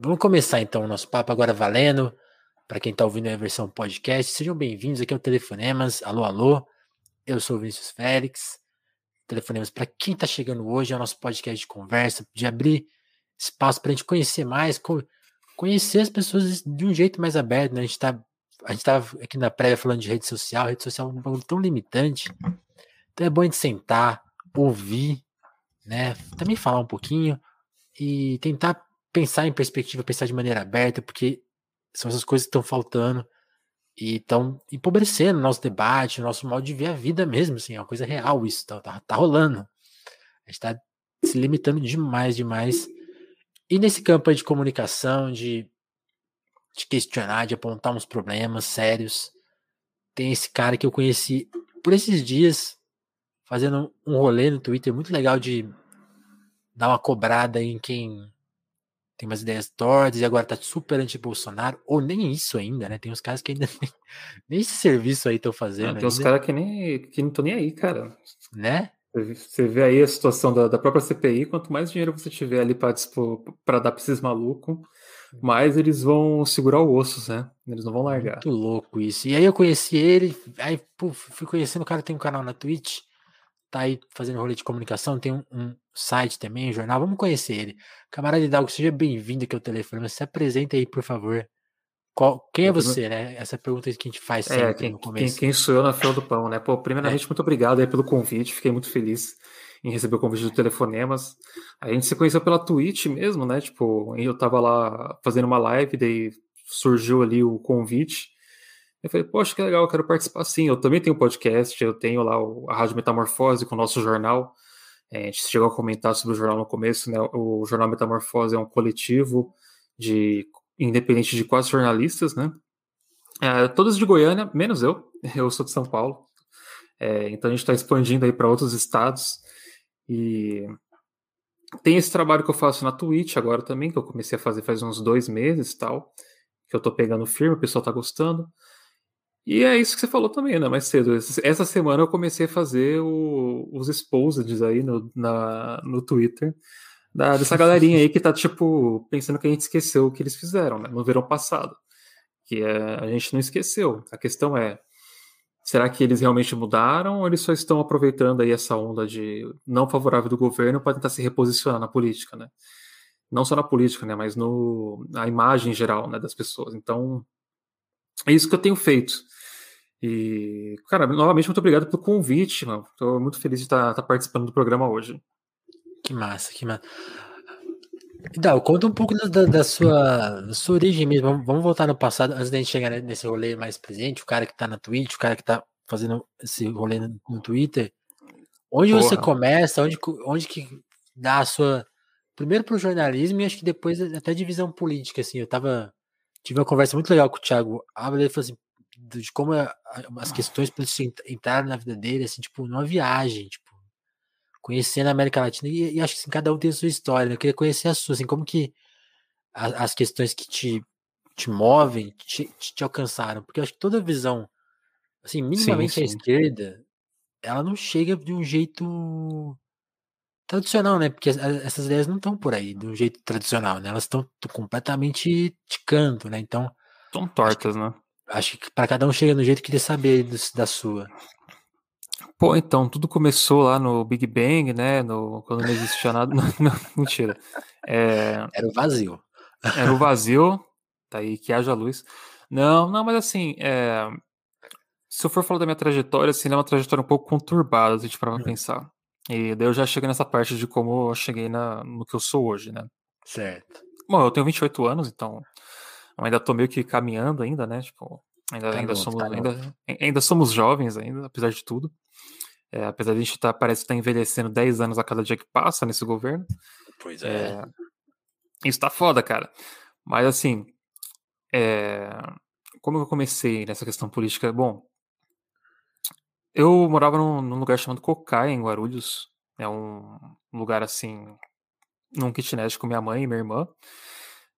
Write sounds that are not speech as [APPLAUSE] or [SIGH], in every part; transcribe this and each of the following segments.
Vamos começar então o nosso papo agora valendo. Para quem está ouvindo a versão podcast, sejam bem-vindos aqui ao Telefonemas. Alô, alô. Eu sou o Vinícius Félix. Telefonemas para quem está chegando hoje é o nosso podcast de conversa, de abrir espaço para a gente conhecer mais, conhecer as pessoas de um jeito mais aberto. Né? A gente está a gente estava aqui na prévia falando de rede social, rede social é um bagulho tão limitante. Então é bom a gente sentar, ouvir, né? Também falar um pouquinho e tentar pensar em perspectiva, pensar de maneira aberta, porque são essas coisas que estão faltando e estão empobrecendo o nosso debate, o nosso modo de ver a vida mesmo, assim, é uma coisa real isso, tá, tá, tá rolando. A gente está se limitando demais, demais. E nesse campo de comunicação, de de questionar, de apontar uns problemas sérios. Tem esse cara que eu conheci por esses dias, fazendo um rolê no Twitter muito legal de dar uma cobrada em quem tem umas ideias tortas e agora tá super anti-Bolsonaro, ou nem isso ainda, né? Tem uns caras que ainda [LAUGHS] nem, nem esse serviço aí estão fazendo. Não, tem uns caras que nem que não estão nem aí, cara. Né? Você vê aí a situação da, da própria CPI, quanto mais dinheiro você tiver ali para dar pra esses malucos, mais eles vão segurar o osso, né? Eles não vão largar. Muito louco isso. E aí eu conheci ele, aí pô, fui conhecendo o cara tem um canal na Twitch, tá aí fazendo rolê de comunicação, tem um, um site também, um jornal. Vamos conhecer ele. Camarada Hidalgo, seja bem-vindo aqui ao telefone. Se apresenta aí, por favor. Qual, quem é você, né? Essa pergunta que a gente faz é, sempre é, quem, no começo. Quem, quem, sou eu na fila do pão, né? Pô, primeiramente, é. muito obrigado aí pelo convite, fiquei muito feliz em receber o convite do Telefonemas. A gente se conheceu pela Twitch mesmo, né? Tipo, eu tava lá fazendo uma live, daí surgiu ali o convite. Eu falei, poxa, que legal, eu quero participar sim. Eu também tenho podcast, eu tenho lá a Rádio Metamorfose com o nosso jornal. É, a gente chegou a comentar sobre o jornal no começo, né? O Jornal Metamorfose é um coletivo de independente de quase jornalistas, né? É, todos de Goiânia, menos eu. [LAUGHS] Eu sou de São Paulo. É, então a gente está expandindo aí para outros estados. E tem esse trabalho que eu faço na Twitch agora também, que eu comecei a fazer faz uns dois meses tal, que eu tô pegando firme, o pessoal tá gostando. E é isso que você falou também, né? Mais cedo. Essa semana eu comecei a fazer o, os exposeds aí no, na, no Twitter da, dessa galerinha aí que tá, tipo, pensando que a gente esqueceu o que eles fizeram, né? No verão passado. Que é, a gente não esqueceu. A questão é, Será que eles realmente mudaram ou eles só estão aproveitando aí essa onda de não favorável do governo para tentar se reposicionar na política, né? Não só na política, né, mas no na imagem geral, né, das pessoas. Então, é isso que eu tenho feito. E, cara, novamente muito obrigado pelo convite, mano. Tô muito feliz de estar, estar participando do programa hoje. Que massa, que massa. Dal, conta um pouco da, da, sua, da sua origem mesmo. Vamos, voltar no passado, antes da gente chegar nesse rolê mais presente, o cara que tá na Twitch, o cara que tá fazendo esse rolê no, no Twitter. Onde Porra. você começa, onde, onde que dá a sua. Primeiro pro jornalismo e acho que depois até divisão política, assim. Eu tava. Tive uma conversa muito legal com o Thiago Álvaro, ele falou assim, de como a, as questões políticas entraram na vida dele, assim, tipo, numa viagem, tipo, conhecendo a América Latina, e, e acho que assim, cada um tem a sua história, né? Eu queria conhecer a sua, assim, como que a, as questões que te, te movem te, te, te, alcançaram, porque eu acho que toda visão, assim, minimamente sim, sim. à esquerda, ela não chega de um jeito tradicional, né? Porque essas ideias não estão por aí de um jeito tradicional, né? Elas estão completamente de canto, né? Então. Estão tortas, que, né? Acho que para cada um chega no jeito que queria saber da sua. Pô, então, tudo começou lá no Big Bang, né? No, quando não existia nada. Não, não, [LAUGHS] mentira. É, era o vazio. Era o vazio. Tá aí, que haja luz. Não, não, mas assim, é, se eu for falar da minha trajetória, assim, é uma trajetória um pouco conturbada, se a gente parar pra hum. pensar. E daí eu já chego nessa parte de como eu cheguei na, no que eu sou hoje, né? Certo. Bom, eu tenho 28 anos, então eu ainda tô meio que caminhando ainda, né? Tipo, ainda, ainda, somos, tá ainda, ainda somos jovens ainda, apesar de tudo. É, apesar de a gente tá, parece estar tá envelhecendo 10 anos a cada dia que passa nesse governo. Pois é. é isso tá foda, cara. Mas assim, é, como eu comecei nessa questão política? Bom, eu morava num, num lugar chamado Cocai, em Guarulhos. É um lugar assim, num kitnet com minha mãe e minha irmã.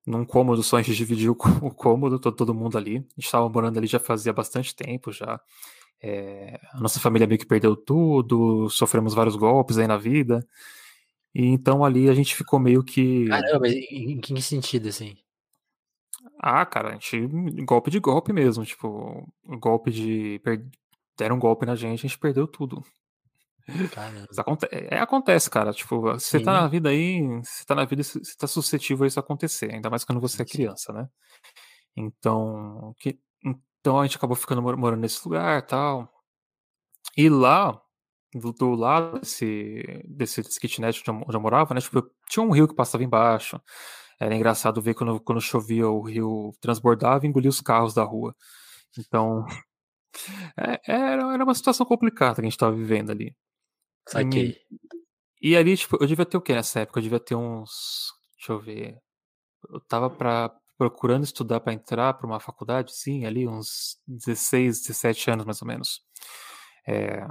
Num cômodo só, a gente dividiu o [LAUGHS] cômodo, todo, todo mundo ali. A gente estava morando ali já fazia bastante tempo já. É, a nossa família meio que perdeu tudo, sofremos vários golpes aí na vida. E então ali a gente ficou meio que. Caramba, em que sentido, assim? Ah, cara, a gente. Golpe de golpe mesmo. Tipo, golpe de. Per... Deram um golpe na gente, a gente perdeu tudo. Aconte... É, acontece, cara. Tipo, você tá na vida aí, você tá na vida, você tá suscetível a isso acontecer, ainda mais quando você é criança, né? Então, que... então a gente acabou ficando morando nesse lugar tal. E lá, do, do lado desse, desse, desse kitnet onde eu morava, né? Tipo, tinha um rio que passava embaixo. Era engraçado ver quando, quando chovia o rio transbordava e engolia os carros da rua. Então, [LAUGHS] é, era, era uma situação complicada que a gente estava vivendo ali. Saquei. E, e ali, tipo, eu devia ter o quê nessa época? Eu devia ter uns. Deixa eu ver. Eu tava pra, procurando estudar para entrar para uma faculdade, sim, ali uns 16, 17 anos mais ou menos. É...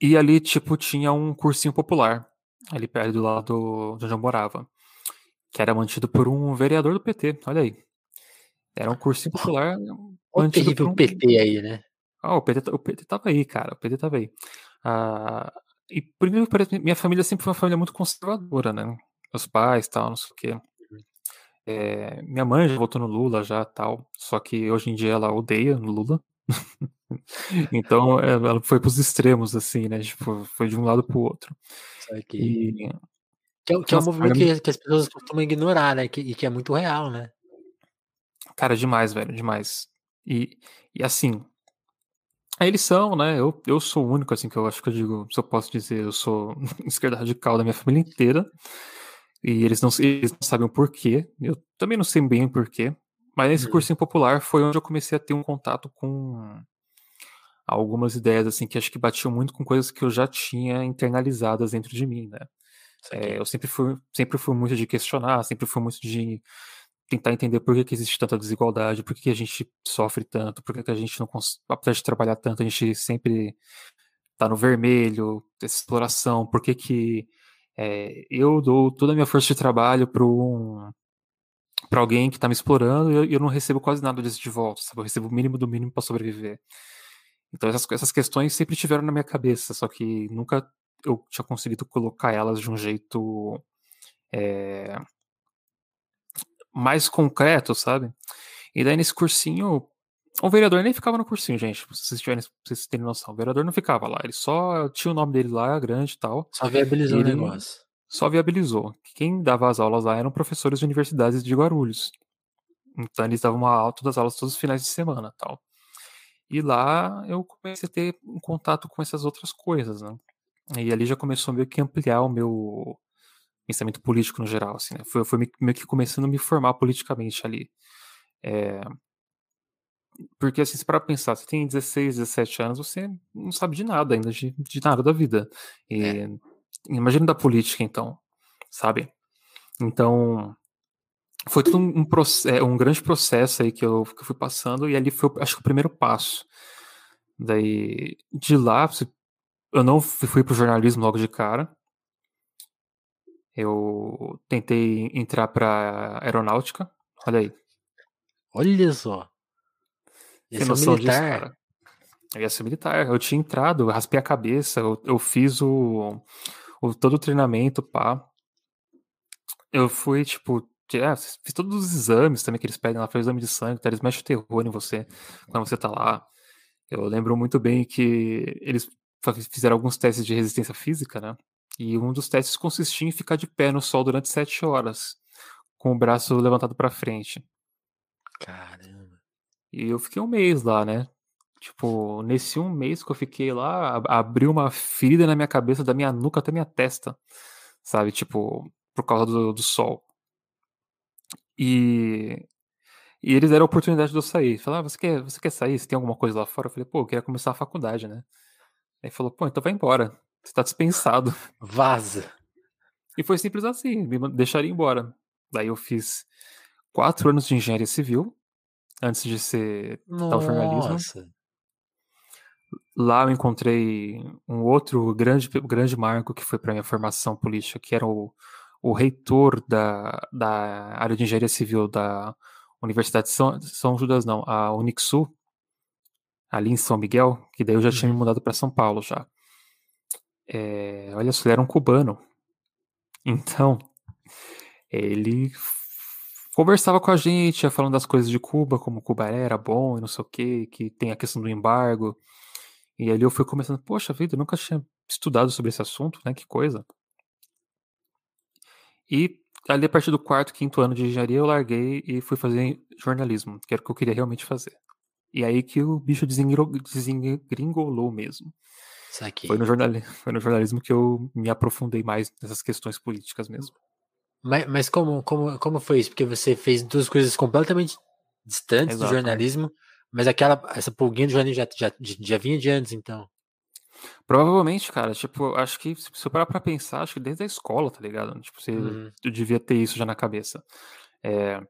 E ali, tipo, tinha um cursinho popular, ali perto do lado de onde eu morava que era mantido por um vereador do PT, olha aí. Era um cursinho [LAUGHS] popular o mantido terrível um... PT aí, né? Ah, o PT, o PT tava aí, cara, o PT tava aí. Ah, e primeiro, minha família sempre foi uma família muito conservadora, né? Meus pais, tal, não sei o quê. É, minha mãe já votou no Lula já, tal, só que hoje em dia ela odeia no Lula. [LAUGHS] então ela foi pros extremos, assim, né? Tipo, foi de um lado pro outro. E, que é, que é um movimento que, que, as pessoas costumam ignorar, né? Que, e que é muito real, né? Cara, demais, velho, demais. E, e assim, eles são, né? Eu, eu sou o único, assim, que eu acho que eu digo, se eu posso dizer, eu sou [LAUGHS] esquerda radical da minha família inteira. E eles não, eles não sabem o porquê. Eu também não sei bem o porquê. Mas esse uhum. cursinho popular foi onde eu comecei a ter um contato com algumas ideias, assim, que acho que batiam muito com coisas que eu já tinha internalizadas dentro de mim, né? É, eu sempre fui, sempre fui muito de questionar, sempre fui muito de tentar entender por que, que existe tanta desigualdade, por que, que a gente sofre tanto, por que, que a gente não consegue, apesar de trabalhar tanto, a gente sempre tá no vermelho, exploração, por que que é, eu dou toda a minha força de trabalho para um, para alguém que está me explorando e eu, eu, não recebo quase nada disso de volta, sabe? Eu recebo o mínimo do mínimo para sobreviver. Então essas, essas questões sempre tiveram na minha cabeça, só que nunca eu tinha conseguido colocar elas de um jeito é, mais concreto, sabe? E daí nesse cursinho, o vereador nem ficava no cursinho, gente, pra vocês, tiverem, vocês terem noção. O vereador não ficava lá, ele só tinha o nome dele lá, grande e tal. Só viabilizou o negócio. Só viabilizou. Quem dava as aulas lá eram professores de universidades de Guarulhos. Então eles davam uma aula, todas as aulas todos os finais de semana tal. E lá eu comecei a ter um contato com essas outras coisas, né? E ali já começou meio que ampliar o meu pensamento político no geral, assim, né? Foi, foi meio que começando a me formar politicamente ali. É... Porque, assim, se para pensar, você tem 16, 17 anos, você não sabe de nada ainda, de, de nada da vida. E é. imagina da política, então, sabe? Então, foi todo um, um, é, um grande processo aí que eu, que eu fui passando, e ali foi, acho que o primeiro passo. Daí, de lá, eu não fui pro jornalismo logo de cara. Eu tentei entrar para aeronáutica. Olha aí. Olha só. Esse noção militar. disso? Eu ia ser militar. Eu tinha entrado, eu raspei a cabeça, eu, eu fiz o, o, todo o treinamento, pá. Eu fui, tipo, é, fiz todos os exames também que eles pedem lá, foi o exame de sangue, então eles mexem o terror em você quando você tá lá. Eu lembro muito bem que eles fizeram alguns testes de resistência física, né? E um dos testes consistia em ficar de pé no sol durante sete horas, com o braço levantado para frente. Caramba. E eu fiquei um mês lá, né? Tipo, nesse um mês que eu fiquei lá, abriu uma ferida na minha cabeça, da minha nuca até minha testa, sabe? Tipo, por causa do, do sol. E, e eles deram a oportunidade de eu sair. Falaram, ah, você quer, você quer sair? Você tem alguma coisa lá fora? Eu falei, pô, eu queria começar a faculdade, né? Aí falou, pô, então vai embora. Você tá dispensado. Vaza. E foi simples assim, me deixaria embora. Daí eu fiz quatro anos de engenharia civil, antes de ser tal jornalismo. Lá eu encontrei um outro grande, grande marco que foi para minha formação política, que era o, o reitor da, da área de engenharia civil da Universidade de São, São Judas, não, a Unixul, ali em São Miguel, que daí eu já tinha me uhum. mudado para São Paulo já. É, olha só, ele era um cubano. Então, ele conversava com a gente, ia falando das coisas de Cuba, como Cuba era bom e não sei o que, que tem a questão do embargo. E ali eu fui começando, poxa vida, eu nunca tinha estudado sobre esse assunto, né? Que coisa. E ali a partir do quarto, quinto ano de engenharia eu larguei e fui fazer jornalismo, que era o que eu queria realmente fazer. E aí que o bicho desengringolou mesmo. Foi no, jornalismo, foi no jornalismo que eu me aprofundei mais nessas questões políticas mesmo. Mas, mas como, como, como foi isso? Porque você fez duas coisas completamente distantes Exato. do jornalismo, mas aquela, essa pulguinha do jornalismo já, já, já vinha de antes, então. Provavelmente, cara, tipo, acho que se você parar pra pensar, acho que desde a escola, tá ligado? Tipo, você uhum. devia ter isso já na cabeça. É,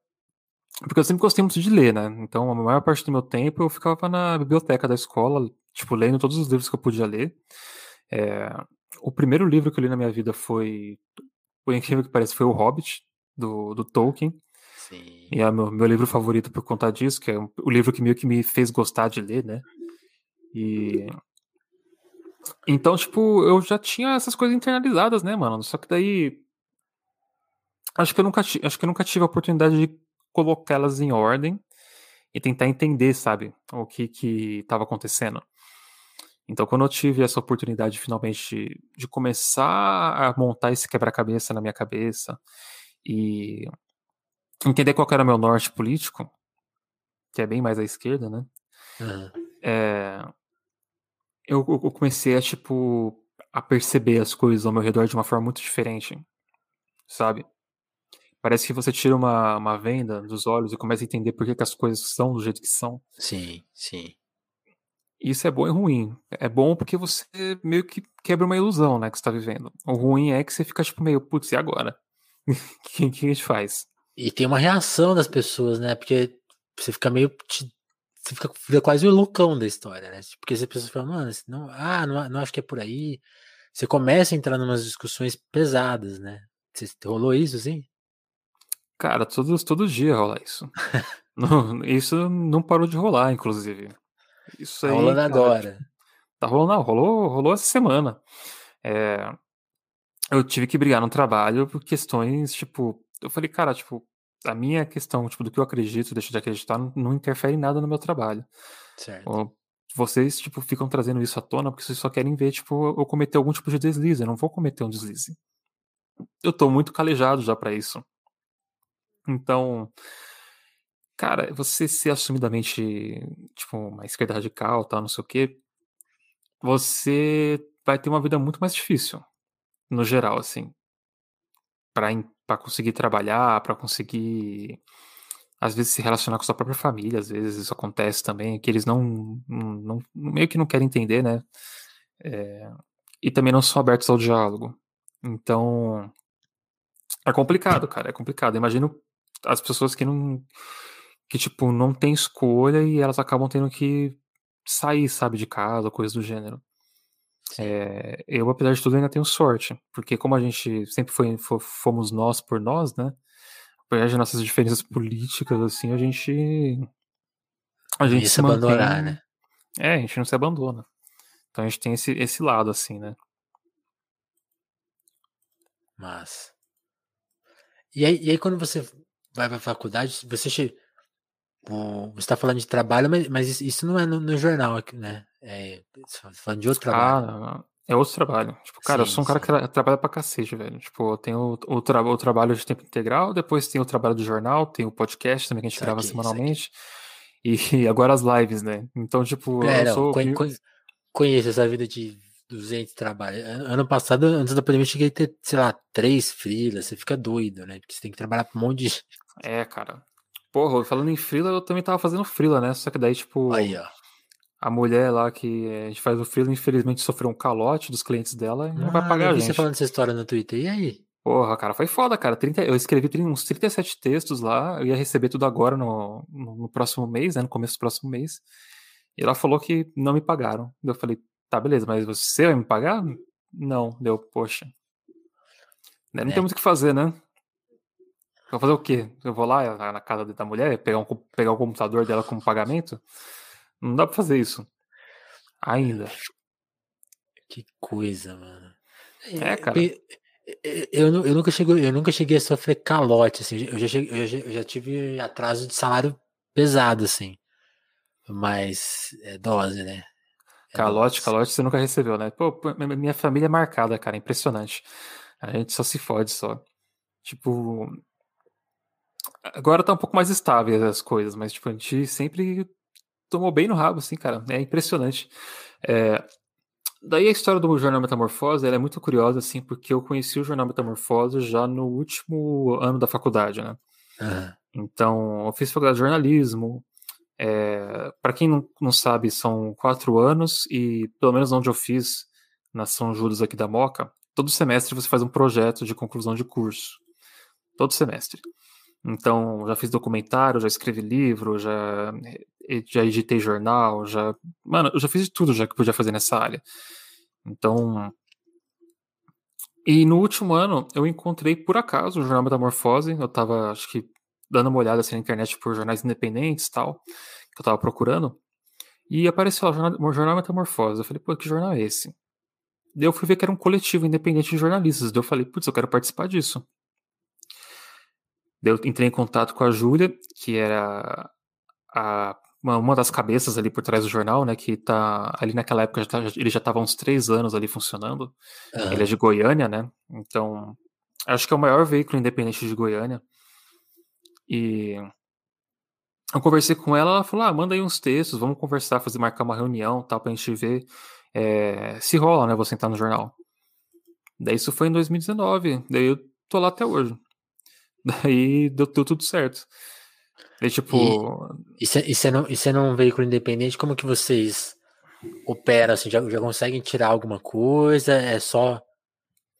porque eu sempre gostei muito de ler, né? Então, a maior parte do meu tempo eu ficava na biblioteca da escola, tipo, lendo todos os livros que eu podia ler. É, o primeiro livro que eu li na minha vida foi, por incrível que pareça, foi O Hobbit, do, do Tolkien. Sim. E é meu, meu livro favorito por conta disso, que é o livro que meio que me fez gostar de ler, né? E. Então, tipo, eu já tinha essas coisas internalizadas, né, mano? Só que daí. Acho que eu nunca, acho que eu nunca tive a oportunidade de colocá-las em ordem e tentar entender, sabe, o que que estava acontecendo. Então, quando eu tive essa oportunidade finalmente de começar a montar esse quebra-cabeça na minha cabeça e entender qual era o meu norte político, que é bem mais à esquerda, né? Uhum. É, eu, eu, comecei a, tipo, a perceber as coisas ao meu redor de uma forma muito diferente, sabe? Parece que você tira uma, uma venda dos olhos e começa a entender por que, que as coisas são do jeito que são. Sim, sim. Isso é bom e ruim. É bom porque você meio que quebra uma ilusão, né, que você tá vivendo. O ruim é que você fica tipo meio, putz, e agora? [LAUGHS] O que, que a gente faz? E tem uma reação das pessoas, né? Porque você fica meio. Você fica, fica quase o loucão da história, né? Porque as pessoas falam, mano, não, ah, não, não acho que é por aí. Você começa a entrar em umas discussões pesadas, né? Você, rolou isso, assim? Cara, todo, todo dia rola isso. [LAUGHS] não, isso não parou de rolar, inclusive. Isso tá aí, rolando cara, agora. Tá rolando, não, rolou, rolou essa semana. É, eu tive que brigar no trabalho por questões, tipo, eu falei, cara, tipo, a minha questão, tipo, do que eu acredito, deixo de acreditar, não, não interfere em nada no meu trabalho. Certo. Vocês, tipo, ficam trazendo isso à tona porque vocês só querem ver, tipo, eu cometer algum tipo de deslize. Eu não vou cometer um deslize. Eu tô muito calejado já para isso. Então, cara, você ser assumidamente, tipo, uma esquerda radical, tal, não sei o quê, você vai ter uma vida muito mais difícil, no geral, assim. Pra, conseguir trabalhar, para conseguir, às vezes, se relacionar com sua própria família, às vezes isso acontece também, que eles não, não, não meio que não querem entender, né? É, e também não são abertos ao diálogo. Então, é complicado, cara, é complicado. Imagino as pessoas que não que tipo não tem escolha e elas acabam tendo que sair, sabe, de casa, coisa do gênero. É, eu, apesar de tudo, ainda tenho sorte, porque como a gente sempre foi, fomos nós por nós, né? Apesar de nossas diferenças políticas, assim, a gente. A gente se, se mantém, abandonar, né? É, a gente não se abandona. Então a gente tem esse, esse lado, assim, né? Mas. E aí, e aí quando você vai pra faculdade, você che... você está falando de trabalho, mas, mas isso não é no, no jornal, né? É, você tá falando de outro trabalho. Ah, é outro trabalho. Tipo, cara, sim, eu sou um cara que trabalha pra cacete, velho. Tipo, eu tenho o, o, tra o, trabalho de tempo integral, depois tem o trabalho do jornal, tem o podcast também que a gente grava semanalmente. [LAUGHS] E agora as lives, né? Então, tipo, é, eu sou. conheço essa vida de 200 trabalhos. Ano passado, antes da pandemia, eu cheguei a ter, sei lá, três frilas. Você fica doido, né? Porque você tem que trabalhar pra um monte de [LAUGHS] é, cara. Porra, falando em frila, eu também tava fazendo frila, né? Só que daí, tipo. Aí, ó. A mulher lá que a gente faz o frila, infelizmente sofreu um calote dos clientes dela e não vai ah, pagar a gente. você falando essa história no Twitter, e aí? Porra, cara, foi foda, cara. 30, eu escrevi uns 37 textos lá, eu ia receber tudo agora no, no, no, próximo mês, né? No começo do próximo mês. E ela falou que não me pagaram. Eu falei, tá, beleza, mas você vai me pagar? Não, deu, poxa. Não é. tem muito o que fazer, né? Vou fazer o quê? Eu vou lá na casa da mulher, pegar, um, pegar o computador dela como pagamento? Não dá pra fazer isso. Ainda. Que coisa, mano. É, cara. Eu, eu, nunca cheguei, eu nunca cheguei a sofrer calote, assim. Eu já, cheguei, eu já, eu já tive atraso de salário pesado, assim. Mas é dose, né? É calote, dose. calote você nunca recebeu, né? Pô, minha família é marcada, cara. Impressionante. A gente só se fode só. Tipo. Agora tá um pouco mais estável as coisas, mas tipo, a gente sempre tomou bem no rabo, assim, cara. É impressionante. É, Daí a história do Jornal Metamorfose é muito curiosa, assim, porque eu conheci o Jornal Metamorfose já no último ano da faculdade, né? Uhum. Então, eu fiz faculdade de jornalismo. É, para quem não, não sabe, são quatro anos e, pelo menos onde eu fiz, na São Judas aqui da Moca, todo semestre você faz um projeto de conclusão de curso. Todo semestre. Então, já fiz documentário, já escrevi livro, já, já editei jornal, já. Mano, eu já fiz de tudo já que podia fazer nessa área. Então. E no último ano, eu encontrei por acaso o Jornal Metamorfose. Eu tava, acho que, dando uma olhada assim, na internet por jornais independentes tal, que eu tava procurando. E apareceu lá, o Jornal Metamorfose. Eu falei, pô, que jornal é esse? Daí eu fui ver que era um coletivo independente de jornalistas. Daí eu falei, putz, eu quero participar disso. Daí eu entrei em contato com a Júlia, que era a, uma, uma, das cabeças ali por trás do jornal, né? Que tá ali naquela época já tá, ele já estava uns três anos ali funcionando. Uhum. Ele é de Goiânia, né? Então acho que é o maior veículo independente de Goiânia. E eu conversei com ela, ela falou: ah, manda aí uns textos, vamos conversar, fazer marcar uma reunião, tal, pra gente ver é, se rola, né? Você entrar no jornal. Daí isso foi em 2019, daí eu tô lá até hoje. Daí deu, deu tudo certo. E tipo. E você não, e não é um veículo independente, como que vocês operam? Assim, já, já conseguem tirar alguma coisa? É só.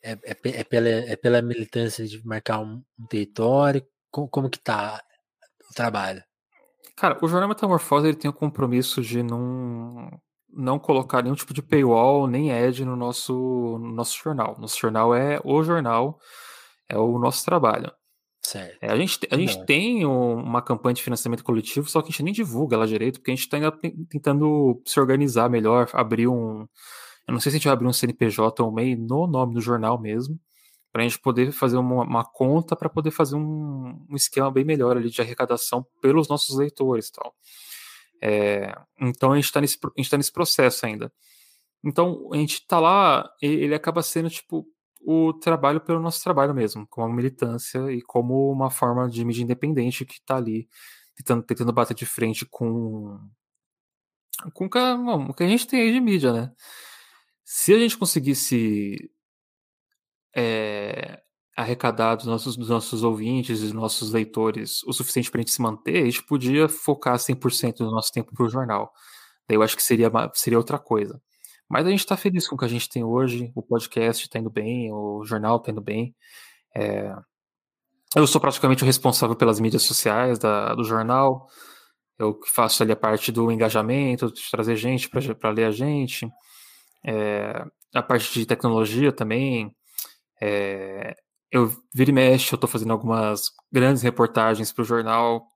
É, é, é pela, é pela militância de marcar um, um território? Como, como que tá o trabalho? Cara, o Jornal Metamorfose ele tem o compromisso de não, não colocar nenhum tipo de paywall nem ad no nosso, no nosso jornal. Nosso jornal é o jornal, é o nosso trabalho. Certo. É, a gente, a gente tem um, uma campanha de financiamento coletivo, só que a gente nem divulga ela direito, porque a gente está ainda tentando se organizar melhor, abrir um. Eu não sei se a gente vai abrir um CNPJ ou um MEI no nome do jornal mesmo, para a gente poder fazer uma, uma conta para poder fazer um, um, esquema bem melhor ali de arrecadação pelos nossos leitores tal. É, então a gente está nesse, tá nesse processo ainda. Então a gente está lá, ele acaba sendo tipo o trabalho pelo nosso trabalho mesmo, como uma militância e como uma forma de mídia independente que está ali tentando, tentando bater de frente com, com o que a gente tem aí de mídia, né? Se a gente conseguisse é, arrecadar dos nossos, dos nossos ouvintes e dos nossos leitores o suficiente para a gente se manter, a gente podia focar 100% do nosso tempo para o jornal. Daí eu acho que seria, seria outra coisa. Mas a gente está feliz com o que a gente tem hoje, o podcast está indo bem, o jornal está indo bem. É... Eu sou praticamente o responsável pelas mídias sociais da, do jornal. Eu faço ali a parte do engajamento, de trazer gente para ler a gente. É... A parte de tecnologia também. É... Eu vira e mexe, eu estou fazendo algumas grandes reportagens para o jornal.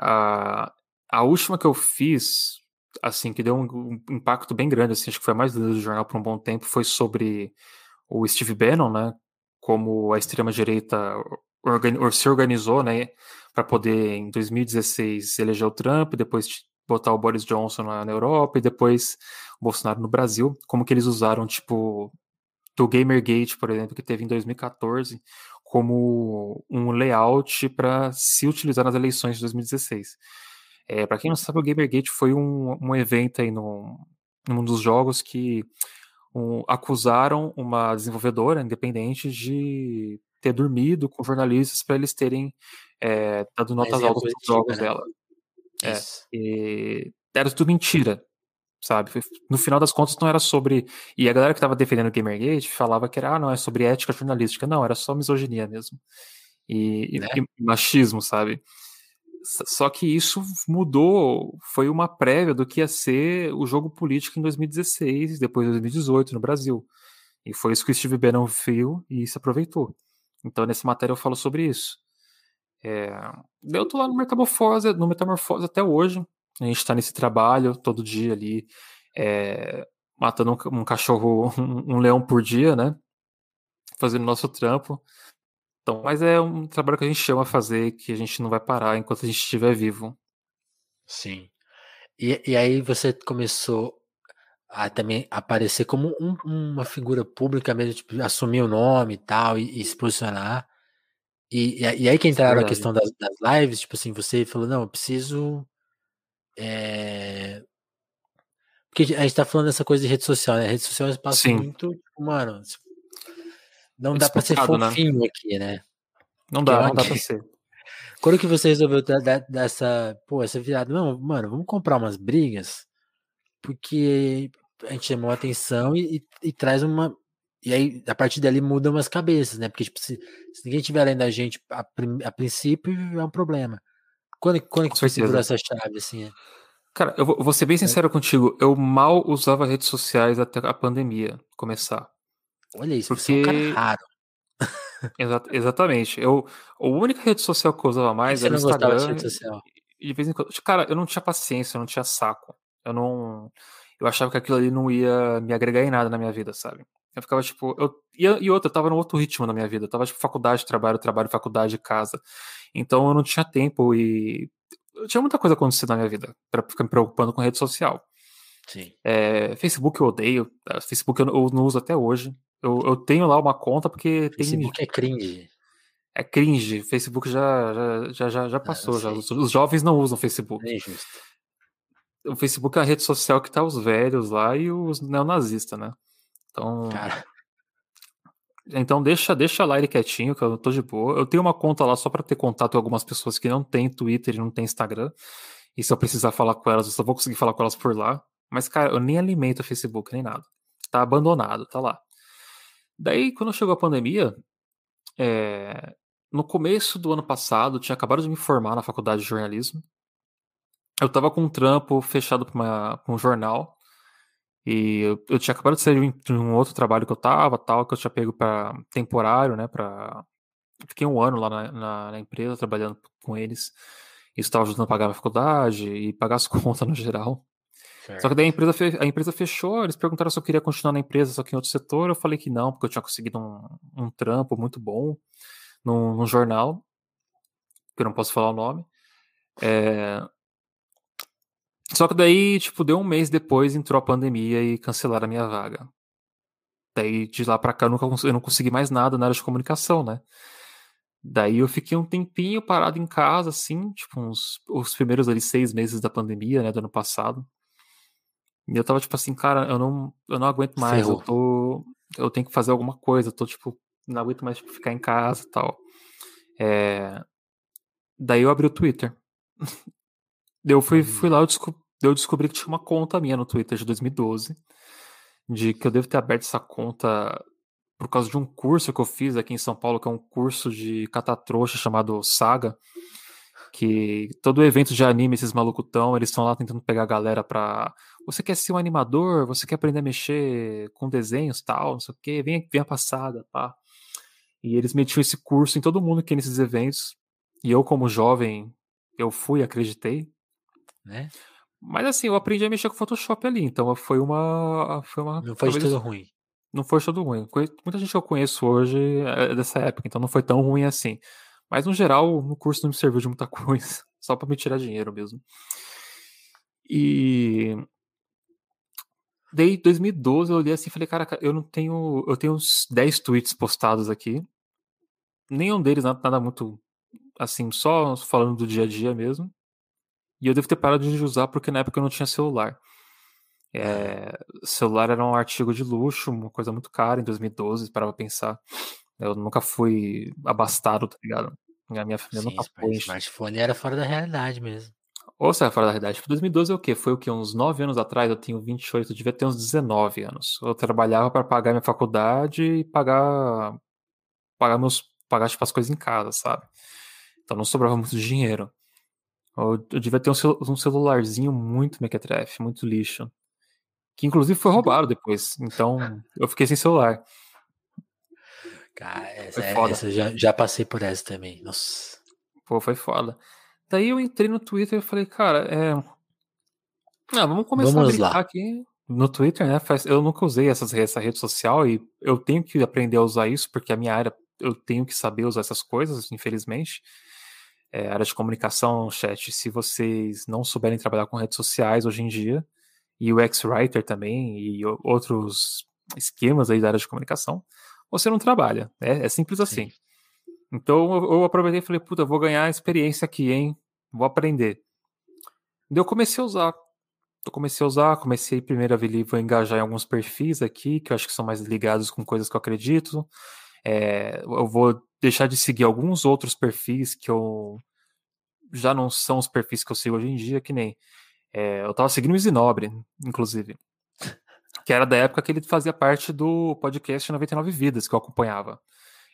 A... a última que eu fiz assim, que deu um, impacto bem grande, assim, acho que foi a mais do jornal por um bom tempo, foi sobre o Steve Bannon, né, como a extrema-direita se organizou, né, para poder, em 2016, eleger o Trump, depois botar o Boris Johnson na, na Europa, e depois o Bolsonaro no Brasil, como que eles usaram, tipo, do Gamergate, por exemplo, que teve em 2014, como um layout para se utilizar nas eleições de 2016. É, para quem não sabe, o Gamergate foi um, um evento aí no, num dos jogos que um, acusaram uma desenvolvedora independente de ter dormido com jornalistas para eles terem é, dado notas altas para os jogos né? dela. É, e era tudo mentira, sabe? No final das contas não era sobre. E a galera que estava defendendo o Gamergate falava que era, ah, não, é sobre ética jornalística. Não, era só misoginia mesmo. E, né? e machismo, sabe? Só que isso mudou, foi uma prévia do que ia ser o jogo político em 2016, depois de 2018 no Brasil. E foi isso que o Steve Bannon viu e se aproveitou. Então, nessa matéria eu falo sobre isso. É, eu tô lá no Metamorfose, no Metamorfose até hoje. A gente está nesse trabalho todo dia ali, é, matando um, um cachorro, [LAUGHS] um, um, leão por dia, né? fazendo nosso trampo. Então, mas é um trabalho que a gente chama a fazer, que a gente não vai parar enquanto a gente estiver vivo. Sim. E, e aí você começou a também aparecer como um, uma figura pública mesmo, tipo, assumir o nome e tal, e, e se posicionar. E, e, aí que entraram a questão das, das, lives, tipo assim, você falou, não, eu preciso. É... Porque a gente tá falando dessa coisa de rede social, né? rede social é um espaço Sim. muito, tipo, mano, não dá pra ser né? fofinho né? aqui, né? Não dá, não dá pra ser. Quando que você resolveu dessa, pô, essa virada? Não, mano, vamos comprar umas brigas, porque a gente chamou a atenção e, e, e, traz uma. E aí, a partir dali, muda umas cabeças, né? Porque, tipo, se, se ninguém estiver além da gente a, a, princípio, é um problema. Quando, quando que você segurou essa chave, assim? É? Cara, eu vou, vou ser bem sincero é. contigo. Eu mal usava redes sociais até a pandemia começar. Olha isso, porque... você é um cara raro. Exat, exatamente. Eu, a única rede social que eu usava mais era o Instagram. De rede social? E de vez em quando. Cara, eu não tinha paciência, eu não tinha saco. Eu não. Eu achava que aquilo ali não ia me agregar em nada na minha vida, sabe? Eu ficava tipo. Eu, e, outra, eu tava num outro ritmo na minha vida. Eu tava tipo faculdade, trabalho, trabalho, faculdade, casa. Então eu não tinha tempo e. Eu tinha muita coisa acontecendo na minha vida para ficar me preocupando com rede social. Sim. É, Facebook eu odeio. Facebook eu, eu não uso até hoje. Eu, eu tenho lá uma conta porque Facebook tem... é cringe. É cringe. Facebook já, já, já, já ah, passou. Ah, já. Os, os, jovens não usam Facebook. É. O Facebook é a rede social que tá os velhos lá e os neonazistas, né? Então. Cara. Então deixa, deixa lá ele quietinho, que eu tô de boa. Eu tenho uma conta lá só para ter contato com algumas pessoas que não tem Twitter e não tem Instagram. E se eu precisar falar com elas, eu só vou conseguir falar com elas por lá. Mas, cara, eu nem alimento o Facebook, nem nada. Tá abandonado, tá lá. Daí, quando chegou a pandemia, é, no começo do ano passado, tinha acabado de me formar na faculdade de jornalismo. Eu tava com um trampo fechado para um jornal. E eu, eu, tinha acabado de sair de um outro trabalho que eu tava, tal, que eu tinha pego para temporário, né, para fiquei um ano lá na, na, na, empresa trabalhando com eles. Isso estava ajudando a pagar a faculdade e pagar as [LAUGHS] contas no geral. Certo. Só que daí a empresa, a empresa fechou, eles perguntaram se eu queria continuar na empresa, só que em outro setor. Eu falei que não, porque eu tinha conseguido um, um trampo muito bom num, num, jornal, que eu não posso falar o nome. É... Só que daí, tipo, deu um mês depois, entrou a pandemia e cancelaram a minha vaga. Daí, de lá pra cá, eu, nunca, eu não consegui mais nada na área de comunicação, né? Daí eu fiquei um tempinho parado em casa, assim, tipo, uns, os primeiros ali seis meses da pandemia, né, do ano passado. E eu tava tipo assim, cara, eu não, eu não aguento mais, Ferrou. eu tô. Eu tenho que fazer alguma coisa, eu tô tipo, não aguento mais tipo, ficar em casa e tal. É... Daí eu abri o Twitter. [LAUGHS] eu fui, fui lá, eu descobri, eu descobri que tinha uma conta minha no Twitter de 2012. De que eu devo ter aberto essa conta por causa de um curso que eu fiz aqui em São Paulo, que é um curso de catatrouxa chamado Saga que todo evento de anime, esses malucutão, eles estão lá tentando pegar a galera pra. Você quer ser um animador? Você quer aprender a mexer com desenhos tal, não sei o quê? Vem, vem a passada, pá. E eles metiam esse curso em todo mundo que ia nesses eventos. E eu, como jovem, eu fui, acreditei. Né? Mas assim, eu aprendi a mexer com Photoshop ali, então foi uma. Foi uma não foi tudo ruim. Não foi tudo ruim. Muita gente que eu conheço hoje é dessa época, então não foi tão ruim assim. Mas no geral, o curso não me serviu de muita [LAUGHS] coisa, só para me tirar dinheiro mesmo. E daí 2012 eu olhei assim e falei, cara, eu não tenho, eu tenho uns 10 tweets postados aqui. Nenhum deles nada, nada muito assim, só falando do dia a dia mesmo. E eu devo ter parado de usar porque na época eu não tinha celular. É, celular era um artigo de luxo, uma coisa muito cara em 2012, para pensar. Eu nunca fui abastado, tá ligado? A minha família Sim, nunca foi. O smartphone era fora da realidade mesmo. Ou seja, fora da realidade. 2012 é o quê? Foi o quê? Uns 9 anos atrás, eu tenho 28, eu devia ter uns 19 anos. Eu trabalhava para pagar minha faculdade e pagar pagar meus pagar tipo, as coisas em casa, sabe? Então não sobrava muito dinheiro. Eu, eu devia ter um, um celularzinho muito mequetrefe, muito lixo. Que inclusive foi roubado depois. Então eu fiquei sem celular. Cara, essa, foi foda. essa já, já passei por essa também. Nossa. Pô, foi foda. Daí eu entrei no Twitter e falei, cara, é. Ah, vamos começar vamos a brincar lá. aqui. no Twitter, né? Eu nunca usei essas, essa rede social e eu tenho que aprender a usar isso, porque a minha área eu tenho que saber usar essas coisas, infelizmente. É, área de comunicação, chat, se vocês não souberem trabalhar com redes sociais hoje em dia, e o X-Writer também, e outros esquemas aí da área de comunicação, você não trabalha. É, é simples assim. Sim. Então eu, eu aproveitei e falei, puta, vou ganhar experiência aqui, hein? Vou aprender. Daí eu comecei a usar. Eu comecei a usar, comecei primeiro a ver, vou engajar em alguns perfis aqui, que eu acho que são mais ligados com coisas que eu acredito. É, eu vou deixar de seguir alguns outros perfis que eu já não são os perfis que eu sigo hoje em dia, que nem. É, eu tava seguindo o Zinobre, inclusive. Que era da época que ele fazia parte do podcast 99 Vidas, que eu acompanhava.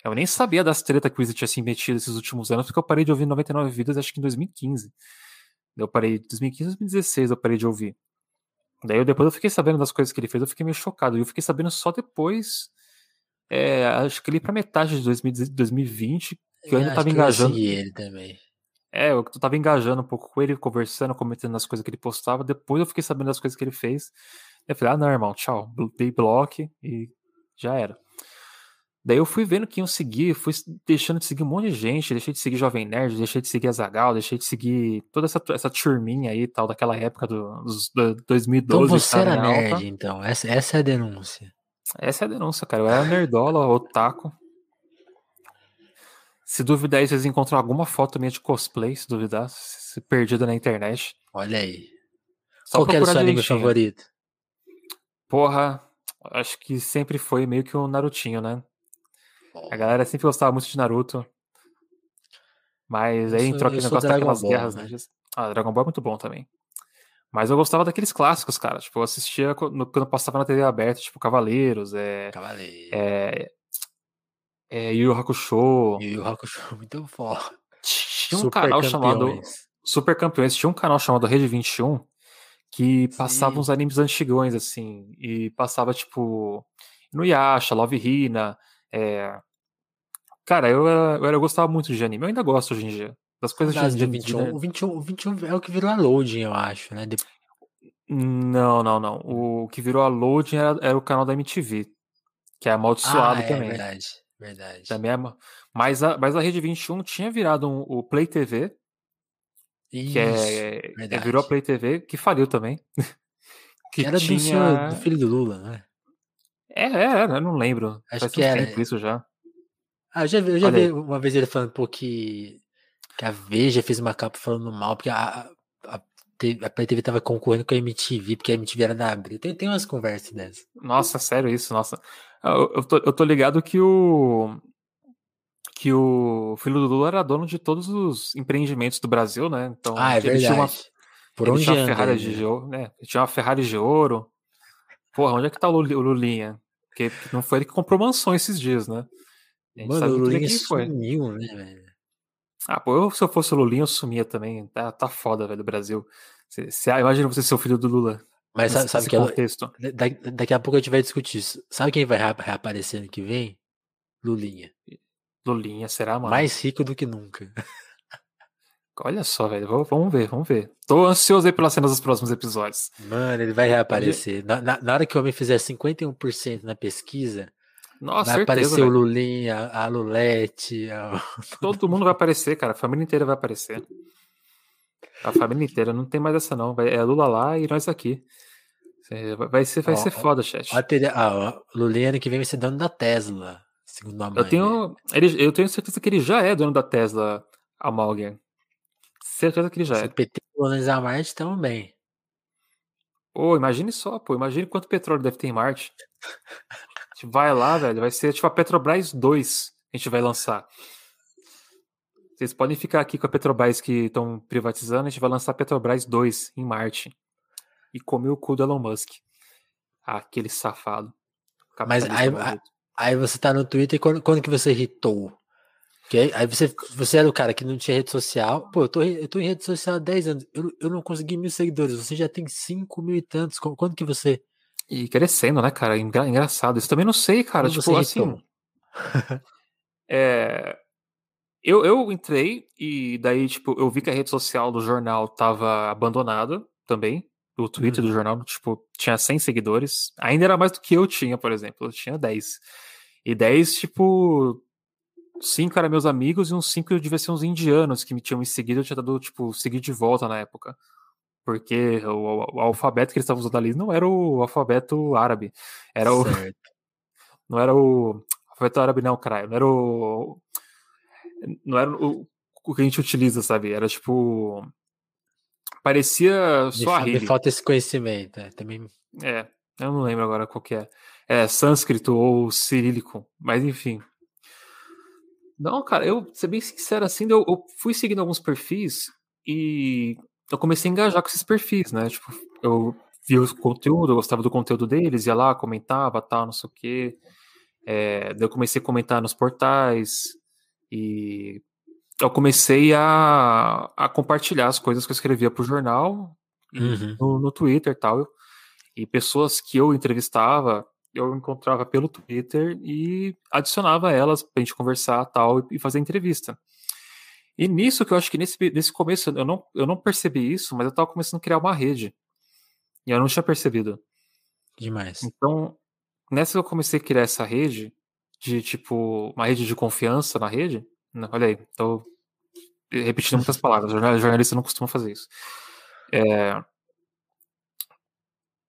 Eu nem sabia das tretas que o Easy tinha se metido esses últimos anos, porque eu parei de ouvir 99 Vidas, acho que em 2015. Eu parei, 2015, 2016 eu parei de ouvir. Daí eu, depois eu fiquei sabendo das coisas que ele fez, eu fiquei meio chocado. E eu fiquei sabendo só depois, é, acho que ali pra metade de 2020, que eu ainda tava engajando. Eu ele também. É, eu tava engajando um pouco com ele, conversando, comentando as coisas que ele postava. Depois eu fiquei sabendo das coisas que ele fez. Eu falei, ah, não, irmão, tchau. Dei block e já era. Daí eu fui vendo que iam seguir, fui deixando de seguir um monte de gente, deixei de seguir Jovem Nerd, deixei de seguir Azagal, deixei de seguir toda essa, essa turminha aí tal, daquela época do, dos, do 2012. Então você era nerd, alta. então. Essa, essa é a denúncia. Essa é a denúncia, cara. Eu era nerdola, otaku. Se duvidar vocês encontram alguma foto minha de cosplay, se duvidar, se perdida na internet. Olha aí. Só Qual que era o seu anime favorito? Porra, acho que sempre foi meio que um Narutinho, né? A galera sempre gostava muito de Naruto. Mas aí entrou aquele negócio daquelas Ball, guerras, né? Ah, Dragon Ball é muito bom também. Mas eu gostava daqueles clássicos, cara. Tipo, eu assistia quando, quando passava na TV aberta, tipo, Cavaleiros, é. Cavaleiros. É. É Yu Hakusho. Yu Yu Hakusho, muito foda. Tinha um Super canal campeões. chamado. Super Campeões. Tinha um canal chamado Rede 21 que passava Sim. uns animes antigões, assim. E passava, tipo. No Yasha, Love Hina. É, Cara, eu, eu, eu gostava muito de anime. Eu ainda gosto hoje em dia. Das coisas de, de 21, o 21. O 21 é o que virou a loading, eu acho, né? De... Não, não, não. O que virou a loading era, era o canal da MTV. Que é amaldiçoado ah, é, também. Verdade, verdade. Também é, mas, a, mas a Rede 21 tinha virado um, o Play TV. Isso, que é, é, virou a Play TV, que faliu também. [LAUGHS] que era tinha... do, do filho do Lula, né? É, é, eu não lembro. Acho Faz que era. tempo isso já. Ah, eu já vi, eu já vi uma vez ele falando, pô, que, que a Veja fez uma capa falando mal, porque a, a, a Play TV tava concorrendo com a MTV, porque a MTV era da Abril. Tem, tem umas conversas dessas. Nossa, sério isso, nossa. Eu, eu, tô, eu tô ligado que o. Que o filho do Lula era dono de todos os empreendimentos do Brasil, né? Então, ah, é verdade. Tinha uma, Por onde tinha uma anda, Ferrari né? de ouro, né? Tinha uma Ferrari de ouro. Porra, onde é que tá o Lulinha? Porque não foi ele que comprou mansões esses dias, né? Mano, o Lulinha sumiu, né, velho? Ah, pô, eu, se eu fosse o Lulinha, eu sumia também. Tá, tá foda, velho, do Brasil. Cê, cê, imagina você ser o filho do Lula. Mas sabe, sabe que contexto. Ela, daqui a pouco a gente vai discutir isso. Sabe quem vai reaparecer ano que vem? Lulinha. Lulinha, será, mano? Mais rico do que nunca. [LAUGHS] Olha só, velho. Vamos ver, vamos ver. Tô ansioso aí pelas cenas dos próximos episódios. Mano, ele vai reaparecer. Na, na, na hora que o homem fizer 51% na pesquisa, nossa, vai certeza, aparecer velho. o Lulinha, a Lulete. A... [LAUGHS] Todo mundo vai aparecer, cara. A família inteira vai aparecer. A família inteira. Não tem mais essa, não. É Lula lá e nós aqui. Vai ser, vai ó, ser foda, chat. Ó, ah, Lulinha ano que vem vai ser dono da Tesla. Segundo a mãe. Eu tenho, ele, eu tenho certeza que ele já é dono da Tesla, a Malgen. Certeza que ele já Se é. o PT colonizar Marte, também. Pô, imagine só, pô. Imagine quanto petróleo deve ter em Marte. A gente vai lá, velho. Vai ser tipo a Petrobras 2 a gente vai lançar. Vocês podem ficar aqui com a Petrobras que estão privatizando, a gente vai lançar a Petrobras 2 em Marte. E comer o cu do Elon Musk. Ah, aquele safado. Mas aí, aí, você tá no Twitter e quando, quando que você irritou? Aí, aí você, você era o cara que não tinha rede social. Pô, eu tô, eu tô em rede social há 10 anos. Eu, eu não consegui mil seguidores. Você já tem 5 mil e tantos. Quando que você e crescendo, né, cara? Engra engraçado. Isso também não sei, cara. Como tipo, assim. [LAUGHS] é, eu, eu entrei e daí, tipo, eu vi que a rede social do jornal tava abandonada também. do Twitter uhum. do jornal, tipo, tinha 100 seguidores. Ainda era mais do que eu tinha, por exemplo. Eu tinha 10. E 10, tipo, cinco eram meus amigos e uns cinco devia ser uns indianos que me tinham me seguido. Eu tinha dado, tipo, seguir de volta na época. Porque o, o, o alfabeto que eles estavam usando ali não era o alfabeto árabe. Era o. Certo. [LAUGHS] Não era o. Alfabeto árabe, não, caralho. Não era o. Não era o, o que a gente utiliza, sabe? Era tipo. Parecia só me, a Me falta esse conhecimento, é, também. É, eu não lembro agora qual que é. É sânscrito ou cirílico, mas enfim. Não, cara, eu, ser bem sincero assim, eu, eu fui seguindo alguns perfis e eu comecei a engajar com esses perfis, né? Tipo, eu via o conteúdo, eu gostava do conteúdo deles, ia lá, comentava, tal, não sei o quê. É, daí eu comecei a comentar nos portais e eu comecei a, a compartilhar as coisas que eu escrevia para o jornal uhum. no, no Twitter e tal. E pessoas que eu entrevistava, eu encontrava pelo Twitter e adicionava elas pra gente conversar tal e fazer entrevista. E nisso que eu acho que nesse, nesse começo eu não, eu não percebi isso, mas eu tava começando a criar uma rede. E eu não tinha percebido. Demais. Então, nessa que eu comecei a criar essa rede, de tipo, uma rede de confiança na rede, né, olha aí, tô repetindo muitas [LAUGHS] palavras, jornalista não costuma fazer isso. É,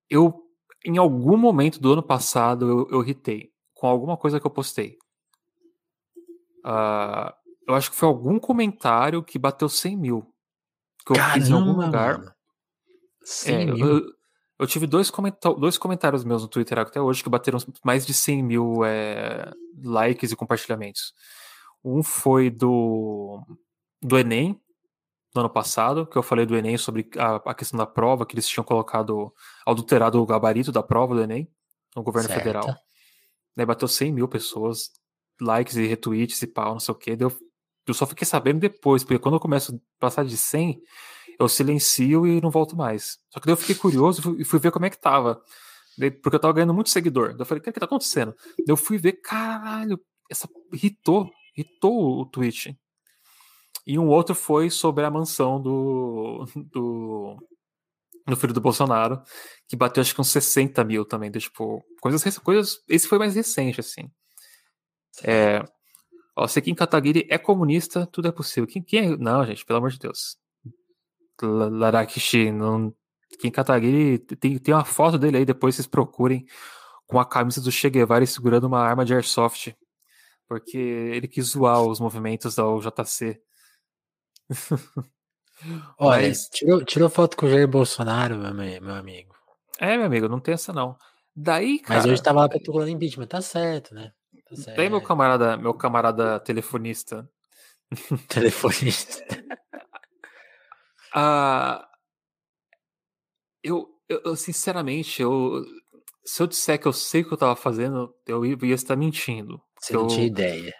eu em algum momento do ano passado eu, eu irritei com alguma coisa que eu postei. Uh, eu acho que foi algum comentário que bateu 100 mil. Que eu Caramba, fiz em algum lugar. Mano. 100 é, mil? Eu, eu, tive dois, dois comentários meus no Twitter até hoje que bateram mais de 100 mil é, likes e compartilhamentos. Um foi do, do Enem, no ano passado, que eu falei do Enem sobre a, a, questão da prova, que eles tinham colocado, adulterado o gabarito da prova do Enem no governo certo. federal. Daí bateu 100 mil pessoas, likes e retweets e pau, não sei o que. Eu, eu só fiquei sabendo depois, porque quando eu começo a passar de 100, eu silencio e não volto mais. Só que daí eu fiquei curioso e fui ver como é que tava. porque eu tava ganhando muito seguidor. Daí eu falei, o que, que tá acontecendo? Daí eu fui ver, caralho, essa irritou, irritou o tweet. E um outro foi sobre a mansão do, do, do filho do Bolsonaro, que bateu acho que uns 60 mil também. De, tipo, coisas, coisas. Esse foi mais recente, assim. É, ó, se Kim Kataguiri é comunista, tudo é possível. Quem, quem é? Não, gente, pelo amor de Deus. Larakishi, não. Kim Kataguiri tem, tem uma foto dele aí, depois vocês procurem com a camisa do Che Guevara segurando uma arma de airsoft. Porque ele quis zoar os movimentos da UJC. [LAUGHS] Olha, Mas... tirou, tirou foto com o Jair Bolsonaro, meu, meu amigo. É, meu amigo, não tem essa não. Daí, cara. Mas hoje tava lá protocolando impeachment, tá certo, né? Tá certo. Tem meu camarada, meu camarada telefonista. [LAUGHS] telefonista. [LAUGHS] ah, eu, eu, sinceramente, eu, se eu disser que eu sei o que eu tava fazendo, eu ia estar mentindo. Você não eu, tinha ideia.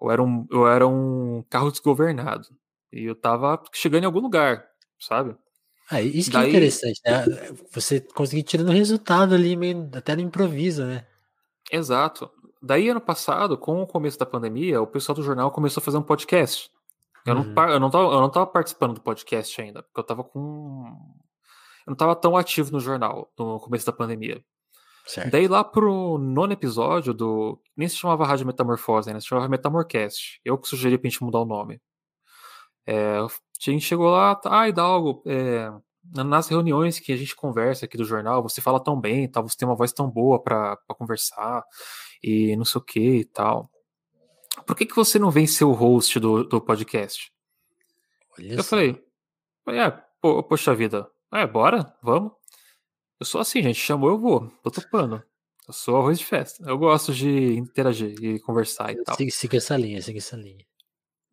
Eu era, um, eu era um carro desgovernado. E eu tava chegando em algum lugar, sabe? Ah, isso que é Daí... é interessante, né? Você conseguir tirando resultado ali, meio, até no improviso, né? Exato. Daí, ano passado, com o começo da pandemia, o pessoal do jornal começou a fazer um podcast. Eu, uhum. não, eu, não tava, eu não tava participando do podcast ainda, porque eu tava com. Eu não tava tão ativo no jornal no começo da pandemia. Certo. Daí lá pro nono episódio do. Nem se chamava Rádio Metamorfose, né? Se chamava Metamorcast. Eu que sugeri pra gente mudar o nome. É, a gente chegou lá, ah, Hidalgo, é, nas reuniões que a gente conversa aqui do jornal, você fala tão bem, tá, você tem uma voz tão boa para conversar e não sei o que e tal. Por que, que você não vem ser o host do, do podcast? Olha eu falei, é, po, poxa vida, é, bora, vamos. Eu sou assim, gente, chamou, eu vou, tô topando. Eu sou arroz de festa. Eu gosto de interagir e conversar e tal. Siga, siga essa linha, siga essa linha.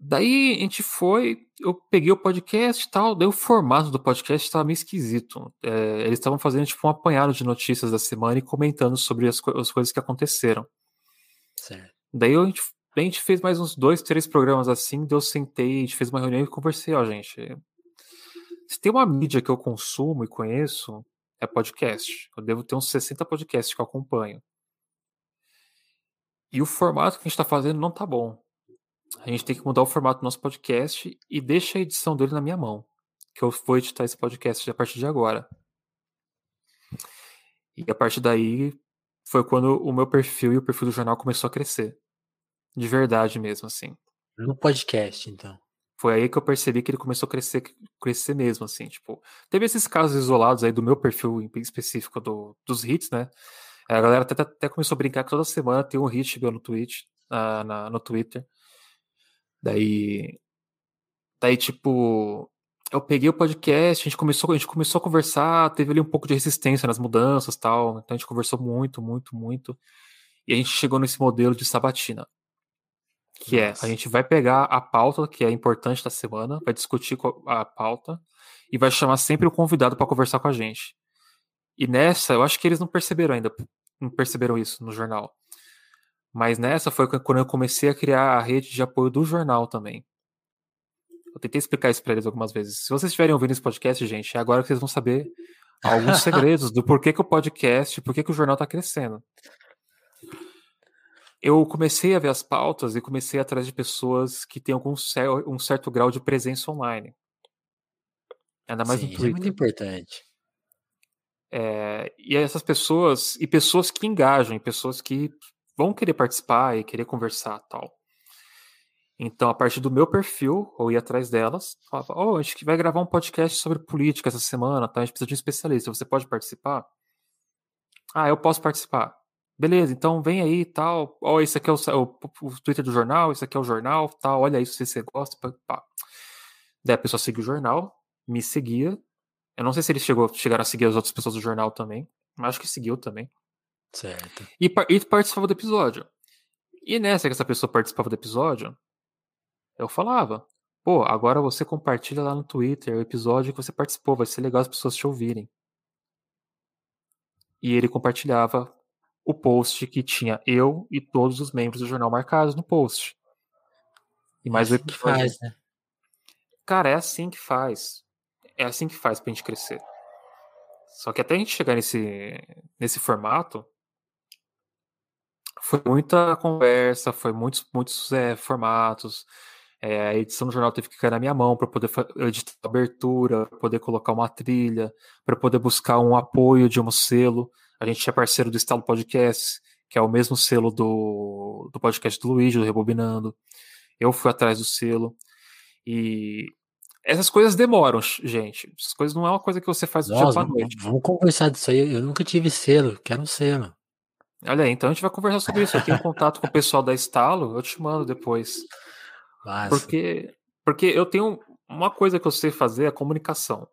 Daí a gente foi, eu peguei o podcast e tal, daí o formato do podcast estava meio esquisito. É, eles estavam fazendo tipo um apanhado de notícias da semana e comentando sobre as, co as coisas que aconteceram. Certo. Daí a gente, a gente fez mais uns dois, três programas assim, daí eu sentei, a gente fez uma reunião e conversei, ó, gente. Se tem uma mídia que eu consumo e conheço, é podcast. Eu devo ter uns 60 podcasts que eu acompanho. E o formato que a gente está fazendo não tá bom a gente tem que mudar o formato do nosso podcast e deixa a edição dele na minha mão. Que eu vou editar esse podcast a partir de agora. E a partir daí foi quando o meu perfil e o perfil do jornal começou a crescer. De verdade mesmo, assim. No podcast, então. Foi aí que eu percebi que ele começou a crescer, crescer mesmo, assim, tipo. Teve esses casos isolados aí do meu perfil em específico do, dos hits, né? A galera até, até começou a brincar que toda semana tem um hit meu no Twitch, uh, na, no Twitter. Daí. Daí, tipo. Eu peguei o podcast, a gente começou, a gente começou a conversar, teve ali um pouco de resistência nas mudanças tal. Então a gente conversou muito, muito, muito. E a gente chegou nesse modelo de sabatina. Que Nossa. é, a gente vai pegar a pauta que é importante da semana, vai discutir a pauta e vai chamar sempre o convidado para conversar com a gente. E nessa, eu acho que eles não perceberam ainda, não perceberam isso no jornal. Mas nessa foi quando eu comecei a criar a rede de apoio do jornal também. Eu tentei explicar isso para eles algumas vezes. Se vocês estiverem ouvindo esse podcast, gente, é agora que vocês vão saber alguns [LAUGHS] segredos do porquê que o podcast, porquê que o jornal está crescendo. Eu comecei a ver as pautas e comecei atrás de pessoas que têm algum um certo grau de presença online. Ainda mais Sim, no Twitter. é muito importante. É, e essas pessoas, e pessoas que engajam, e pessoas que vão querer participar e querer conversar tal. Então, a partir do meu perfil, eu ia atrás delas, falava, oh, a gente vai gravar um podcast sobre política essa semana, tá? A gente precisa de um especialista, você pode participar? Ah, eu posso participar. Beleza, então vem aí e tal. Ó, oh, esse aqui é o, o, o, Twitter do jornal, esse aqui é o jornal, tal. Olha isso se você gosta. Pá. Daí a pessoa seguiu o jornal, me seguia. Eu não sei se ele chegou, chegaram a seguir as outras pessoas do jornal também, mas acho que seguiu também. Certo. E, e participava do episódio. E nessa que essa pessoa participava do episódio, eu falava, pô, agora você compartilha lá no Twitter o episódio que você participou, vai ser legal as pessoas te ouvirem. E ele compartilhava o post que tinha eu e todos os membros do jornal marcados no post. E mais é assim o. Que faz, né? Cara, é assim que faz. É assim que faz pra gente crescer. Só que até a gente chegar nesse, nesse formato, foi muita conversa, foi muitos, muitos é, formatos. É, a edição do jornal teve que cair na minha mão para poder editar a abertura, para poder colocar uma trilha, para poder buscar um apoio de um selo. A gente é parceiro do Estalo Podcast, que é o mesmo selo do, do podcast do Luigi, do Rebobinando. Eu fui atrás do selo. E essas coisas demoram, gente. Essas coisas não é uma coisa que você faz do dia pra noite. Vamos conversar disso aí. Eu nunca tive selo, quero um selo. Olha aí, então a gente vai conversar sobre isso. Eu tenho contato com o pessoal da Estalo, eu te mando depois. Massa. Porque, porque eu tenho uma coisa que eu sei fazer, é a comunicação.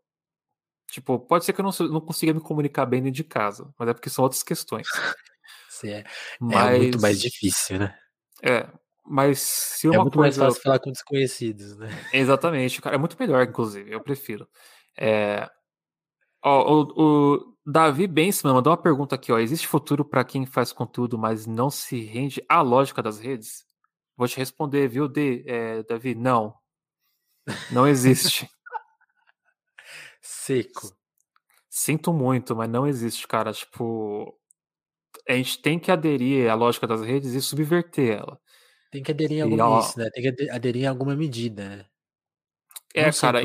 Tipo, pode ser que eu não, não consiga me comunicar bem dentro de casa, mas é porque são outras questões. [LAUGHS] é, mas, é muito mais difícil, né? É, mas se é uma muito coisa... mais fácil falar com desconhecidos, né? [LAUGHS] Exatamente, cara, é muito melhor, inclusive, eu prefiro. É... Ó, o, o Davi Bensman mandou uma pergunta aqui, ó. Existe futuro para quem faz conteúdo, mas não se rende à lógica das redes? Vou te responder, viu, D, é, Davi? Não. Não existe. [LAUGHS] Seco. Sinto muito, mas não existe, cara. Tipo, a gente tem que aderir à lógica das redes e subverter ela. Tem que aderir em alguma, ó, isso, né? Tem que aderir em alguma medida, né? É, cara,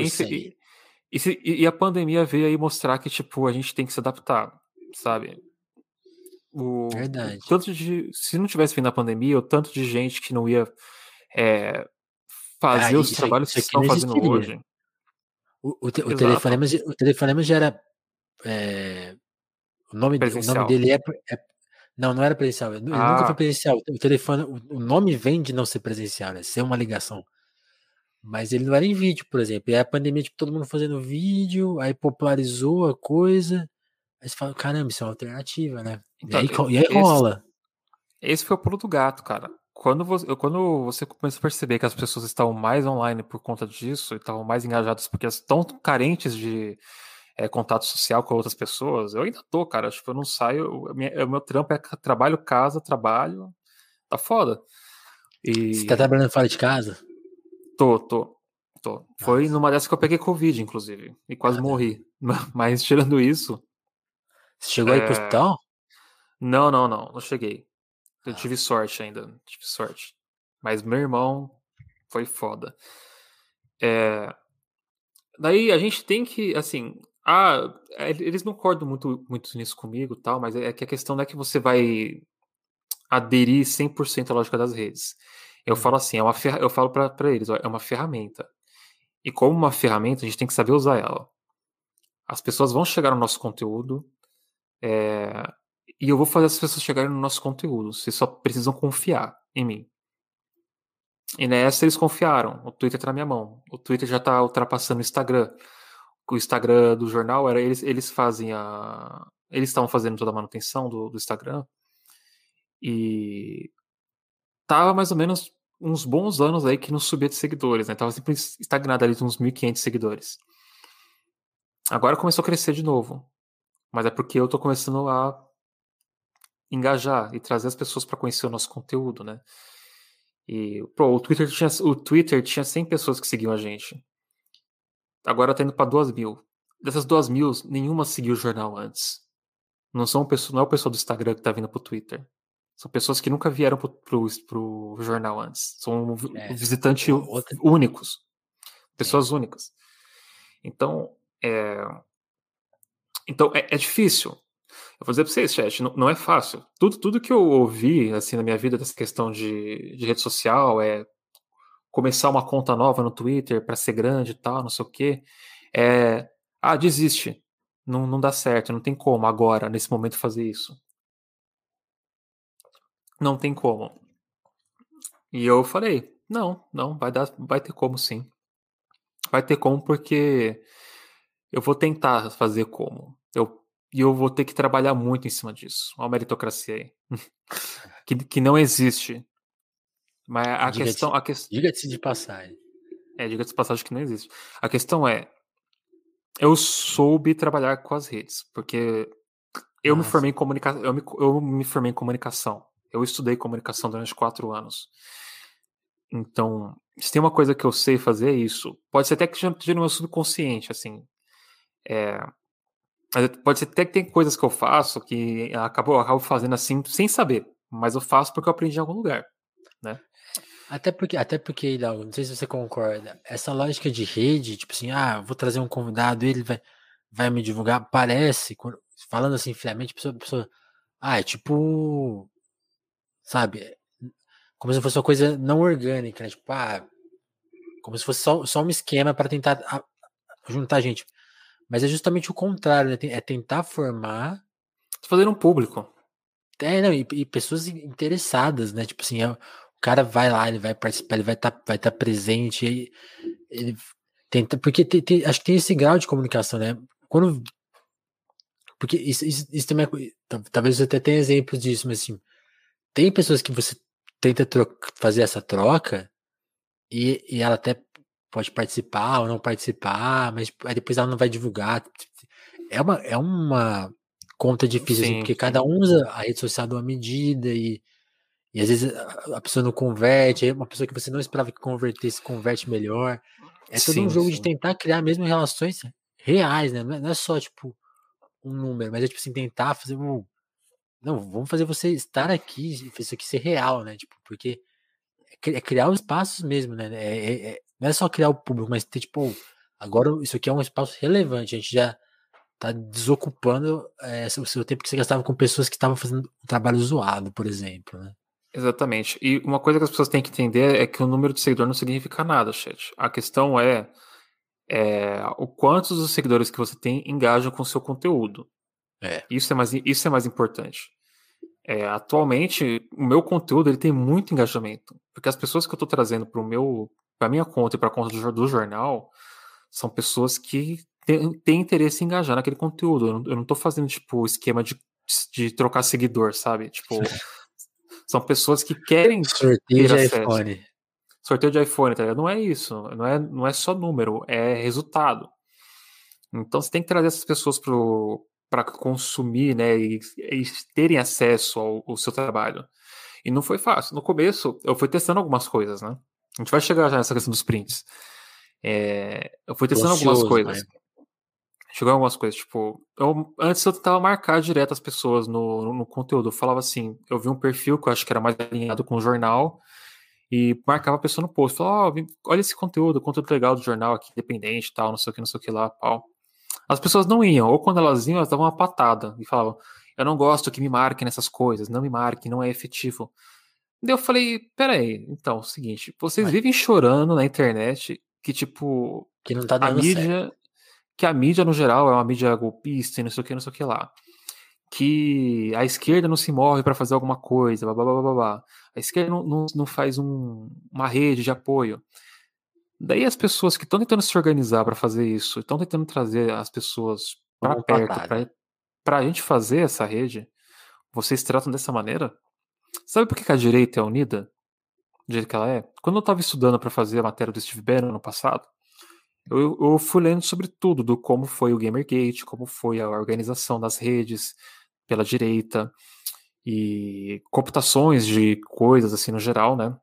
e, e, e, a pandemia veio aí mostrar que, tipo, a gente tem que se adaptar, sabe? O, Verdade. O tanto de, se não tivesse vindo a pandemia, o tanto de gente que não ia é, fazer ah, os trabalhos que estão fazendo hoje. O, o, te, o, telefonema, o telefonema já era. É, o, nome, o nome dele é, é, Não, não era presencial. Ele ah. nunca foi presencial. O telefone, o, nome vem de não ser presencial, né? Ser uma ligação. Mas ele não era em vídeo, por exemplo. E aí a pandemia, tipo, todo mundo fazendo vídeo, aí popularizou a coisa. Aí você fala, caramba, isso é uma alternativa, né? Então, e aí, e aí rola. Esse foi o pulo do gato, cara quando você, quando você começa a perceber que as pessoas estão mais online por conta disso, e estavam mais engajadas porque estão carentes de é, contato social com outras pessoas, eu ainda tô, cara. Tipo, eu não saio. O meu trampo é trabalho, casa, trabalho. Tá foda. E... Você tá trabalhando fora de casa? Tô, tô. tô. Foi numa dessas que eu peguei Covid, inclusive. E quase ah, morri. [LAUGHS] Mas tirando isso. Você chegou é... aí pro hospital? Não, não, não. Não cheguei. Eu tive sorte ainda, tive sorte. Mas meu irmão foi foda. É... Daí a gente tem que, assim, Ah, é, eles não concordam muito, muito nisso comigo tal, mas é que a questão não é que você vai aderir 100% à lógica das redes. Eu falo assim, é uma fer... eu falo para eles, ó, é uma ferramenta. E como uma ferramenta, a gente tem que saber usar ela. As pessoas vão chegar no nosso conteúdo, é... e eu vou fazer as pessoas chegarem no nosso conteúdo. Vocês só precisam confiar em mim. E nessa eles confiaram. O Twitter tá na minha mão. O Twitter já tá ultrapassando o Instagram. O Instagram do jornal era eles, eles fazem a. Eles estavam fazendo toda a manutenção do, do Instagram. E tava mais ou menos uns bons anos aí que não subia de seguidores, né? Tava sempre estagnado ali uns 1.500 seguidores. Agora começou a crescer de novo. Mas é porque eu tô começando a engajar e trazer as pessoas para conhecer o nosso conteúdo, né? E, pô, o Twitter tinha, o Twitter tinha 100 pessoas que seguiam a gente. Agora tá indo pra 2 mil. Dessas 2 mil, nenhuma seguiu o jornal antes. Não, são não é o pessoal do Instagram que tá vindo pro Twitter. São pessoas que nunca vieram pro, pro, pro jornal antes. São é, visitantes únicos. Pessoas é. únicas. Então, é... Então, é, é difícil. Eu vou dizer para vocês, chat, não, não, é fácil. Tudo, tudo que eu ouvi assim na minha vida dessa questão de, de rede social é começar uma conta nova no Twitter para ser grande e tal, não sei o quê. É, ah, desiste. Não, não dá certo, não tem como agora, nesse momento, fazer isso. Não tem como. E eu falei, não, não, vai dar, vai ter como sim. Vai ter como porque eu vou tentar fazer como. Eu e eu vou ter que trabalhar muito em cima disso. Olha a meritocracia aí. [LAUGHS] que, que não existe. Mas a diga questão. A que... Diga-se de passagem. É, diga-se de passagem que não existe. A questão é. Eu soube trabalhar com as redes, porque eu me formei em comunicação. Eu me, eu me formei em comunicação. Eu estudei comunicação durante quatro anos. Então, se tem uma coisa que eu sei fazer é isso. Pode ser até que esteja no meu subconsciente, assim. É, Pode ser até que tem coisas que eu faço que acabo, eu acabo fazendo assim sem saber, mas eu faço porque eu aprendi em algum lugar, né? Até porque, até porque, não sei se você concorda, essa lógica de rede, tipo assim, ah, vou trazer um convidado, ele vai, vai me divulgar, parece, falando assim friamente, a pessoa, a pessoa, ah, é tipo, sabe, como se fosse uma coisa não orgânica, né? Tipo, ah, como se fosse só, só um esquema para tentar juntar gente. Mas é justamente o contrário, né? É tentar formar. Fazer um público. É, não, e, e, pessoas interessadas, né? Tipo assim, é, o cara vai lá, ele vai participar, ele vai estar tá, vai tá presente, ele, ele tenta. Porque tem, tem, acho que tem esse grau de comunicação, né? Quando. Porque isso, isso, isso também é, Talvez você até tenha exemplos disso, mas assim. Tem pessoas que você tenta fazer essa troca e, e ela até pode participar ou não participar, mas aí depois ela não vai divulgar. É uma, é uma conta difícil, assim, sim, assim, porque sim. cada um usa a rede social de uma medida e, e às vezes a pessoa não converte, uma pessoa que você não esperava que convertesse, converte melhor. É todo sim, um jogo de tentar criar mesmo relações reais, né? Não é, não é, só, tipo, um número, mas é tipo assim, tentar fazer um. Não, vamos fazer você estar aqui, isso aqui ser real, né? Tipo, porque é criar os espaços mesmo, né? É, é, é não é só criar o público, mas ter, tipo, agora isso aqui é um espaço relevante. A gente já tá desocupando é, o seu tempo que você gastava com pessoas que estavam fazendo um trabalho zoado, por exemplo, né? Exatamente. E uma coisa que as pessoas têm que entender é que o número de seguidores não significa nada, chat. A questão é, é o quantos dos seguidores que você tem engajam com o seu conteúdo. É. Isso é mais, isso é mais importante. É, atualmente, o meu conteúdo ele tem muito engajamento, porque as pessoas que eu estou trazendo para o meu para minha conta e para a conta do, do, jornal, são pessoas que têm, interesse em engajar naquele conteúdo. Eu não, tô fazendo, tipo, esquema de, de trocar seguidor, sabe? Tipo, [LAUGHS] são pessoas que querem. Sorteio de acesso. iPhone. Sorteio de iPhone, tá Não é isso. Não é, não é só número, é resultado. Então você tem que trazer essas pessoas para consumir, né? E, e, terem acesso ao, ao seu trabalho. E não foi fácil. No começo, eu fui testando algumas coisas, né? A gente vai chegar já nessa questão dos prints. É, eu fui testando algumas coisas. Né? Chegou algumas coisas, tipo, eu, antes eu tentava marcar direto as pessoas no, no, no, conteúdo. Eu falava assim, eu vi um perfil que eu acho que era mais alinhado com o jornal e marcava a pessoa no post. Falava, oh, olha esse conteúdo, conteúdo legal do jornal aqui, independente tal, não sei o que, não sei o que lá, pau. As pessoas não iam, ou quando elas iam, elas davam uma patada e falavam: Eu não gosto que me marquem nessas coisas, não me marquem, não é efetivo. Daí eu falei: Peraí, então, é o seguinte, vocês Mas... vivem chorando na internet que, tipo, que não tá a mídia. Certo. Que a mídia, no geral, é uma mídia golpista e não sei o que, não sei o que lá que a esquerda não se move para fazer alguma coisa, blá, blá, blá, blá, blá. a esquerda não, não, não faz um, uma rede de apoio. Daí as pessoas que estão tentando se organizar para fazer isso, estão tentando trazer as pessoas para perto, para a gente fazer essa rede, vocês tratam dessa maneira? Sabe por que a direita é unida? Do jeito que ela é? Quando eu estava estudando para fazer a matéria do Steve Bannon no passado, eu, eu, fui lendo sobre tudo, do como foi o Gamergate, como foi a organização das redes, pela direita e computações de coisas assim no geral, né?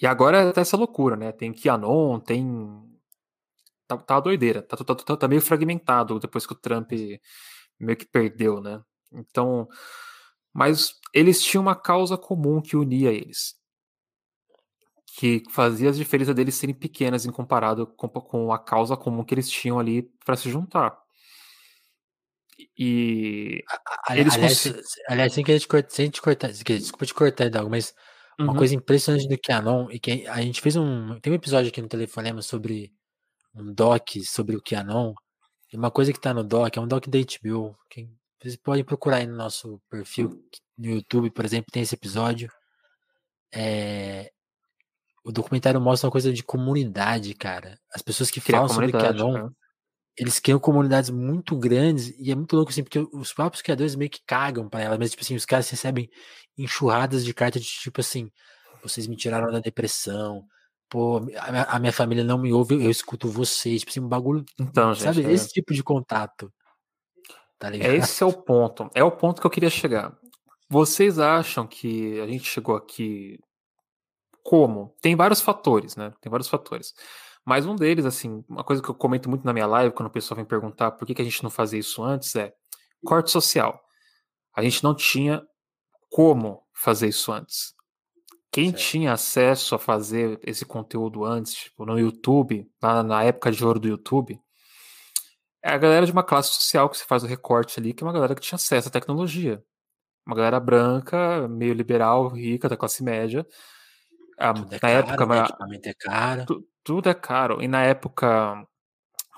E agora tá essa loucura, né? Tem QAnon, tem tá, tá doideira, tá, tá, tá, tá meio fragmentado depois que o Trump meio que perdeu, né? Então, mas eles tinham uma causa comum que unia eles, que fazia as diferenças deles serem pequenas em comparado com, com a causa comum que eles tinham ali para se juntar. E. Aliás, eles aliás, sem querer te cortar, sem te cortar, desculpa te cortar, Hidalgo, mas uhum. uma coisa impressionante do Canon e que a gente fez um. Tem um episódio aqui no Telefonema sobre um doc sobre o Canon. E uma coisa que tá no doc é um doc da HBO. Quem, vocês podem procurar aí no nosso perfil no YouTube, por exemplo, tem esse episódio. É, o documentário mostra uma coisa de comunidade, cara. As pessoas que Criar falam sobre o Canon. Né? Eles criam comunidades muito grandes e é muito louco assim, porque os próprios criadores meio que cagam para ela, mas tipo assim, os caras recebem enxurradas de cartas de tipo assim, vocês me tiraram da depressão, pô, a minha, família não me ouve, eu escuto vocês, tipo assim, um bagulho, então, sabe, gente, esse é... tipo de contato. Tá ligado? Esse é o ponto, é o ponto que eu queria chegar. Vocês acham que a gente chegou aqui como? Tem vários fatores, né? Tem vários fatores. Mas um deles, assim, uma coisa que eu comento muito na minha live, quando o pessoal vem perguntar por que, que a gente não fazia isso antes, é corte social. A gente não tinha como fazer isso antes. Quem certo. tinha acesso a fazer esse conteúdo antes, tipo, no YouTube, na, na época de ouro do YouTube, é a galera de uma classe social que você faz o recorte ali, que é uma galera que tinha acesso à tecnologia. Uma galera branca, meio liberal, rica, da classe média. Ah, na caro, época, né? equipamento é caro. Tu, tudo é caro. E na época.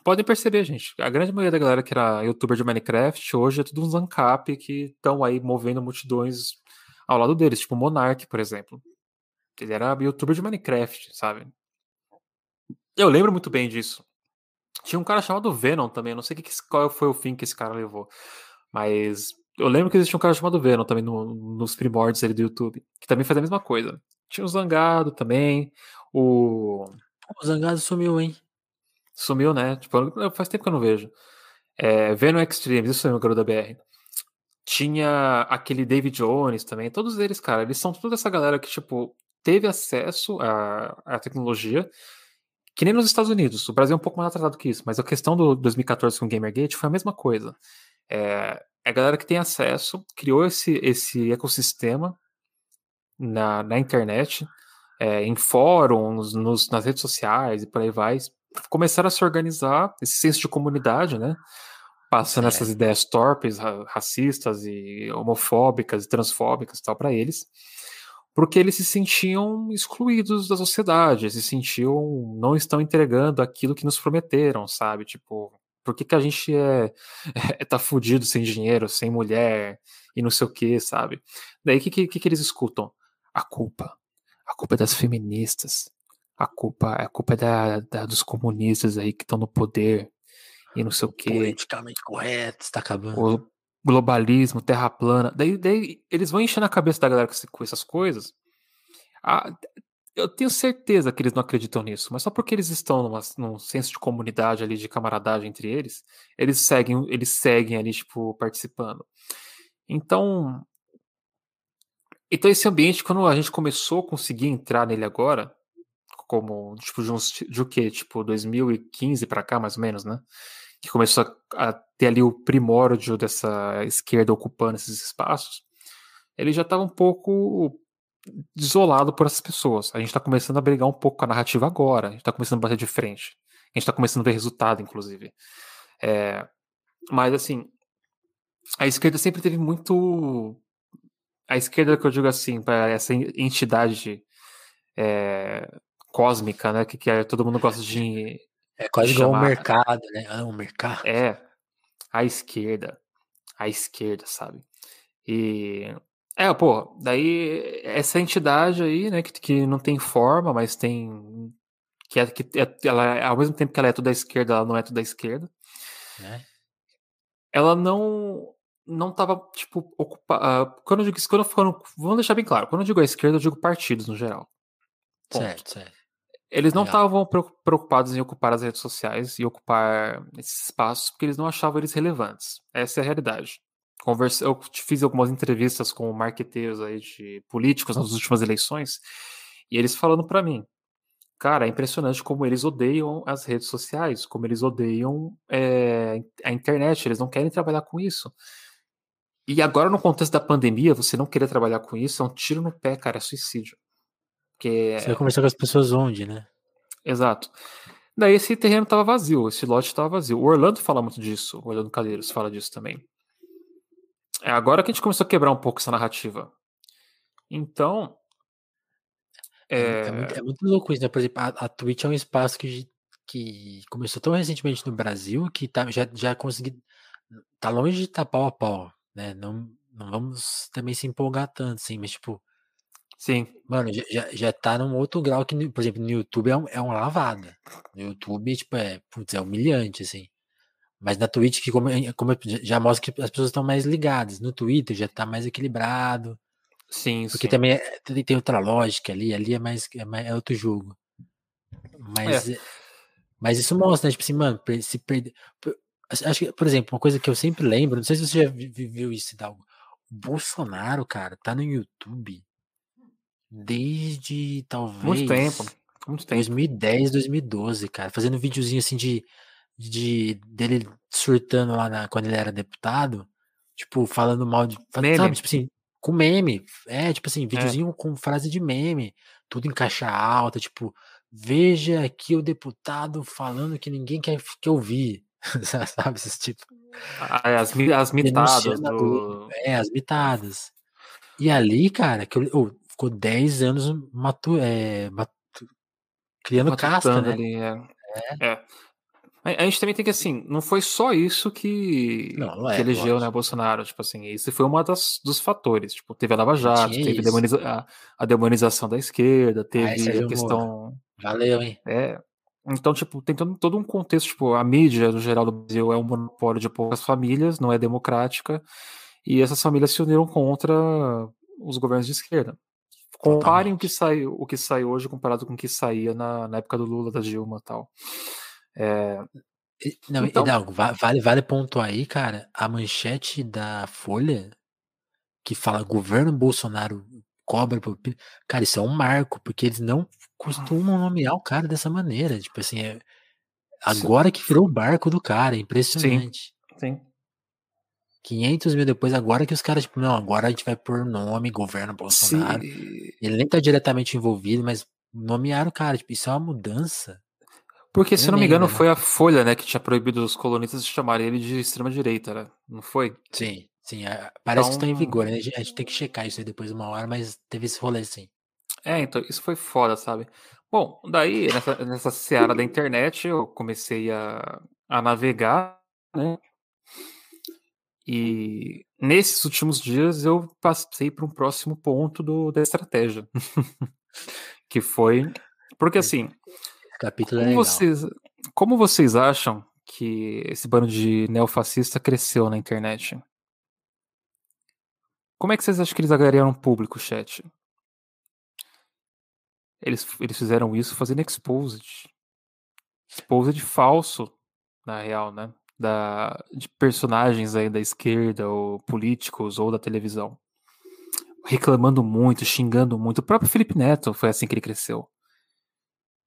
Podem perceber, gente. A grande maioria da galera que era youtuber de Minecraft hoje é tudo uns ANCAP que estão aí movendo multidões ao lado deles. Tipo o Monark, por exemplo. Ele era youtuber de Minecraft, sabe? Eu lembro muito bem disso. Tinha um cara chamado Venom também. não sei que, qual foi o fim que esse cara levou. Mas eu lembro que existia um cara chamado Venom também no, nos primórdios ali do YouTube. Que também fazia a mesma coisa. Tinha o Zangado também. O. O Zangado sumiu, hein? Sumiu, né? Tipo, faz tempo que eu não vejo. É, Venom Extremes, isso aí no Garoto da BR. Tinha aquele David Jones também. Todos eles, cara, eles são toda essa galera que, tipo, teve acesso à, à tecnologia. Que nem nos Estados Unidos. O Brasil é um pouco mais atrasado que isso. Mas a questão do 2014 com o Gamergate foi a mesma coisa. É a galera que tem acesso, criou esse, esse ecossistema na, na internet é, em fóruns, nos, nas redes sociais e por aí vai, começaram a se organizar, esse senso de comunidade, né? Passando é. essas ideias torpes, racistas e homofóbicas e transfóbicas e tal para eles, porque eles se sentiam excluídos da sociedade, se sentiam não estão entregando aquilo que nos prometeram, sabe? Tipo, por que, que a gente é, [LAUGHS] é tá fudido sem dinheiro, sem mulher e não sei o que, sabe? Daí o que, que, que eles escutam? A culpa a culpa é das feministas, a culpa, a culpa é da, da dos comunistas aí que estão no poder e não sei o quê. Politicamente correto, está acabando. O globalismo, terra plana. Daí, daí eles vão enchendo a cabeça da galera com essas coisas. Ah, eu tenho certeza que eles não acreditam nisso, mas só porque eles estão numa, num senso de comunidade ali, de camaradagem entre eles, eles seguem, eles seguem ali, tipo, participando. Então, então esse ambiente, quando a gente começou a conseguir entrar nele agora, como tipo de, uns, de o quê? Tipo 2015 para cá, mais ou menos, né? Que começou a, a, ter ali o primórdio dessa esquerda ocupando esses espaços, ele já estava um pouco isolado por essas pessoas. A gente está começando a brigar um pouco com a narrativa agora, a gente está começando a bater de frente. A gente está começando a ver resultado, inclusive. É, mas, assim, a esquerda sempre teve muito. A esquerda, que eu digo assim, para essa entidade é, cósmica, né? Que, que é, todo mundo gosta de. É quase igual o mercado, né? Ah, o mercado. É, a esquerda. A esquerda, sabe? E. É, pô, daí essa entidade aí, né, que, que não tem forma, mas tem. Que, é, que é, ela, ao mesmo tempo que ela é toda esquerda, ela não é toda esquerda. É. Ela não não tava, tipo, ocupada. Uh, quando eu digo isso, quando eu vamos deixar bem claro, quando eu digo a esquerda, eu digo partidos no geral. Ponto. Certo, certo. Eles não estavam preocupados em ocupar as redes sociais e ocupar esses espaços porque eles não achavam eles relevantes. Essa é a realidade. Conversa, eu fiz algumas entrevistas com marqueteiros aí de políticos nas últimas eleições e eles falando para mim, cara, é impressionante como eles odeiam as redes sociais, como eles odeiam é, a internet, eles não querem trabalhar com isso. E agora, no contexto da pandemia, você não querer trabalhar com isso é um tiro no pé, cara, é suicídio. Porque... Você vai conversar com as pessoas onde, né? Exato. Daí esse terreno estava vazio, esse lote estava vazio. O Orlando fala muito disso, o Orlando Calheiros fala disso também. É agora que a gente começou a quebrar um pouco essa narrativa. Então. É, é, muito, é muito, louco isso, né? Por exemplo, a, a Twitch é um espaço que, que começou tão recentemente no Brasil que tá, já, já consegui. Tá longe de estar pau a pau, né? Não, não vamos também se empolgar tanto, assim, mas tipo Sim. Mano, já, já, já tá num outro grau que, por exemplo, no YouTube é, um, é uma lavada. No YouTube, tipo, é, putz, é humilhante, assim. Mas na Twitch, que como, como já mostra que as pessoas estão mais ligadas. No Twitter já tá mais equilibrado. Sim, Porque sim. também é, tem outra lógica ali, ali é mais, é, mais, é outro jogo. Mas, é. mas isso mostra, né? Tipo assim, mano, se perder. Acho que, por exemplo, uma coisa que eu sempre lembro, não sei se você já viu isso, Dalgo. O Bolsonaro, cara, tá no YouTube Desde talvez. Muito tempo. Muito tempo. 2010, 2012, cara. Fazendo videozinho assim de. De dele surtando lá na, quando ele era deputado. Tipo, falando mal de. Meme. Sabe, tipo assim, com meme. É, tipo assim, é. videozinho é. com frase de meme. Tudo em caixa alta, tipo. Veja aqui o deputado falando que ninguém quer que ouvir. [LAUGHS] sabe, esse tipo. As, as mitadas. Do... É, as mitadas. E ali, cara, que eu, ficou 10 anos matu, é, matu, criando casca, né? Ali, é. é. é. A gente também tem que, assim, não foi só isso que, não, não é, que elegeu, né, Bolsonaro, tipo assim, isso foi das, dos fatores, tipo, teve a Lava Jato, teve demoniza a, a, demonização da esquerda, teve a questão... Valeu, hein? É, então, tipo, tem todo, todo um contexto, tipo, a mídia, no geral do Brasil, é um monopólio de poucas famílias, não é democrática, e essas famílias se uniram contra os governos de esquerda. Comparem o que sai, o que sai hoje comparado com o que saía na, na época do Lula, da Dilma e tal. É... Não, então... vale, vale pontuar aí, cara, a manchete da Folha que fala governo Bolsonaro cobra. Cara, isso é um marco, porque eles não costumam nomear o cara dessa maneira. Tipo assim, é... agora que virou o barco do cara, é impressionante. Sim. Sim. 500 mil depois, agora que os caras, tipo, não, agora a gente vai por nome, governo Bolsonaro. Sim. Ele nem tá diretamente envolvido, mas nomearam o cara, tipo, isso é uma mudança. Porque, se eu não me engano, né? foi a Folha, né, que tinha proibido os colonistas de chamarem ele de extrema-direita, né? Não foi? Sim, sim. É, parece então... que está em vigor, né? A gente, a gente tem que checar isso aí depois de uma hora, mas teve esse rolê, sim. É, então, isso foi foda, sabe? Bom, daí, nessa, nessa seara da internet, eu comecei a, a navegar, né? E nesses últimos dias eu passei para um próximo ponto do, da estratégia. [LAUGHS] que foi. Porque assim. Capítulo como, é vocês, como vocês acham que esse bando de neofascista cresceu na internet? Como é que vocês acham que eles agariaram público, chat? Eles, eles fizeram isso fazendo exposed. Exposed falso, na real, né? da, de personagens aí da esquerda, ou políticos, ou da televisão. Reclamando muito, xingando muito. O próprio Felipe Neto foi assim que ele cresceu.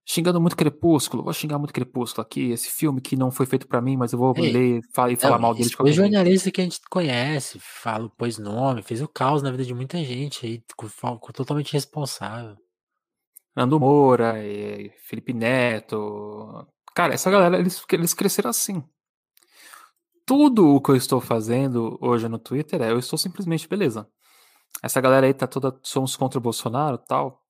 Xingando muito Crepúsculo, vou xingar muito Crepúsculo aqui, esse filme que não foi feito para mim, mas eu vou Ei, ler e falar mal dele de qualquer jornalista que a gente conhece, fala, pôs nome, fez o caos na vida de muita gente aí, totalmente responsável. Nando Moura, Felipe Neto. Cara, essa galera, eles, eles cresceram assim. tudo o que eu estou fazendo hoje no Twitter é eu estou simplesmente, beleza. Essa galera aí tá toda, somos contra o Bolsonaro tal.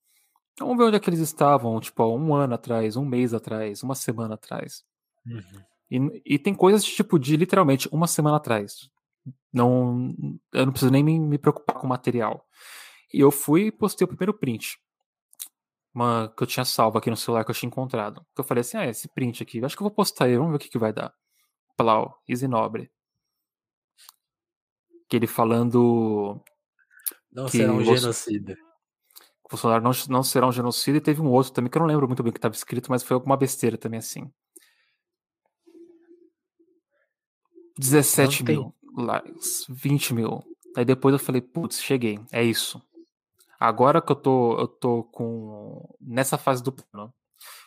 Vamos ver onde é que eles estavam, tipo, um ano atrás, um mês atrás, uma semana atrás. Uhum. E, e, tem coisas, tipo, de literalmente uma semana atrás. Não, eu não preciso nem me, me preocupar com o material. E eu fui e postei o primeiro print. Uma, que eu tinha salvo aqui no celular que eu tinha encontrado. Que eu falei assim: ah, esse print aqui, acho que eu vou postar aí, vamos ver o que, que vai dar. Plau, Easy Nobre. Que ele falando. Não que será um genocida. Bolsonaro não, não será um genocida, e teve um outro também, que eu não lembro muito bem o que estava escrito, mas foi alguma besteira também assim. 17 mil likes, 20 mil. Aí depois eu falei, putz, cheguei, é isso. Agora que eu tô, eu tô com. nessa fase do plano.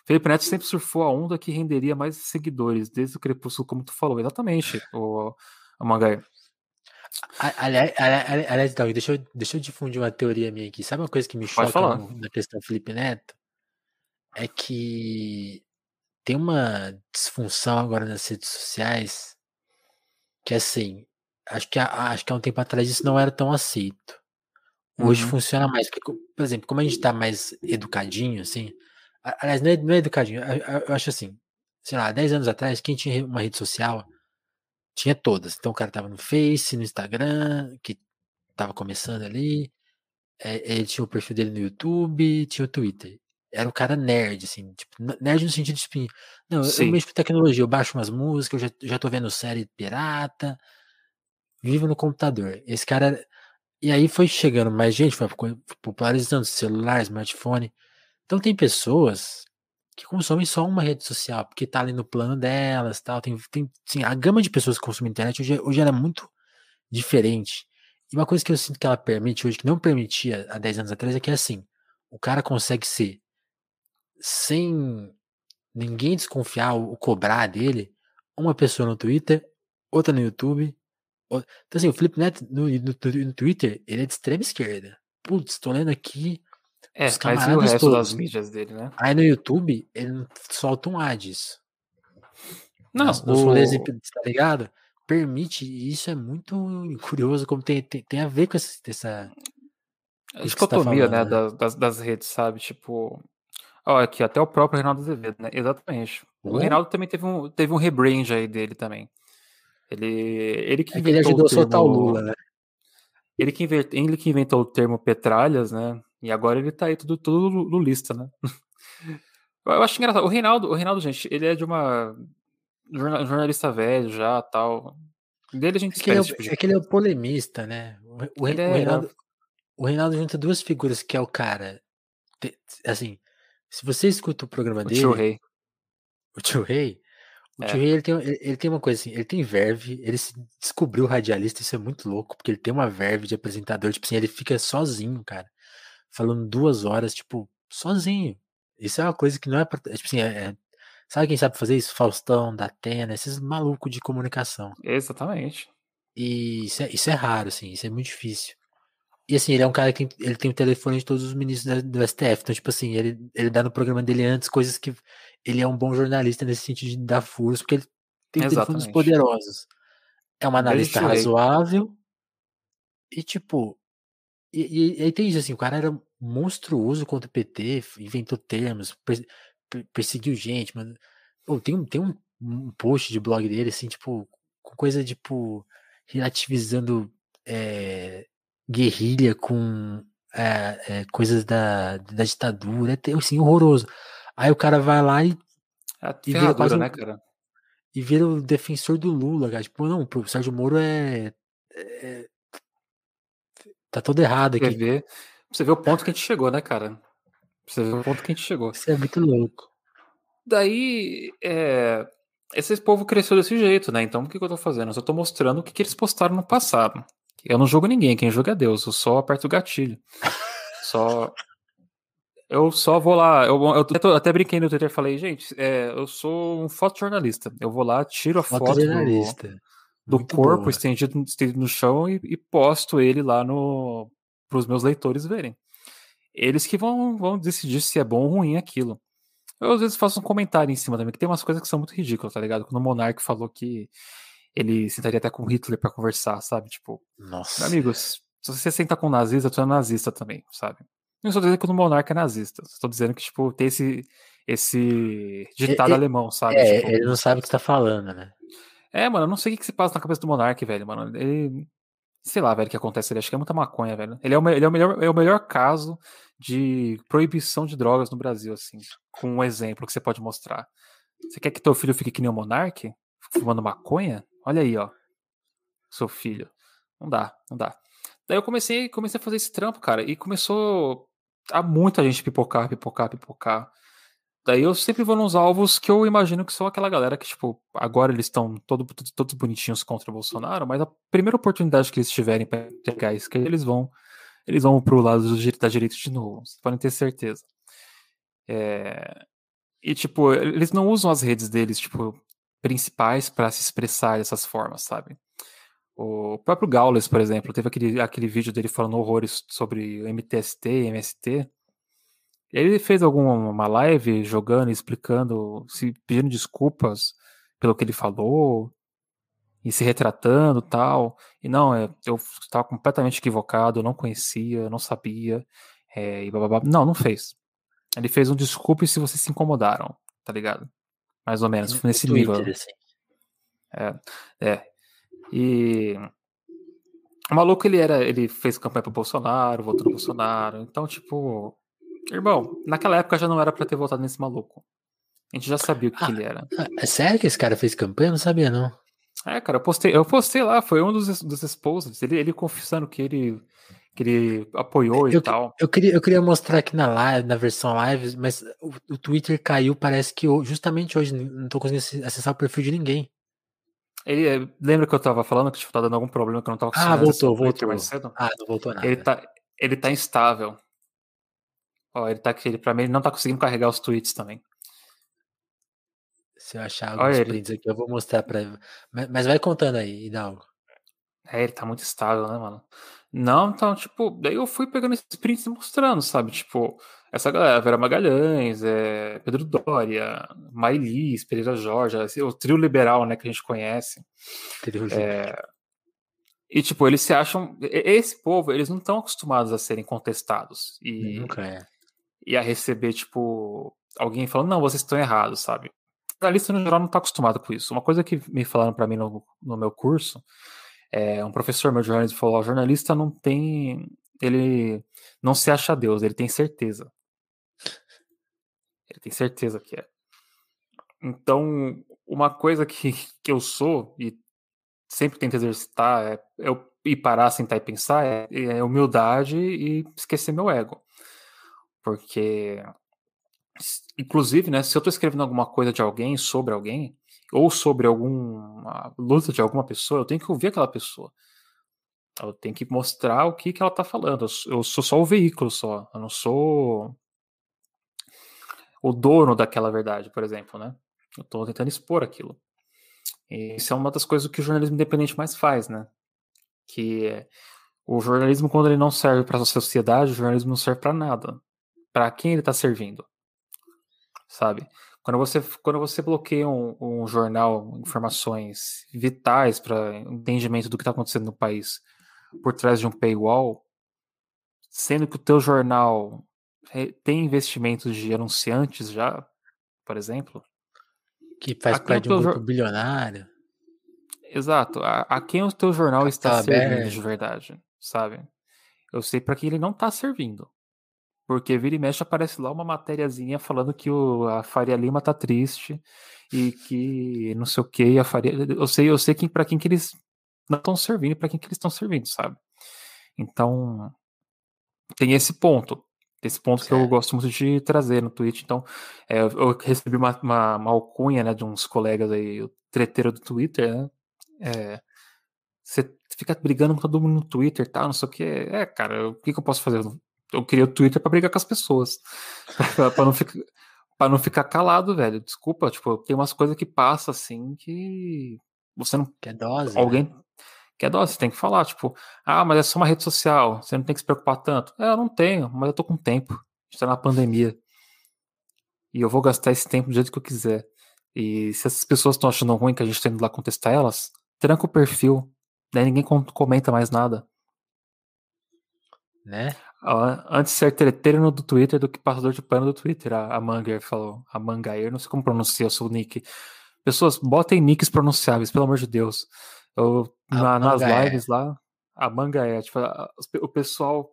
Felipe Neto sempre surfou a onda que renderia mais seguidores, desde o Crepúsculo, como tu falou. Exatamente, o, o Mangai. Aliás, aliás, então, deixa eu, deixa eu difundir uma teoria minha aqui. Sabe uma coisa que me choca na questão do Felipe Neto? É que tem uma disfunção agora nas redes sociais que, assim, acho que, acho que há um tempo atrás isso não era tão aceito. Hoje uhum. funciona mais. Porque, por exemplo, como a gente tá mais educadinho, assim. Aliás, não é, não é educadinho. Eu, eu acho assim, sei lá, 10 anos atrás, quem tinha uma rede social tinha todas. Então o cara tava no Face, no Instagram, que tava começando ali. É, ele tinha o perfil dele no YouTube, tinha o Twitter. Era um cara nerd, assim, tipo, nerd no sentido de tipo, não, Sim. eu mexo com tecnologia, eu baixo umas músicas, eu já, já tô vendo série pirata, vivo no computador. Esse cara. E aí foi chegando mais gente, foi popularizando celular, smartphone. Então tem pessoas que consomem só uma rede social, porque tá ali no plano delas, tal. Tem, tem sim, a gama de pessoas que consomem internet hoje, hoje era muito diferente. E uma coisa que eu sinto que ela permite hoje, que não permitia há 10 anos atrás, é que é assim, o cara consegue ser sem ninguém desconfiar ou cobrar dele, uma pessoa no Twitter, outra no YouTube. Outra... Então assim, o Felipe Neto no, no, no Twitter, ele é de extrema esquerda. Putz, tô lendo aqui é, Os mas e o resto todos. das mídias dele, né? Aí no YouTube, ele solta um ads. Não, o... rolês, tá ligado? Permite, e isso é muito curioso, como tem, tem, tem a ver com essa. essa a dicotomia, tá né, né? Das, das redes, sabe? Tipo. Ó, aqui, até o próprio Reinaldo Azevedo, né? Exatamente. O Reinaldo também teve um, teve um rebrand aí dele também. Ele, ele que é que ele ajudou a soltar o Lula, né? Ele que, inventou, ele que inventou o termo petralhas, né? E agora ele tá aí tudo, tudo lista, né? [LAUGHS] Eu acho engraçado. O Reinaldo, o Reinaldo, gente, ele é de uma jornalista velho já, tal. Dele a gente é que, ele é, tipo de... é que ele é o polemista, né? O, o, é, Reinaldo, é... o Reinaldo junta duas figuras, que é o cara. Assim, se você escuta o programa o dele. Tio Rei. O Tio Rei. O é. Tio Rei ele tem, ele, ele, tem uma coisa assim, ele tem verve, ele se descobriu radialista, isso é muito louco, porque ele tem uma verve de apresentador, tipo assim, ele fica sozinho, cara falando duas horas, tipo, sozinho. Isso é uma coisa que não é pra. É, tipo assim, é, é, sabe quem sabe fazer isso? Faustão, Datena, esses malucos de comunicação. Exatamente. E isso é, isso é raro, assim, isso é muito difícil. E assim, ele é um cara que tem, ele tem o telefone de todos os ministros do STF. Então, tipo assim, ele, ele dá no programa dele antes coisas que. Ele é um bom jornalista nesse sentido de dar furos, porque ele tem telefones poderosos. É um analista razoável. E, tipo, e, e, aí tem isso, assim, o cara era monstruoso contra o PT, inventou termos, per, per, perseguiu gente, mano. Pô, tem, um, tem um, um post de blog dele, assim, tipo, com coisa, tipo, relativizando é, guerrilha com é, é, coisas da, da ditadura, é assim, horroroso. Aí o cara vai lá e. É e vira quase né, cara? E vira o defensor do Lula, cara. Tipo, não, o Sérgio Moro é, é Tá tudo errado aqui. Você vê, você vê o ponto que a gente chegou, né, cara? Você vê o ponto que a gente chegou. Isso é muito louco. Daí, é, esse povo cresceu desse jeito, né? Então, o que, que eu tô fazendo? Eu só tô mostrando o que, que eles postaram no passado. Eu não jogo ninguém, quem joga é Deus. Eu só aperto o gatilho. [LAUGHS] só. Eu só vou lá. Eu, eu até brinquei no Twitter e falei, gente, é, eu sou um fotojornalista. Eu vou lá, tiro a foto. Fotojornalista. Do, do Muito corpo estendido, estendido, no chão e, e posto ele lá no para os meus leitores verem. Eles que vão, vão decidir se é bom ou ruim aquilo. Eu às vezes faço um comentário em cima também, que tem umas coisas que são muito ridículas, tá ligado? Quando o Monark falou que ele sentaria até com Hitler para conversar, sabe? Tipo, Nossa. amigos, se você senta com um nazista, tu é nazista também, sabe? Não estou dizendo que o monarca é nazista, estou dizendo que, tipo, tem esse, esse ditado alemão, sabe? É, Tipo, ele não sabe o que você tá falando, né? É, mano, eu não sei o que, que se passa na cabeça do monarca, velho, mano. Ele. Sei lá, velho, o que acontece ali. Acho que é muita maconha, velho. Ele é o, ele é o, melhor, é o melhor caso de proibição de drogas no Brasil, assim. Com um exemplo que você pode mostrar. Você quer que teu filho fique que nem o monarca? Fumando maconha? Olha aí, ó. Seu filho. Não dá, não dá. Daí eu comecei, comecei a fazer esse trampo, cara. E começou a muita gente pipocar, pipocar, pipocar. Daí eu sempre vou nos alvos que eu imagino que são aquela galera que, tipo, agora eles estão todo, todos, bonitinhos contra o Bolsonaro, mas a primeira oportunidade que eles tiverem pra pegar a esquerda, eles vão, eles vão pro lado do, da direita de novo. Vocês podem ter certeza. É, E, tipo, eles não usam as redes deles, tipo, principais pra se expressar dessas formas, sabe? O próprio Gaules, por exemplo, teve aquele, aquele vídeo dele falando horrores sobre MTST, MST. Ele fez alguma live jogando, explicando, se pedindo desculpas pelo que ele falou e se retratando tal. E não, é, eu estava completamente equivocado, não conhecia, não sabia. é, e bababá. Não, não fez. Ele fez um desculpe se vocês se incomodaram, tá ligado? Mais ou menos, No- nesse nível. Assim. É. E o maluco, ele era. Ele fez campanha pro Bolsonaro, votou no Bolsonaro. Então, tipo. Irmão, naquela época já não era pra ter votado nesse maluco. A gente já sabia o que, Ah. que ele era. Ah, é sério que esse cara fez campanha? Eu não sabia, não. É, cara, eu postei, eu postei lá, foi um dos, dos exposed. Ele, ele confessando que ele, que ele apoiou e Eu, tal. eu, queria, eu queria mostrar aqui na live, na versão live, mas o, o Twitter caiu, parece que justamente hoje não tô conseguindo acess- acessar o perfil de ninguém. Ele, é, lembra que eu tava falando que tipo, tá dando algum problema que eu não tava Ah, conseguindo acessar voltou, voltou. mais cedo? Ah, não voltou nada. Ele tá, ele tá instável. Ó, ele tá aqui, ele, pra mim, ele não tá conseguindo carregar os tweets também. Se eu achar Olha alguns ele. prints aqui, eu vou mostrar pra. Mas, mas vai contando aí, Hidalgo. É, ele tá muito estável, né, mano? Não, então, tipo, daí eu fui pegando esses prints e mostrando, sabe? Tipo, essa galera, Vera Magalhães, é, Pedro Doria, Mailis, Pereira Jorge, o trio liberal, né, que a gente conhece. É, e, tipo, eles se acham. Esse povo, eles não estão acostumados a serem contestados e, Nunca é. E a receber, tipo, alguém falando, não, vocês estão errados, sabe? Jornalista, no geral, não tá acostumado com isso. Uma coisa que me falaram pra mim no, no meu curso, é, um professor meu de jornalismo falou, o jornalista não tem. Ele não se acha Deus, ele tem certeza. Ele tem certeza que é. Então, uma coisa que, [LAUGHS] que eu sou e sempre tento exercitar é eu ir parar, sentar e pensar é, é humildade e esquecer meu ego. Porque, inclusive, né, se eu tô escrevendo alguma coisa de alguém, sobre alguém, ou sobre alguma luta de alguma pessoa, eu tenho que ouvir aquela pessoa. Eu tenho que mostrar o que, que ela tá falando. Eu, sou- só o veículo só. Eu não sou o dono daquela verdade, por exemplo, né? Eu tô tentando expor aquilo. E isso é uma das coisas que o jornalismo independente mais faz, né? Que o jornalismo, quando ele não serve para a sociedade, o jornalismo não serve para nada. Para quem ele tá servindo? Sabe? Quando você, quando você bloqueia um, um jornal, informações vitais para entendimento do que está acontecendo no país por trás de um paywall, sendo que o teu jornal eh, tem investimentos de anunciantes já, por exemplo, Que faz parte de um grupo jor- bilionário. Exato. A, a quem o teu jornal está Capital servindo aberto. de verdade, sabe? Eu sei para quem ele não tá servindo. Porque vira e mexe aparece lá uma matériazinha falando que o, a Faria Lima tá triste e que não sei o que, a Faria. Eu sei, eu sei quem, para quem que eles não estão servindo e para quem que eles estão servindo, sabe? Então, tem esse ponto. Esse ponto que eu gosto muito de trazer no Twitch. Então, é, eu recebi uma, uma, uma alcunha né, de uns colegas aí, o treteiro do Twitter, né? É, você fica brigando com todo mundo no Twitter e tal, não sei o que. É, cara, o que, que eu posso fazer? Eu- Eu criei o Twitter pra brigar com as pessoas. [LAUGHS] pra, pra não ficar, pra não ficar calado, velho. Desculpa, tipo, tem umas coisas que passam assim que você não. Que é dose. né? Alguém. Que é dose, você tem que falar, tipo, ah, mas é só uma rede social, você não tem que se preocupar tanto. É, eu não tenho, mas eu tô com tempo. A gente tá na pandemia. E eu vou gastar esse tempo do jeito que eu quiser. E se essas pessoas estão achando ruim que a gente tá indo lá contestar elas, tranca o perfil, daí ninguém comenta mais nada. Né? Antes ser treteiro do Twitter do que passador de pano do Twitter, a, a falou. A Mangair, não sei como pronuncia o seu nick. Pessoas, botem nicks pronunciáveis, pelo amor de Deus. Eu, na, nas lives lá, a Mangair, tipo, a, o pessoal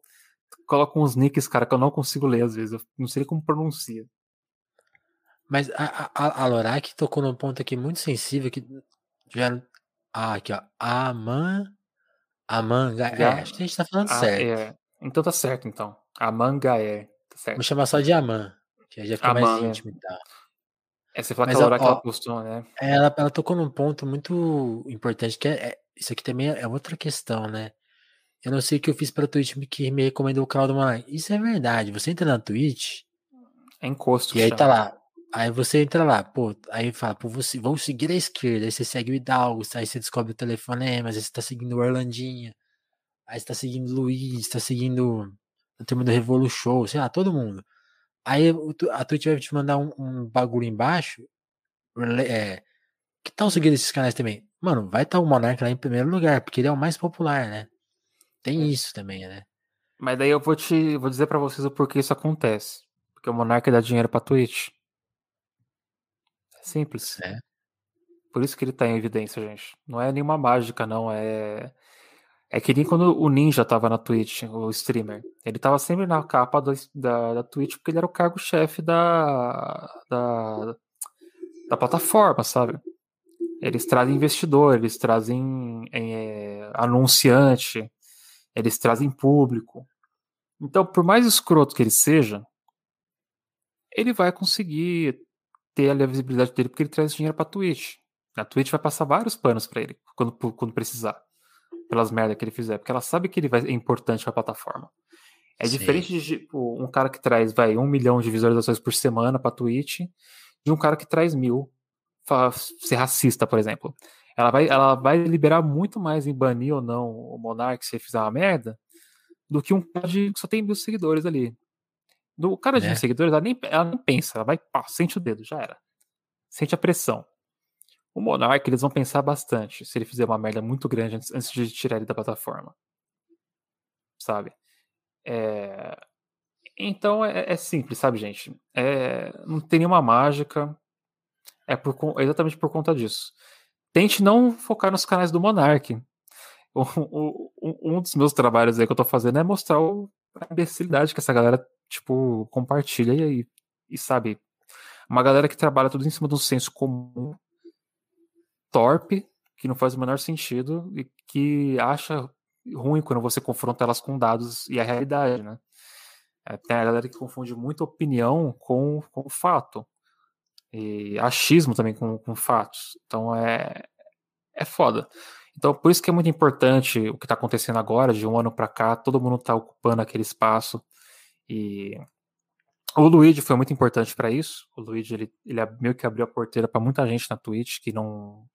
coloca uns nicks, cara, que eu não consigo ler às vezes. Eu não sei como pronuncia. Mas a, a, a Lorak tocou num ponto aqui muito sensível que já. Ah, aqui, ó. Aman. Amanga. É, acho que a gente tá falando ah, certo. É. Então tá certo, então. Amanga é. Tá certo. Vou chamar só de Aman. Que já fica Aman, mais íntimo e tal. É, você fala que ela postou, né? Ela, ela tocou num ponto muito importante, que é, é isso aqui também é outra questão, né? Eu não sei o que eu fiz pra Twitch que me recomendou o do Monark. Isso é verdade. Você entra na Twitch. É encosto. E aí tá lá. Aí você entra lá, pô, aí fala, pô, você, vamos seguir a esquerda, aí você segue o Hidalgo, aí você descobre o telefonema, aí você tá seguindo o Orlandinha, aí você tá seguindo o Luiz, tá seguindo o turma do Revolu Show, sei lá, todo mundo. Aí a Twitch vai te mandar um, um bagulho embaixo, é, que tal seguir esses canais também? Mano, vai estar tá o Monark lá em primeiro lugar, porque ele é o mais popular, né? Tem é. isso também, né? Mas daí eu vou te vou dizer para vocês o porquê isso acontece. Porque o Monark dá dinheiro pra Twitch. Simples. É. Por isso que ele tá em evidência, gente. Não é nenhuma mágica, não. É. É que nem quando o Ninja tava na Twitch, o streamer. Ele tava sempre na capa da, da, da Twitch porque ele era o cargo-chefe da, da, da plataforma, sabe? Eles trazem investidor, eles trazem é, anunciante, eles trazem público. Então, por mais escroto que ele seja, ele vai conseguir ter a visibilidade dele porque ele traz dinheiro pra Twitch. A Twitch vai passar vários panos para ele quando, quando precisar. Pelas merdas que ele fizer. Porque ela sabe que ele vai, é importante pra plataforma. É Sim. diferente de tipo, um cara que traz vai, um milhão de visualizações por semana pra Twitch de um cara que traz mil. Ser racista, por exemplo. Ela vai, ela vai liberar muito mais em banir ou não o Monark se ele fizer uma merda do que um cara de, que só tem mil seguidores ali. Do cara de é. seguidores, ela nem, ela nem pensa, ela vai, pá, sente o dedo, já era. Sente a pressão. O Monark, eles vão pensar bastante se ele fizer uma merda muito grande antes, antes de tirar ele da plataforma. Sabe? É... Então é, é, simples, sabe, gente? É... Não tem nenhuma mágica. É, por, é exatamente por conta disso. Tente não focar nos canais do Monark. um dos meus trabalhos aí que eu tô fazendo é mostrar a imbecilidade que essa galera tipo, compartilha e, e sabe, uma galera que trabalha tudo em cima um senso comum, torpe, que não faz o menor sentido e que acha ruim quando você confronta elas com dados e a realidade, né? É, tem a galera que confunde muito opinião com, com fato. E achismo também com, com fatos. Então é, é foda. Então, por isso que é muito importante o que está acontecendo agora, de um ano para cá, todo mundo está ocupando aquele espaço. E o Luigi foi muito importante para isso. O Luigi ele, ele meio que abriu a porteira para muita gente na Twitch que não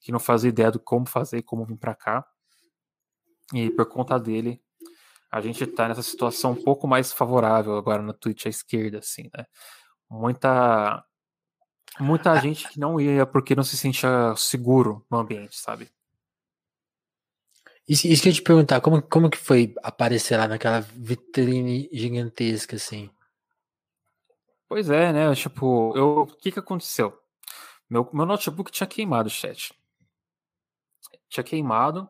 que não fazia ideia do como fazer e como vir para cá. E por conta dele, a gente está nessa situação um pouco mais favorável agora na Twitch à esquerda, assim, né? Muita muita gente que não ia porque não se sentia seguro no ambiente, sabe? Isso, isso que eu ia te perguntar, como, como que foi aparecer lá naquela vitrine gigantesca, assim? Pois é, né? Tipo, eu, o que que aconteceu? Meu, meu notebook tinha queimado o chat. Tinha queimado.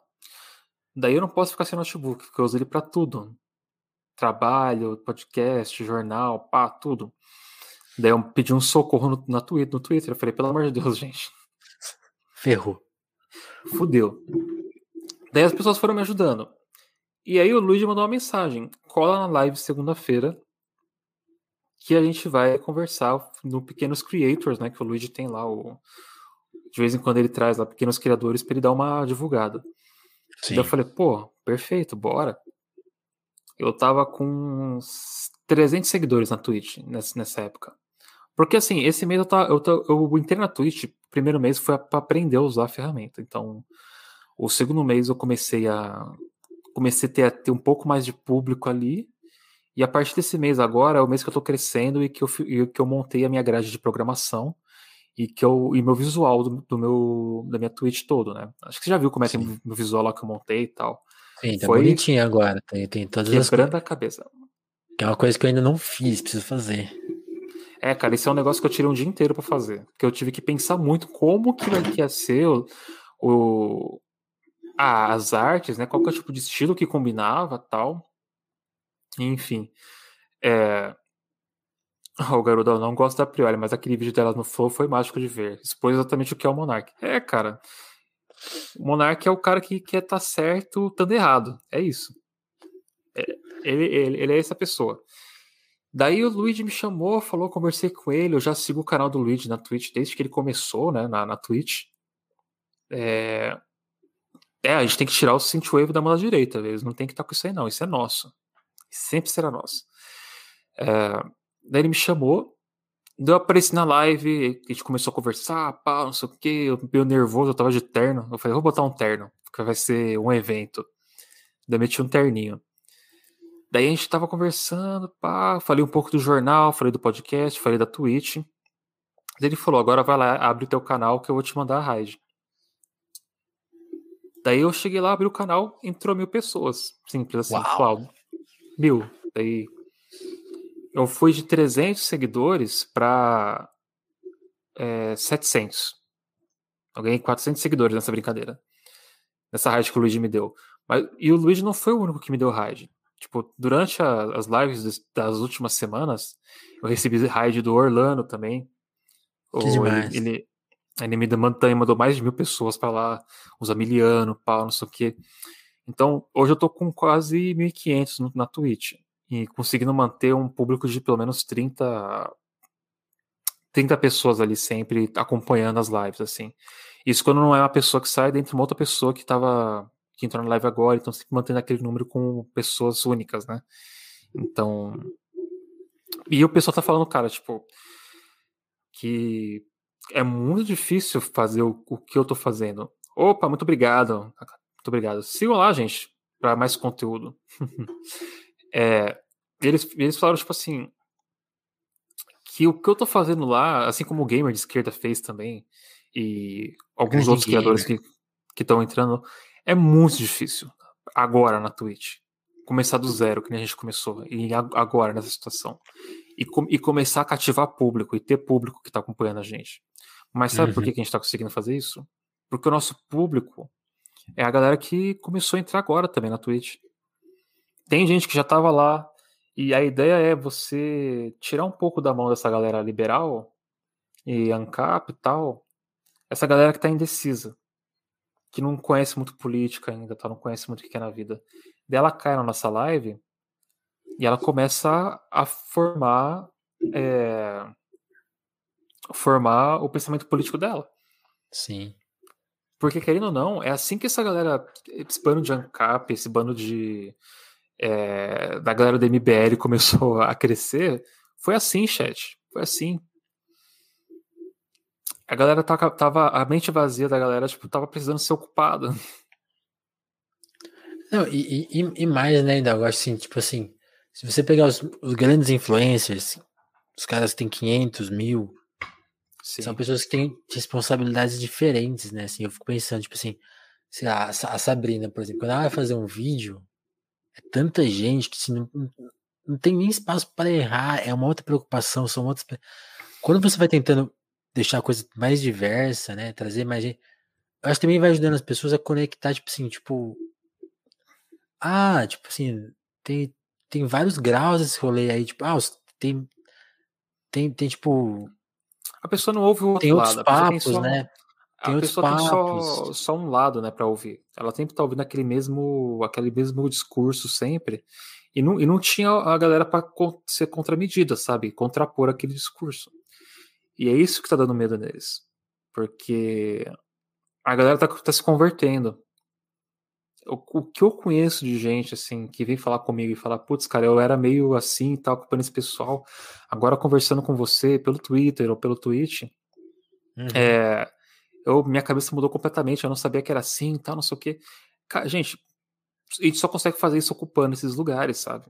Daí eu não posso ficar sem notebook, porque eu uso ele pra tudo. Trabalho, podcast, jornal, pá, tudo. Daí eu pedi um socorro no, na Twitter, no Twitter. Eu falei, pelo amor de Deus, [LAUGHS] gente. Ferrou. Fudeu. Daí as pessoas foram me ajudando. E aí o Luigi mandou uma mensagem. Cola na live segunda-feira que a gente vai conversar no Pequenos Creators, né? Que o Luigi tem lá o de vez em quando ele traz lá pequenos criadores para ele dar uma divulgada. Sim. Daí eu falei, pô, perfeito, bora. Eu tava com uns 300 seguidores na Twitch nessa, nessa época. Porque assim, esse mês eu, tava, eu, eu entrei na Twitch, primeiro mês foi para aprender a usar a ferramenta. Então, o segundo mês eu comecei a comecei a ter, a ter, um pouco mais de público ali. E a partir desse mês agora é o mês que eu estou crescendo e que eu, e que eu montei a minha grade de programação. e que eu, e meu visual do, do meu da minha Twitch todo, né? Acho que você já viu como é que é o meu visual lá que eu montei e tal. Sim, tá Foi bonitinho agora, tem, tem todas as coisas. a cabeça. Que é uma coisa que eu ainda não fiz, preciso fazer. É, cara, esse é um negócio que eu tirei um dia inteiro para fazer. Porque eu tive que pensar muito como que vai ia ser o, o, as artes, né? Qual que é o tipo de estilo que combinava tal. Enfim. É... [LAUGHS] O garoto não gosta da Priori, mas aquele vídeo dela no Flow foi mágico de ver. Expôs exatamente o que é o Monark. É, cara. O Monark é o cara que quer estar tá certo estando errado. É isso. É, ele, ele, ele é essa pessoa. Daí o Luigi me chamou, falou, conversei com ele. Eu já sigo o canal do Luigi na Twitch desde que ele começou, né, na, na Twitch. É... é, a gente tem que tirar o Synthwave da mão da direita. Eles não tem que estar com isso aí, não. Isso é nosso. Sempre será nosso. É... Daí ele me chamou, Daí eu apareci na live, a gente começou a conversar, pá, não sei o que, eu meio nervoso, eu tava de terno. Eu falei, vou botar um terno, porque vai ser um evento. Daí meti um terninho. Daí a gente tava conversando, pá, falei um pouco do jornal, falei do podcast, falei da Twitch. Daí ele falou: agora vai lá, abre o teu canal que eu vou te mandar a raid. Daí eu cheguei lá, abri o canal, entrou mil pessoas. Simples assim, Uau. Mil. Daí eu fui de 300 seguidores para é, 700. Eu ganhei 400 seguidores nessa brincadeira. Nessa raid que o Luigi me deu. Mas, e o Luigi não foi o único que me deu raid. Tipo, durante a, as lives das últimas semanas, eu recebi raid do Orlando também. Que demais. Ele, ele, ele me mandou, mandou mais de mil pessoas para lá, os Amiliano, pau, não sei o quê. Então, hoje eu tô com quase 1.500 na Twitch. E conseguindo manter um público de pelo menos 30, 30 pessoas ali sempre acompanhando as lives, assim. Isso quando não é uma pessoa que sai dentro de uma outra pessoa que tava que entrou na live agora, então sempre mantendo aquele número com pessoas únicas, né? Então. E o pessoal tá falando, cara, tipo, que é muito difícil fazer o, o que eu tô fazendo. Opa, muito obrigado. Muito obrigado. Sigam lá, gente, para mais conteúdo. [LAUGHS] é, eles, eles falaram, tipo assim, que o que eu tô fazendo lá, assim como o Gamer de esquerda fez também, e alguns outros criadores que estão entrando, é muito difícil agora na Twitch. Começar do zero, que nem a gente começou, e agora nessa situação. E, com, e começar a cativar público, e ter público que está acompanhando a gente. Mas sabe uhum. por que, que a gente está conseguindo fazer isso? Porque o nosso público é a galera que começou a entrar agora também na Twitch. Tem gente que já estava lá, e a ideia é você tirar um pouco da mão dessa galera liberal e ANCAP e tal, essa galera que está indecisa que não conhece muito política ainda, tá? não conhece muito o que é na vida. Daí ela cai na nossa live e ela começa a formar é, formar o pensamento político dela. Sim. Porque, querendo ou não, é assim que essa galera, esse bando de ANCAP, esse bando de. É, da galera do MBL [LAUGHS] começou a crescer. Foi assim, chat. Foi assim a galera tava, tava, A mente vazia da galera, tipo, tava precisando ser ocupada. Não, e, e, e mais, né, ainda, eu acho assim, tipo assim, se você pegar os, os grandes influencers, os caras que têm 500 mil, Sim. são pessoas que têm responsabilidades diferentes, né, assim, eu fico pensando, tipo assim, sei lá, a Sabrina, por exemplo, quando ela vai fazer um vídeo, é tanta gente que assim, não, não tem nem espaço para errar, é uma outra preocupação, são outras. Quando você vai tentando deixar a coisa mais diversa, né? Trazer mais gente. Eu acho que também vai ajudando as pessoas a conectar, tipo assim, tipo. Ah, tipo assim, tem, tem vários graus esse rolê aí, tipo, ah, tem. Tem, tem tipo. A pessoa não ouve o outro tem outros lado. papos, só, né? Tem a pessoa papos. tem só, só um lado, né, para ouvir. Ela sempre tá ouvindo aquele mesmo, aquele mesmo discurso sempre. E não, e não tinha a galera para ser contramedida, sabe? Contrapor aquele discurso. E é isso que tá dando medo neles. Porque a galera tá, tá se convertendo. O, o, que eu conheço de gente, assim, que vem falar comigo e falar, putz, cara, eu era meio assim e tal, ocupando esse pessoal. Agora conversando com você pelo Twitter ou pelo Twitch, uhum. é, eu, minha cabeça mudou completamente. Eu não sabia que era assim e tal, não sei o quê. Cara, gente, a gente só consegue fazer isso ocupando esses lugares, sabe?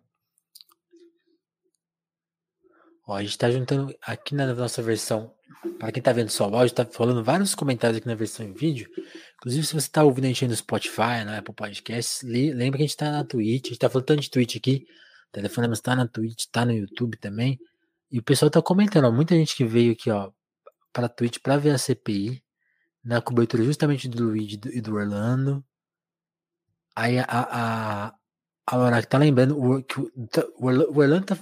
Ó, a gente tá juntando aqui na nossa versão Para quem tá vendo só o áudio, tá falando vários comentários aqui na versão em vídeo. Inclusive, se você tá ouvindo a gente no Spotify, na Apple Podcasts, lembra que a gente tá na Twitch, a gente tá falando tanto de Twitch aqui. O telefone está na Twitch, tá no YouTube também. E o pessoal tá comentando, ó, muita gente que veio aqui, ó, pra Twitch pra ver a CPI, na cobertura justamente do Luigi e do Orlando. Aí a, a, a Laura tá lembrando o, que o, o Orlando tá,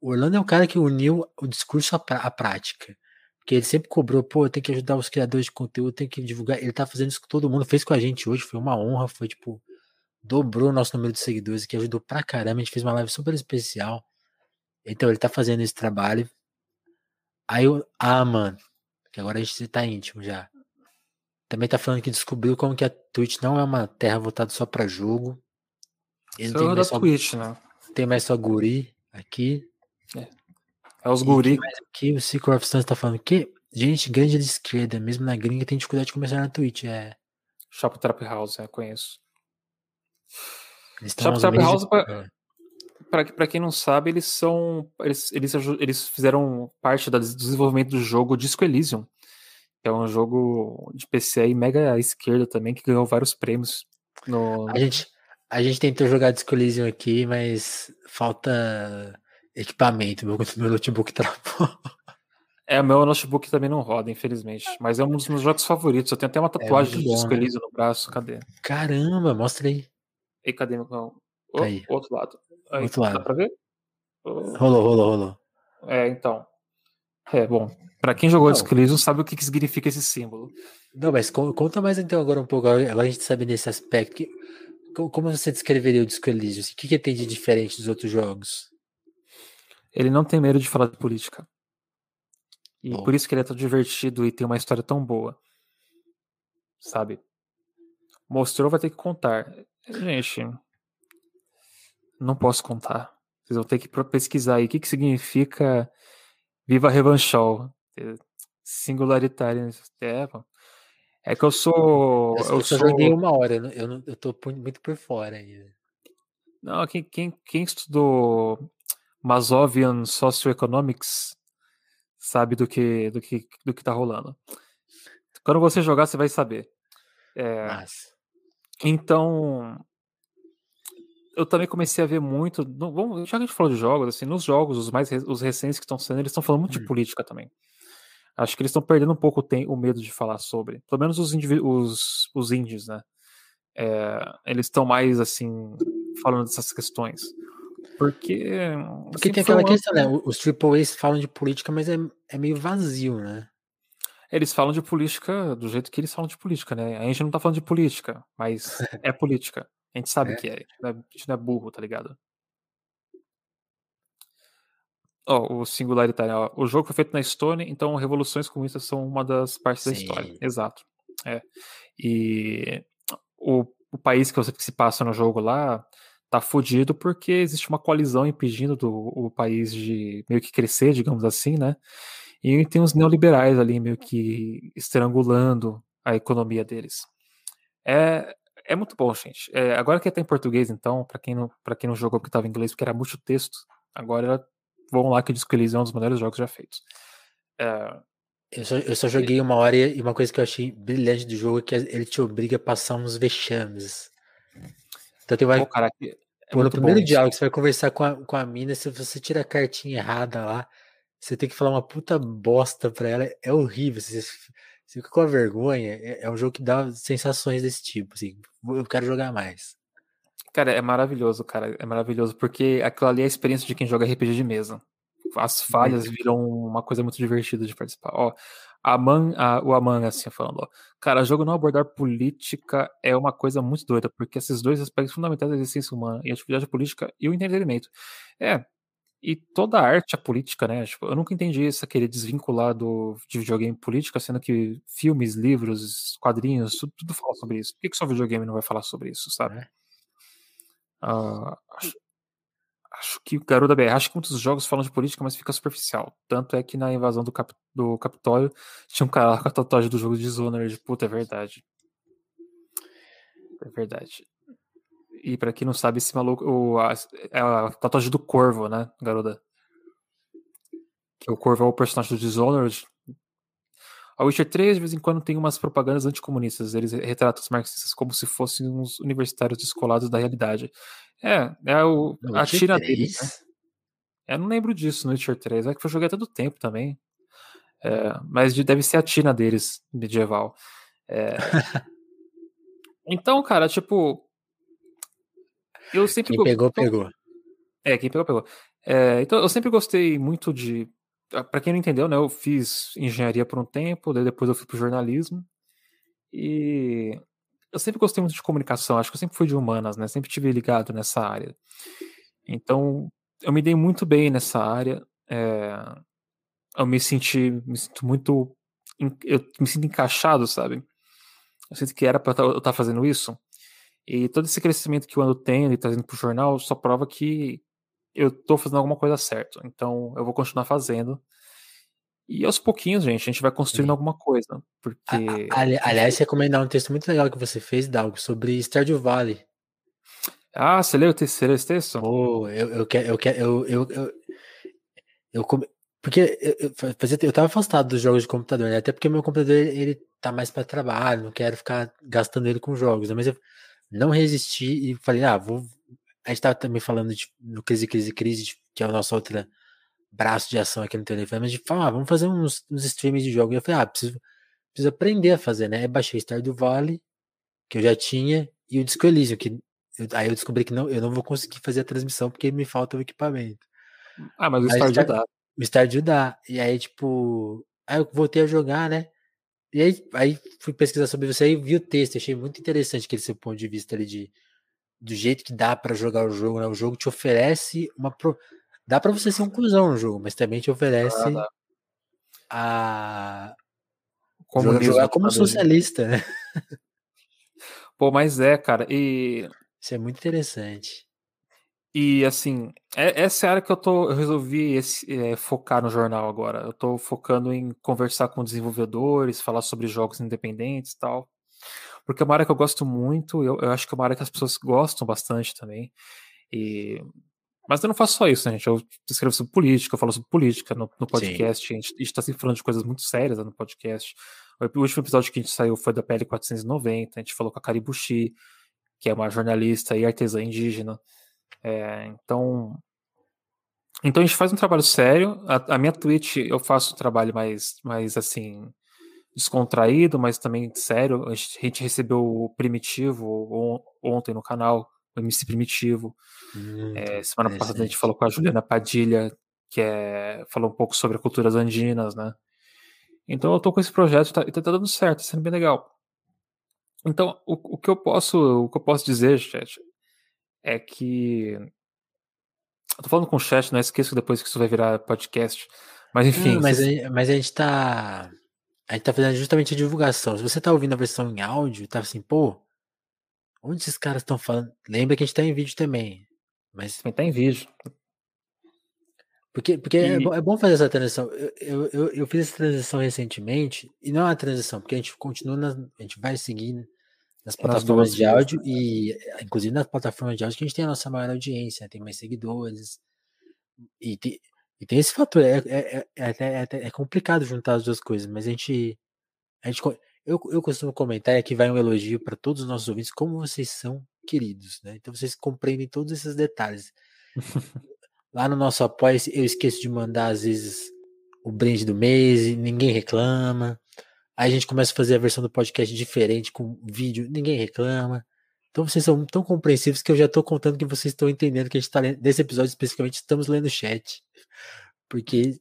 o Orlando é o cara que uniu o discurso à, à prática. Porque ele sempre cobrou, pô, tem que ajudar os criadores de conteúdo, tem que divulgar. Ele tá fazendo isso com todo mundo, fez com a gente hoje, foi uma honra, foi tipo, dobrou o nosso número de seguidores, que ajudou pra caramba. A gente fez uma live super especial. Então ele tá fazendo esse trabalho. Aí eu, ah, mano, que agora a gente tá íntimo já. Também tá falando que descobriu como que a Twitch não é uma terra voltada só para jogo. Ele tem é mais só, Twitch, né? Tem mais só guri aqui. É, é os guri. Aqui o Secret of Stars tá falando que gente grande de esquerda, mesmo na gringa, tem dificuldade de começar na Twitch. É. Shop Trap House, é, conheço. Shop Trap House, de... pra, pra, pra, quem não sabe, eles são. Eles, eles, eles fizeram parte do desenvolvimento do jogo Disco Elysium é um jogo de PC aí mega esquerda também, que ganhou vários prêmios. No... A, gente, a gente tentou jogar Disco Elysium aqui, mas falta equipamento. Meu, meu notebook travou. [LAUGHS] É, meu notebook também não roda, infelizmente. Mas é um dos meus jogos favoritos. Eu tenho até uma é tatuagem é de Disco né? Elysium no braço. Cadê? Caramba, mostra aí. E cadê? Não. Oh, aí. Outro lado. Aí, outro lado. Dá pra ver? Oh. Rolou, rolou, rolou. É, então. É, bom. Para quem jogou Disco Elysium sabe o que, que significa esse símbolo. Não, mas conta mais então agora um pouco. Agora a gente sabe nesse aspecto. Que, como você descreveria o Disco Elysium? O que, que tem de diferente dos outros jogos? Ele não tem medo de falar de política. E Bom. por isso que ele é tão divertido e tem uma história tão boa. Sabe? Mostrou, vai ter que contar. Gente, não posso contar. Vocês vão ter que pesquisar aí o que, que significa Viva Revanchol singularitário. É, é que eu sou. Eu, eu, eu só sou... joguei uma hora, eu, não, eu tô muito por fora ainda. Não, quem, quem, quem estudou Masovian Socioeconomics sabe do que, do que, do que tá rolando. Quando você jogar, você vai saber. É. Então, eu também comecei a ver muito. No, vamos, já que a gente falou de jogos, assim, nos jogos, os mais os recentes que estão sendo, eles estão falando muito hum. de política também. Acho que eles estão perdendo um pouco o, medo de falar sobre. Pelo menos os, os, os índios, né? É, eles estão mais, assim, falando dessas questões. Porque. Porque tem aquela questão, né? Os AAAs falam de política, mas é, é meio vazio, né? Eles falam de política do jeito que eles falam de política, né? A gente não tá falando de política, mas [LAUGHS] é política. A gente sabe é. que é. A gente não é burro, tá ligado? Ó, oh, o singularitário. Ó, o jogo foi feito na Estônia, então revoluções comunistas são uma das partes Sim. da história. Exato. É. E o, o país que você se passa no jogo lá tá fudido porque existe uma coalizão impedindo do, o país de meio que crescer, digamos assim, né? E tem os neoliberais ali meio que estrangulando a economia deles. É, é muito bom, gente. É, agora que tá em português, então, para quem não para quem não jogou porque tava em inglês, porque era muito texto, agora vão lá que o Disco Elysium é um dos melhores jogos já feitos. É... Eu, só, eu só joguei uma hora e uma coisa que eu achei brilhante do jogo é que ele te obriga a passar uns vexames. Então vai. Pô, cara, é Pô, no primeiro diálogo, você vai conversar com a, com a mina, se você tira a cartinha errada lá, você tem que falar uma puta bosta pra ela, é horrível. Você, você fica com a vergonha. É, é um jogo que dá sensações desse tipo, assim. Eu quero jogar mais. Cara, é maravilhoso, cara. É maravilhoso, porque aquilo ali é a experiência de quem joga RPG de mesa. As falhas viram uma coisa muito divertida de participar. Ó, a a, o Aman, assim, falando, ó. Cara, jogo não abordar política é uma coisa muito doida, porque esses dois aspectos fundamentais da existência humana, e a atividade política e o entretenimento. É, e toda a arte é política, né? Tipo, eu nunca entendi essa querer desvincular do, de videogame política, sendo que filmes, livros, quadrinhos, tudo, tudo fala sobre isso. Por que, que só videogame não vai falar sobre isso, sabe? É. Uh, acho, acho, que o Garoto da BR, acho que muitos jogos falam de política, mas fica superficial. Tanto é que na invasão do, cap, do Capitólio tinha um cara lá com a tatuagem do jogo de Dishonored. Puta, é verdade. É verdade. E para quem não sabe, esse maluco o, a, é a tatuagem do Corvo, né, Garoda? Que o Corvo é o personagem do Dishonored. A Witcher 3, de vez em quando, tem umas propagandas anticomunistas. Eles retratam os marxistas como se fossem uns universitários descolados da realidade. É, é o, a tira deles, né? Eu não lembro disso no Witcher 3. É que eu joguei todo o tempo também. É, mas deve ser a Tina deles, medieval. É... [LAUGHS] então, cara, tipo. Eu sempre. Quem pegou, então, pegou. É, quem pegou, pegou. É, então, eu sempre gostei muito de. Para quem não entendeu, né, eu fiz engenharia por um tempo, depois eu fui pro jornalismo. E eu sempre gostei muito de comunicação, acho que eu sempre fui de humanas, né? Sempre tive ligado nessa área. Então, eu me dei muito bem nessa área. É, eu me senti, me sinto muito, eu me sinto encaixado, sabe? Eu sinto que era para eu estar tá fazendo isso. E todo esse crescimento que eu ando tendo e trazendo pro jornal só prova que eu tô fazendo alguma coisa certa. Então, eu vou continuar fazendo. E aos pouquinhos, gente, a gente vai construindo Sim. alguma coisa. Porque. Ali, aliás, recomendar um texto muito legal que você fez, Dalgo, sobre Stardew Valley. Ah, você leu, você leu esse texto? Oh, eu, eu quero. Eu, quero, eu, eu, eu, eu, porque eu, eu, eu tava afastado dos jogos de computador, né? Até porque meu computador ele tá mais para trabalho, não quero ficar gastando ele com jogos. Né? Mas eu não resisti e falei, ah, vou. A gente tava também falando de, no Crise, Crise, Crise, que é o nosso outro braço de ação aqui no telefone, mas de falar, ah, vamos fazer uns, uns streams de jogos. E eu falei, ah, preciso, preciso aprender a fazer, né? Baixei Stardew Valley, que eu já tinha, e o Disco Elysium, que eu, aí eu descobri que não, eu não vou conseguir fazer a transmissão porque me falta o equipamento. Ah, mas o Stardew dá. O Stardew dá. E aí, tipo, aí eu voltei a jogar, né? E aí, aí fui pesquisar sobre você e vi o texto, achei muito interessante aquele seu ponto de vista ali de do jeito que dá para jogar o jogo, né? O jogo te oferece uma pro... dá para você ser um cuzão no jogo, mas também te oferece ah, a como jogar, jogar como socialista, né? Pô, mas é, cara, e isso é muito interessante. E assim, é, essa é a área que eu tô. Eu resolvi esse, é, focar no jornal agora. Eu tô focando em conversar com desenvolvedores, falar sobre jogos independentes e tal. Porque é uma área que eu gosto muito, eu, eu acho que é uma área que as pessoas gostam bastante também. E mas eu não faço só isso, né, gente? Eu escrevo sobre política, eu falo sobre política no, no podcast. A gente, a gente tá sempre falando de coisas muito sérias né, no podcast. O último episódio que a gente saiu foi da PL 490. A gente falou com a Caribuchi, que é uma jornalista e artesã indígena. É, então, então a gente faz um trabalho sério. A, a, minha Twitch eu faço um trabalho mais, mais assim descontraído, mas também sério. A gente, recebeu o Primitivo ontem no canal, o MC Primitivo. Hum, é, semana passada a gente falou com a Juliana Padilha, que é, falou um pouco sobre culturas andinas, né? Então eu tô com esse projeto tá, e tá, tá dando certo, tá sendo bem legal. Então, o, o, que eu posso, o que eu posso dizer, chat, é que eu tô falando com o chat, não esqueço depois que isso vai virar podcast. Mas enfim. Não, mas, a, mas a gente tá. A gente tá fazendo justamente a divulgação. Se você tá ouvindo a versão em áudio, tá assim, pô, onde esses caras estão falando? Lembra que a gente tá em vídeo também. Mas também tá em vídeo. Porque, porque é e... é, bom, é, bom, fazer essa transição. Eu, eu, eu, fiz essa transição recentemente, e não é uma transição, porque a gente continua, na, a gente vai seguir nas plataformas de áudio, né? e inclusive nas plataformas de áudio que a gente tem a nossa maior audiência, né, tem mais seguidores. E tem, e tem esse fator, é, é, é, é, é complicado juntar as duas coisas, mas a gente. A gente eu, eu costumo comentar, e aqui vai um elogio para todos os nossos ouvintes, como vocês são queridos, né? Então vocês compreendem todos esses detalhes. Lá no nosso apoio, eu esqueço de mandar, às vezes, o brinde do mês, ninguém reclama. Aí a gente começa a fazer a versão do podcast diferente, com vídeo, ninguém reclama. Então vocês são tão compreensivos que eu já estou contando que vocês estão entendendo que a gente está lendo. Nesse episódio especificamente, estamos lendo o chat. Porque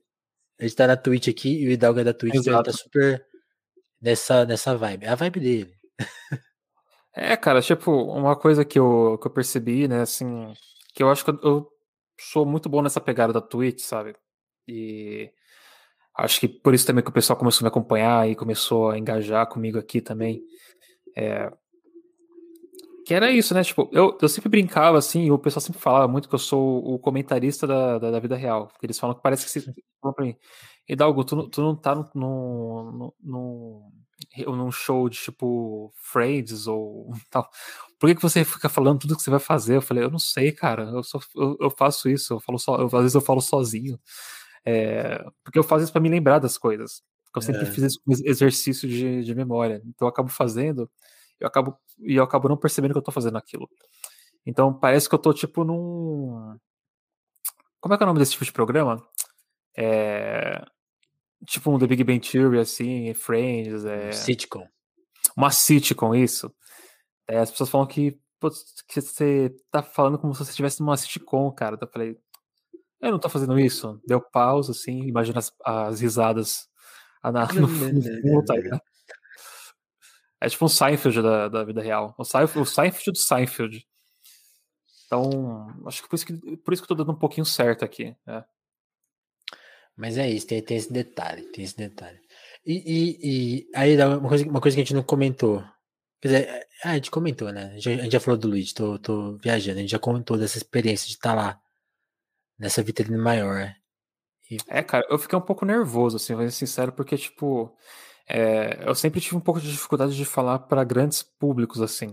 a gente está na Twitch aqui e o Hidalgo é da Twitch, então ele tá super nessa, nessa vibe. É a vibe dele. É, cara, tipo, uma coisa que eu, que eu percebi, né, assim, que eu acho que eu sou muito bom nessa pegada da Twitch, sabe? E acho que por isso também que o pessoal começou a me acompanhar e começou a engajar comigo aqui também. É, que era isso, né? Tipo, eu, eu sempre brincava assim, e o pessoal sempre falava muito que eu sou o comentarista da, da, da vida real. Porque eles falam que parece que você falou pra mim. Hidalgo, tu, tu não tá no, no, no, num show de tipo Friends ou [LAUGHS] tal. Por que, que você fica falando tudo que você vai fazer? Eu falei, eu não sei, cara. Eu, só, eu, eu faço isso, eu falo só, eu, às vezes eu falo sozinho. É, porque eu faço isso para me lembrar das coisas. eu sempre é. fiz esse exercício de, de memória. Então eu acabo fazendo, eu acabo e eu acabo não percebendo que eu tô fazendo aquilo. Então parece que eu tô tipo num como é que é o nome desse tipo de programa? É tipo um The Big Bang Theory assim, Friends, é sitcom. Uma sitcom isso. É, as pessoas falam que, pô, que você tá falando como se você estivesse numa sitcom, cara. Eu falei, eu não tô fazendo isso. Deu pausa, assim, imagina as, as risadas na, [LAUGHS] no fundo, tá É tipo um Seinfeld da, da vida real. O Seinfeld, o Seinfeld do Seinfeld. Então, acho que por isso que, por isso que eu tô dando um pouquinho certo aqui. É. Mas é isso, tem, tem esse detalhe, tem esse detalhe. E, e, e aí, uma coisa, uma coisa que a gente não comentou. Quer dizer, é, a gente comentou, né? A gente, já falou do Luigi, tô, tô viajando, a gente já comentou dessa experiência de estar tá lá, nessa vitrine maior? E... É, cara, eu fiquei um pouco nervoso, assim, vou ser sincero, porque, tipo, é, eu sempre tive um pouco de dificuldade de falar para grandes públicos, assim.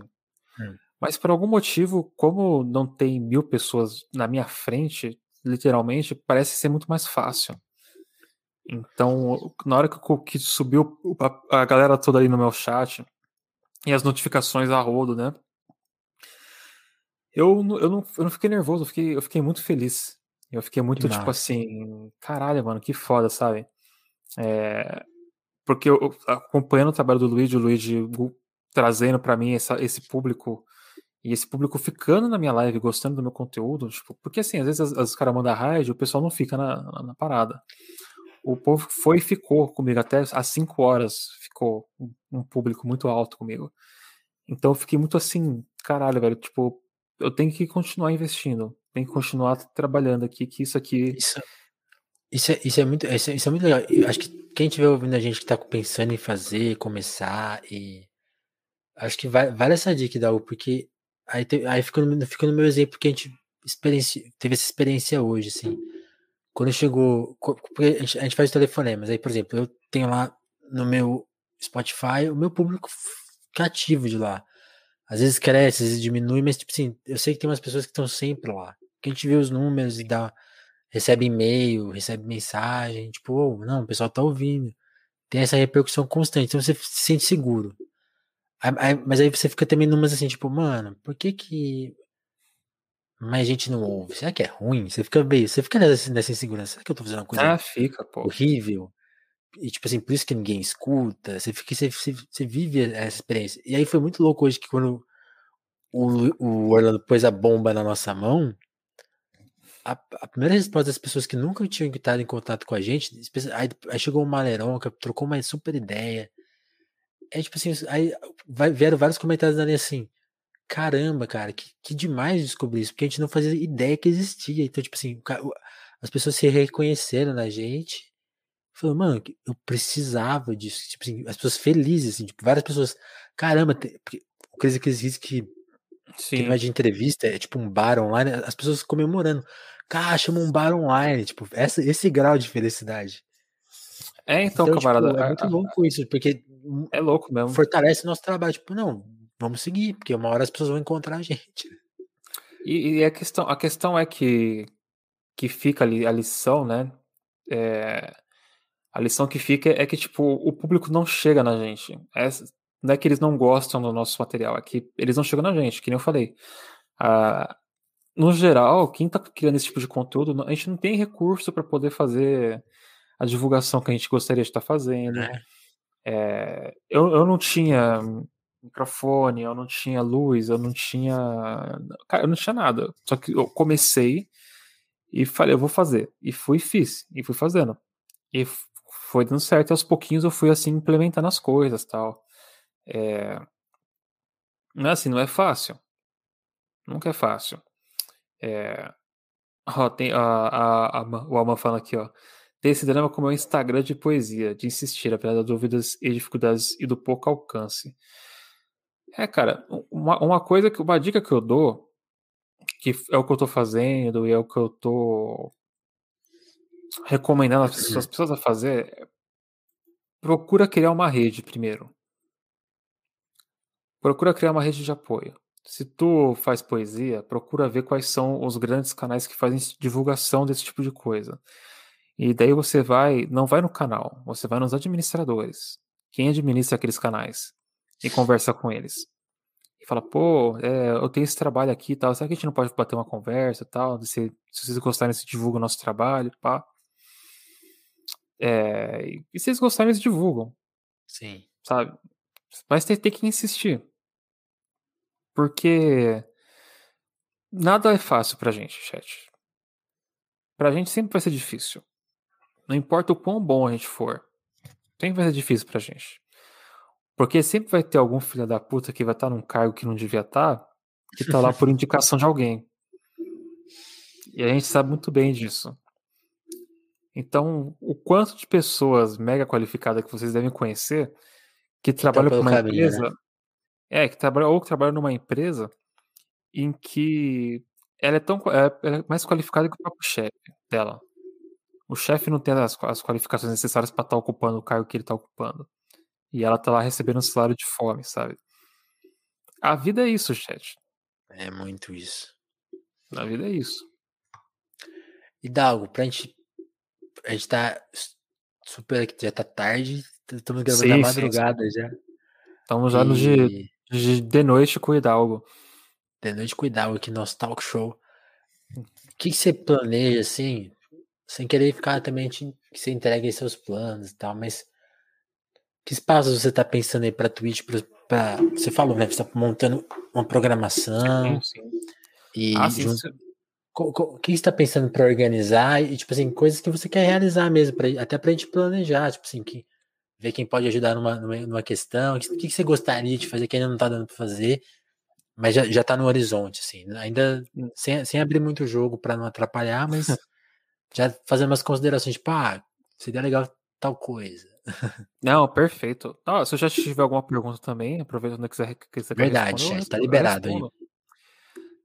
Hum. Mas por algum motivo, como não tem mil pessoas na minha frente, literalmente, parece ser muito mais fácil. Então, na hora que, que subiu a, a galera toda ali no meu chat e as notificações a rodo, né? Eu, eu, não, eu não fiquei nervoso, eu fiquei, eu fiquei muito feliz. Eu fiquei muito, tipo assim, caralho, mano, que foda, sabe? É, porque eu, acompanhando o trabalho do Luigi, o Luigi trazendo para mim essa, esse público e esse público ficando na minha live, gostando do meu conteúdo, tipo, porque assim, às vezes as caras mandam raid, o pessoal não fica na, na, na, parada. O povo foi e ficou comigo, até às 5 horas ficou um, público muito alto comigo. Então eu fiquei muito assim, caralho, velho, tipo, eu tenho que continuar investindo tem que continuar trabalhando aqui, que isso aqui. Isso, isso, é, isso é muito, isso é, isso é muito legal. Eu acho que quem estiver ouvindo a gente que está pensando em fazer, começar, e. Acho que vai, vale essa dica da U, porque aí, te, aí fica, no, fica no meu exemplo que a gente teve essa experiência hoje, assim. Quando chegou. A gente, a gente faz telefonemas, aí, por exemplo, eu tenho lá no meu Spotify o meu público cativo de lá. Às vezes cresce, às vezes diminui, mas tipo assim, eu sei que tem umas pessoas que estão sempre lá que a gente vê os números e dá, recebe e-mail, recebe mensagem, tipo, oh, não, o pessoal tá ouvindo. Tem essa repercussão constante, então você se sente seguro. Aí, aí, mas aí você fica também numas assim, tipo, mano, por que que mais gente não ouve? Será que é ruim? Você fica meio, você fica nessa, nessa insegurança. Será que eu tô fazendo uma coisa ah, fica, horrível? E tipo assim, por isso que ninguém escuta. Você fica, você, você, vive essa experiência. E aí foi muito louco hoje que quando o, o Orlando pôs a bomba na nossa mão, a, a, primeira resposta das pessoas que nunca tinham estado em contato com a gente, aí, aí chegou o Maleron, que trocou uma super ideia. É tipo assim, aí vai, vieram vários comentários ali assim, caramba, cara, que, que demais descobrir isso, porque a gente não fazia ideia que existia. Então, tipo assim, as pessoas se reconheceram na gente. Falou, mano, eu precisava disso. Tipo assim, as pessoas felizes, assim, tipo, várias pessoas, caramba, o Crazy Crazy que, que não é de entrevista, é tipo um bar online, as pessoas comemorando. Cara, chama um bar online, tipo, essa, esse grau de felicidade. É, então, então camarada. Tipo, é muito louco isso, porque é louco mesmo. Fortalece nosso trabalho. Tipo, não, vamos seguir, porque uma hora as pessoas vão encontrar a gente. E, e a, questão, a questão é que, que fica ali a lição, né? É, a lição que fica é que, tipo, o público não chega na gente. É, não é que eles não gostam do nosso material, é que eles não chegam na gente, que nem eu falei. Ah, no geral, quem está criando esse tipo de conteúdo, a gente não tem recurso para poder fazer a divulgação que a gente gostaria de estar tá fazendo. É. É, eu, eu não tinha microfone, eu não tinha luz, eu não tinha. Cara, eu não tinha nada. Só que eu comecei e falei, eu vou fazer. E fui fiz. E fui fazendo. E foi dando certo. E aos pouquinhos eu fui assim implementando as coisas tal. É... Não é assim, não é fácil. Nunca é fácil. É... Ó, tem a, a, a, o Alma fala aqui, ó. Tem esse drama como é um Instagram de poesia, de insistir, apesar das dúvidas e dificuldades e do pouco alcance. É, cara, uma, uma coisa que. Uma dica que eu dou, que é o que eu tô fazendo e é o que eu tô recomendando as pessoas, as pessoas a fazer, é procura criar uma rede primeiro. Procura criar uma rede de apoio. Se tu faz poesia, procura ver quais são os grandes canais que fazem divulgação desse tipo de coisa. E daí você vai, não vai no canal, você vai nos administradores. Quem administra aqueles canais e conversa com eles. E fala, pô, é, eu tenho esse trabalho aqui e tal, será que a gente não pode bater uma conversa e tal? Se, se vocês gostarem, se divulga o nosso trabalho, pá. É, e se vocês gostarem, eles divulgam. Sim. Sabe? Mas tem, tem que insistir. Porque nada é fácil pra gente, chat. Pra gente sempre vai ser difícil. Não importa o quão bom a gente for. Sempre vai ser difícil pra gente. Porque sempre vai ter algum filho da puta que vai estar tá num cargo que não devia estar, tá, que tá lá por [LAUGHS] indicação de alguém. E a gente sabe muito bem disso. Então, o quanto de pessoas mega qualificadas que vocês devem conhecer que, que trabalham para uma caminho, empresa, né? É que trabalham ou que trabalham numa empresa em que ela é tão é, ela é mais qualificada que o próprio chefe dela. O chefe não tem as, as qualificações necessárias para estar tá ocupando o cargo que ele está ocupando. E ela tá lá recebendo um salário de fome, sabe? A vida é isso, chat. É muito isso. A vida é isso. E Dalgo, pra gente. A gente tá super aqui, já tá tarde. Estamos gravando sim, na madrugada sim, sim. já. Estamos já e... no de, de, noite com o Hidalgo. De noite com o Hidalgo aqui no nosso talk show. O que, que você planeja, assim? Sem querer ficar também que você entregue seus planos e tal, mas que espaços você está pensando aí para Twitch? Pra, pra, você falou, né? Você está montando uma programação. Sim, sim. E ah, sim, junto, o que você está pensando para organizar? E, tipo assim, coisas que você quer realizar mesmo, pra, até para a gente planejar, tipo assim, que, ver quem pode ajudar numa, numa, questão. O que, que, você gostaria de fazer que ainda não está dando para fazer, mas já, já tá no horizonte, assim. Ainda hum. sem, sem abrir muito o jogo para não atrapalhar, mas [LAUGHS] já fazendo umas considerações, tipo, ah, seria legal tal coisa. Não, perfeito. Ah, se eu já tiver alguma pergunta também, aproveitando que você, que você Verdade, chefe, tá liberado aí.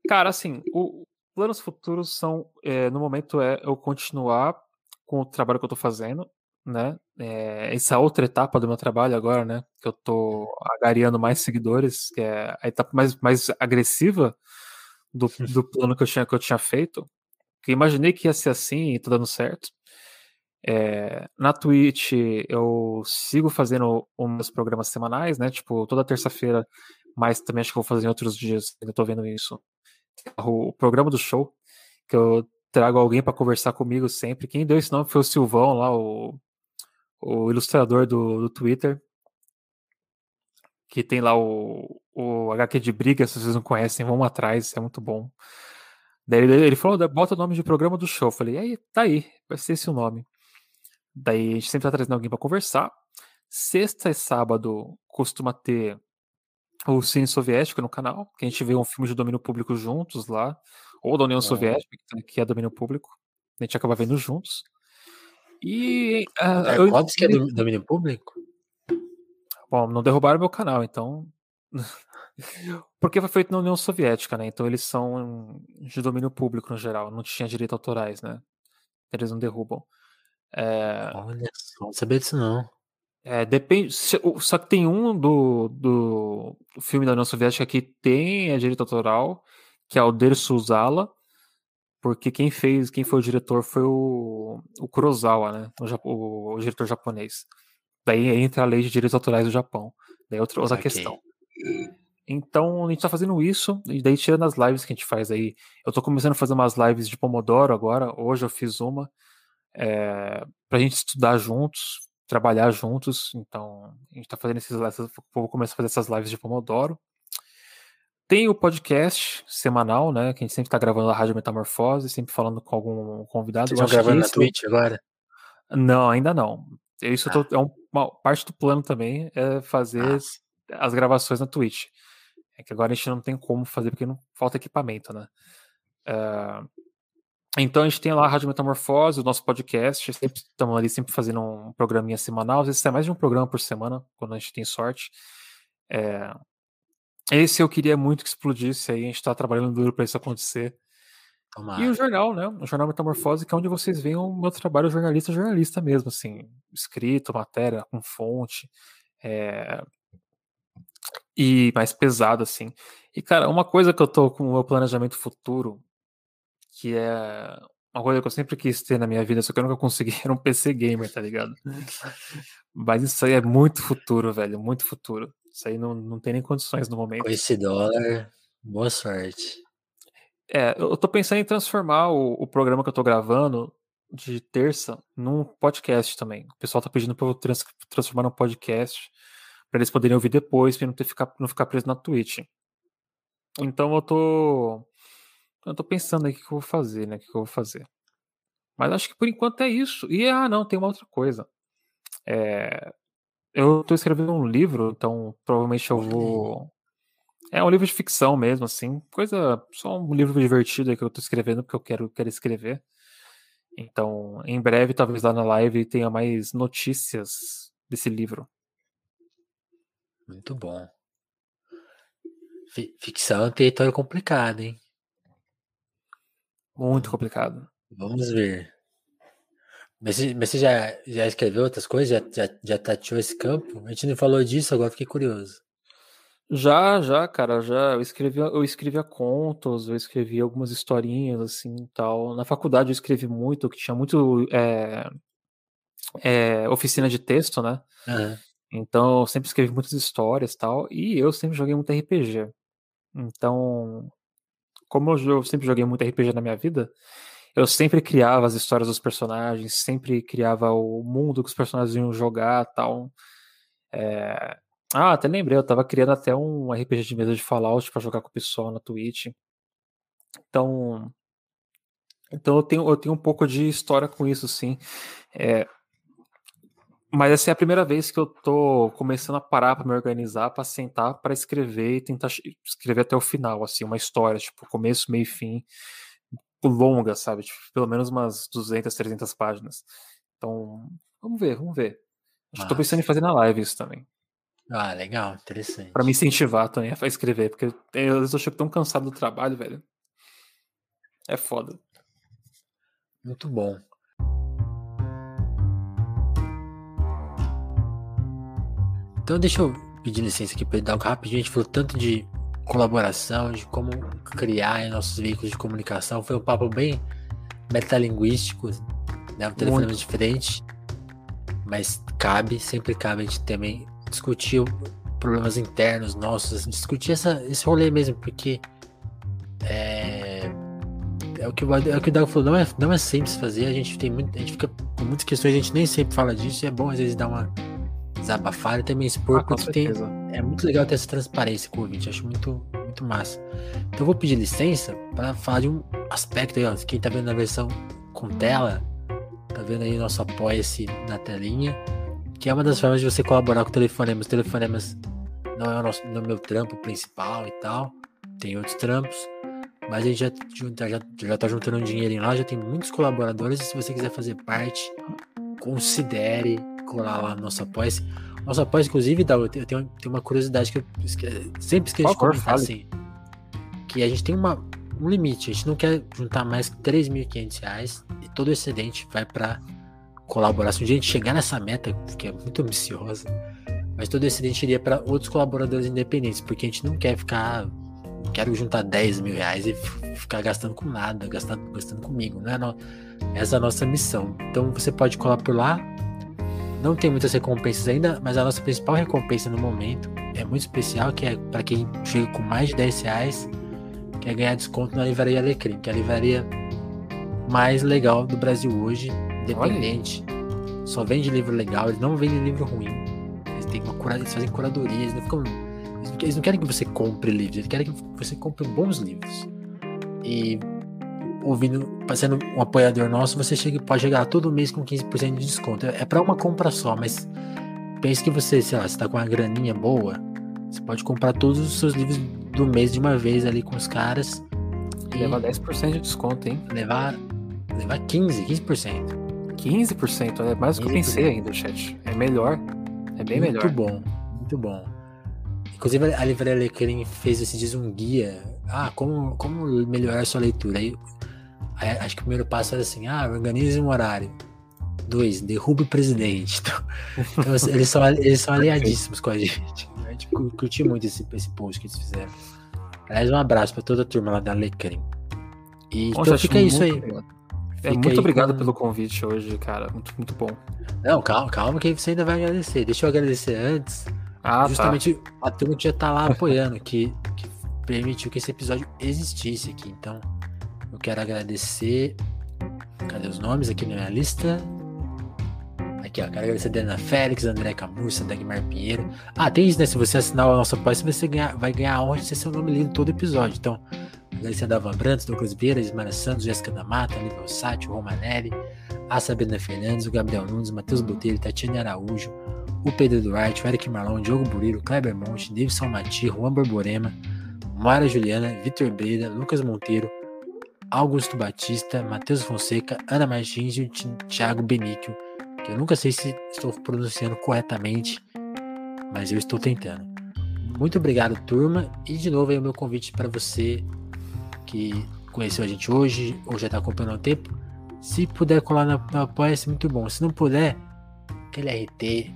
Cara, assim, o, planos futuros são, é, no momento, é eu continuar com o trabalho que eu tô fazendo, né? É, essa outra etapa do meu trabalho agora, né? Que eu tô agariando mais seguidores, que é a etapa mais, mais agressiva do, [LAUGHS] do plano que eu, tinha, que eu tinha feito. Que imaginei que ia ser assim e tá dando certo. É, na Twitch eu sigo fazendo os meus programas semanais, né? Tipo, toda terça-feira, mas também acho que vou fazer em outros dias, ainda tô vendo isso. O, o programa do show, que eu trago alguém para conversar comigo sempre. Quem deu esse nome foi o Silvão lá, o, o ilustrador do, do Twitter. Que tem lá o, o HQ de briga, se vocês não conhecem, vão atrás, é muito bom. Daí ele, ele falou, bota o nome de programa do show. Eu falei, aí, tá aí, vai ser esse o nome. Daí a gente sempre tá trazendo alguém para conversar. Sexta e sábado costuma ter o Cine Soviético no canal, que a gente vê um filme de domínio público juntos lá, ou da União é. Soviética, que é domínio público. A gente acaba vendo juntos. E. Uh, Tarkovsky eu... é do, domínio público? Bom, não derrubaram meu canal, então. [LAUGHS] Porque foi feito na União Soviética, né? Então eles são de domínio público no geral, não tinha direito autorais, né? Eles não derrubam. É... Olha só, não sabia disso não. É, depende. Só que tem um do, do filme da União Soviética que tem a direito autoral, que é o Der Suzala, porque quem fez, quem foi o diretor foi o, o Kurosawa, né? O, o, diretor japonês. Daí entra a lei de direitos autorais do Japão. Daí é outra, outra okay. questão. Então a gente tá fazendo isso, e daí tirando as lives que a gente faz aí. Eu tô começando a fazer umas lives de Pomodoro agora. Hoje eu fiz uma é, para a gente estudar juntos, trabalhar juntos. Então, a gente está fazendo esses lives, vou começar a fazer essas lives de Pomodoro. Tem o podcast semanal, né? Que a gente sempre está gravando a Rádio Metamorfose, sempre falando com algum convidado. Vocês estão gravando na Twitch agora? Não, ainda não. Isso ah. tô, é uma parte do plano também, é fazer ah. as gravações na Twitch. É que agora a gente não tem como fazer porque não falta equipamento, né? Uh, então a gente tem lá a Rádio Metamorfose, o nosso podcast, sempre estamos ali sempre fazendo um programinha semanal, às vezes é mais de um programa por semana, quando a gente tem sorte. É... Esse eu queria muito que explodisse aí, a gente está trabalhando duro para isso acontecer. Tomara. E o jornal, né? O jornal Metamorfose, que é onde vocês veem o meu trabalho jornalista, jornalista mesmo, assim, escrito, matéria, com fonte, é... e mais pesado, assim. E, cara, uma coisa que eu tô com o meu planejamento futuro, que é uma coisa que eu sempre quis ter na minha vida, só que eu nunca consegui, [LAUGHS] era um PC gamer, tá ligado? [LAUGHS] Mas isso aí é muito futuro, velho, muito futuro. Isso aí não, não tem nem condições no momento. Com esse dólar, boa sorte. É, eu tô pensando em transformar o, o programa que eu tô gravando de terça num podcast também. O pessoal tá pedindo pra eu trans, transformar num podcast para eles poderem ouvir depois, pra não, ter, ficar, não ficar preso na Twitch. Então eu tô. Eu tô pensando aí o que, eu vou fazer, né? O que, eu vou fazer. Mas acho que por enquanto é isso. E ah, não, tem uma outra coisa. É, eu tô escrevendo um livro, então provavelmente eu vou. É um livro de ficção mesmo, assim. Coisa. Só um livro divertido aí que eu tô escrevendo porque eu quero, quero escrever. Então, em breve, talvez lá na live tenha mais notícias desse livro. Muito bom. Ficção é um território complicado, hein? Muito complicado. Vamos ver. Mas, mas você já, já escreveu outras coisas? Já, já, já tateou esse campo? A gente não falou disso, agora fiquei curioso. Já, já, cara, já. Eu escrevia, eu escrevia contos, eu escrevi algumas historinhas, assim, tal. Na faculdade eu escrevi muito, que tinha muito é, é, oficina de texto, né? Uhum. Então eu sempre escrevi muitas histórias tal, e eu sempre joguei muito RPG. Então, como eu sempre joguei muito RPG na minha vida, eu sempre criava as histórias dos personagens, sempre criava o mundo que os personagens iam jogar tal. É... Ah, até lembrei, eu tava criando até um RPG de mesa de Fallout para jogar com o pessoal na Twitch. Então, então eu tenho, eu tenho um pouco de história com isso, sim. É, mas essa é a primeira vez que eu tô começando a parar para me organizar, para sentar, para escrever e tentar escrever até o final, assim, uma história, tipo, começo, meio e fim, longa, sabe? Tipo, pelo menos umas 200, 300 páginas. Então, vamos ver, vamos ver. Acho que tô pensando em fazer na live isso também. Ah, legal, interessante. Para me incentivar também a escrever, porque eu, às vezes eu chego tão cansado do trabalho, velho. É foda. Muito bom. Então deixa eu pedir licença aqui para dar um rapidinho. A gente falou tanto de colaboração, de como criar nossos veículos de comunicação. Foi um papo bem metalinguístico, né? Um telefone diferente, mas cabe, sempre cabe a gente também discutir problemas internos nossos, discutir essa, esse rolê mesmo, porque é, é o que o, é o que o Dago falou, não é, não é simples fazer, a gente tem muito, a gente fica com muitas questões, a gente nem sempre fala disso, é bom às vezes dar uma desabafar e também expor, ah, porque tem, é muito legal ter essa transparência com o ouvinte, acho muito, muito massa. Então eu vou pedir licença para falar de um aspecto aí, ó, quem tá vendo na versão com tela, tá vendo aí nosso apoia-se na telinha, que é uma das formas de você colaborar com o Telefonemas. O Telefonemas não é o nosso, no meu trampo principal e tal, tem outros trampos, mas a gente já, já, já tá juntando um dinheirinho lá, já tem muitos colaboradores, e se você quiser fazer parte, considere colar lá no nosso apoia -se. Nosso apoia inclusive, eu tenho, tenho uma curiosidade que eu sempre esqueço de comentar assim. Que a gente tem uma, um limite, a gente não quer juntar mais que 3.500 reais e todo o excedente vai para colaboração. Um dia a gente chegar nessa meta, que é muito ambiciosa, mas todo o excedente iria para outros colaboradores independentes, porque a gente não quer ficar. Quero juntar 10 mil reais e ficar gastando com nada, gastando, gastando comigo. Não é no, essa é a nossa missão. Então você pode colar por lá, não tem muitas recompensas ainda, mas a nossa principal recompensa no momento é muito especial, que é para quem chega com mais de 10 reais, que é ganhar desconto na Livraria Alecrim, que é a livraria mais legal do Brasil hoje, independente. Só vende livro legal, eles não vendem livro ruim. Eles, têm uma cura, eles fazem curadoria, eles não, ficam, eles não querem que você compre livros, eles querem que você compre bons livros. E ouvindo, sendo um apoiador nosso, você chega, pode chegar todo mês com 15% de desconto. É, é para uma compra só, mas pense que você, sei lá, está com uma graninha boa, você pode comprar todos os seus livros do mês de uma vez ali com os caras. E levar 10% de desconto, hein? Levar, levar 15%, 15%. 15% é mais do que eu pensei ainda, chat. É melhor. É bem muito melhor. Muito bom, muito bom. Inclusive a Livraria Leclerc fez esse dias um guia. Ah, como, como melhorar sua leitura. Aí, acho que o primeiro passo era assim: ah, organize um horário. Dois, derrube o presidente. [LAUGHS] Então, então assim, eles, são, eles são aliadíssimos com a gente. [LAUGHS] A gente curtiu muito esse, esse post que eles fizeram. Aliás, um abraço para toda a turma lá da Alecrim. E então fica isso aí. É, muito obrigado com... pelo convite hoje, cara. Muito, muito bom. Não, calma, calma que você ainda vai agradecer. Deixa eu agradecer antes. Ah, tá. Justamente tá. a turma que já tá lá apoiando, que, que permitiu que esse episódio existisse aqui. Então, eu quero agradecer. Cadê os nomes aqui na minha lista? Aqui, ó. Quero agradecer a Dana Félix, André Camurça, Dagmar Pinheiro. Ah, tem isso, né? Se você assinar o nosso apoio, você ganhar, vai ganhar a honra de ser seu nome lido todo episódio. Então, agradecer a Davan Brantos, Douglas Vieira, Ismara Santos, Jéssica da Mata, Lívia Rossati, Romanelli, a Sabrina Fernandes, o Gabriel Nunes, Matheus Botelho, Tatiana Araújo, o Pedro Duarte, o Eric Marlon, Diogo Burilo, Kleber Monte, Davidson Mati, Juan Borborema, Mara Juliana, Vitor Breda, Lucas Monteiro, Augusto Batista, Matheus Fonseca, Ana Martins e o Thiago Benício, que eu nunca sei se estou pronunciando corretamente, mas eu estou tentando. Muito obrigado, turma, e de novo aí o meu convite para você que conheceu a gente hoje ou já está acompanhando um tempo. Se puder colar no, no Apoia-se, muito bom. Se não puder, aquele RT,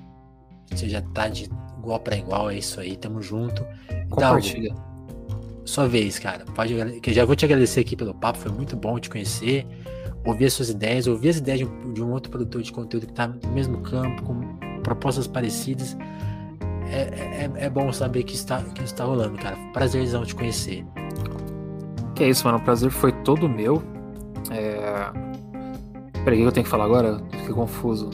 você já tá de igual para igual, é isso aí, tamo junto. Compartilha. Então, sua vez, cara. Pode, que já vou te agradecer aqui pelo papo, foi muito bom te conhecer, ouvir as suas ideias, ouvir as ideias de um, de um outro produtor de conteúdo que está no mesmo campo, com propostas parecidas. É, é, é, bom saber que está, que está rolando, cara. Prazerzão te conhecer. Que é isso, mano. O prazer foi todo meu. É... Peraí, o que eu tenho que falar agora? Fiquei confuso.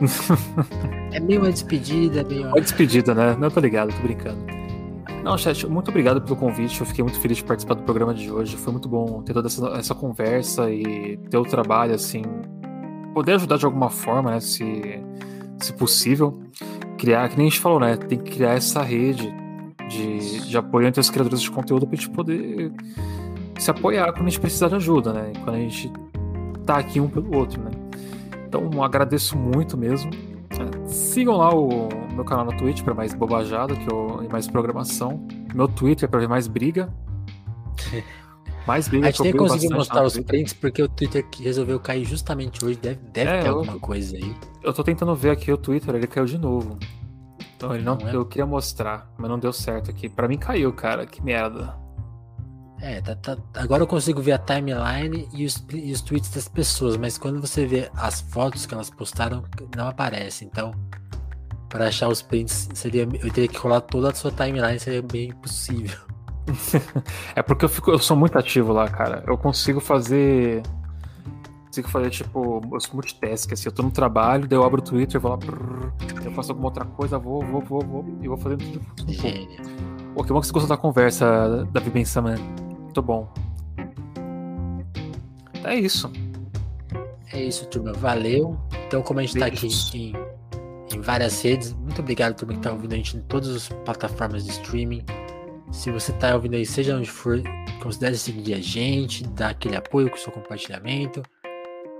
[LAUGHS] é meio uma despedida, meio uma despedida, né? Não, tô ligado, tô brincando. Não, chat, muito obrigado pelo convite. Eu fiquei muito feliz de participar do programa de hoje. Foi muito bom ter toda essa, essa conversa e ter o trabalho, assim, poder ajudar de alguma forma, né? Se, se possível. Criar, que nem a gente falou, né? Tem que criar essa rede de, de apoio entre os criadores de conteúdo pra gente poder se apoiar quando a gente precisar de ajuda, né? Quando a gente tá aqui um pelo outro, né? Então, agradeço muito mesmo. Sigam lá o meu canal na Twitch para mais bobajada que eu, e mais programação. Meu Twitter para ver mais briga. [LAUGHS] Mais briga. A gente nem conseguiu mostrar os prints porque o Twitter resolveu cair justamente hoje. Deve, deve é, ter eu, alguma coisa aí. Eu tô tentando ver aqui o Twitter, ele caiu de novo. Então ele não, não é? eu queria mostrar, mas não deu certo aqui. Para mim caiu, cara. Que merda. É, tá, tá, agora eu consigo ver a timeline e os, e os tweets das pessoas, mas quando você vê as fotos que elas postaram, não aparece. Então, para achar os prints, seria, eu teria que rolar toda a sua timeline, seria bem impossível. [LAUGHS] é porque eu, fico, eu sou muito ativo lá, cara. Eu consigo fazer. Consigo fazer, tipo, os multitask, assim. Eu tô no trabalho, daí eu abro o Twitter, vou lá, brrr, eu faço alguma outra coisa, vou, vou, vou, vou, e vou fazendo tudo. Gênio. Pô, que bom que você gostou da conversa, Davi Ben Saman. Muito bom. É isso. É isso, turma. Valeu. Então, como a gente Beijos. tá aqui em, em, várias redes, muito obrigado, turma, que tá ouvindo a gente em todas as plataformas de streaming. Se você tá ouvindo aí, seja onde for, considere seguir a gente, dar aquele apoio com o seu compartilhamento.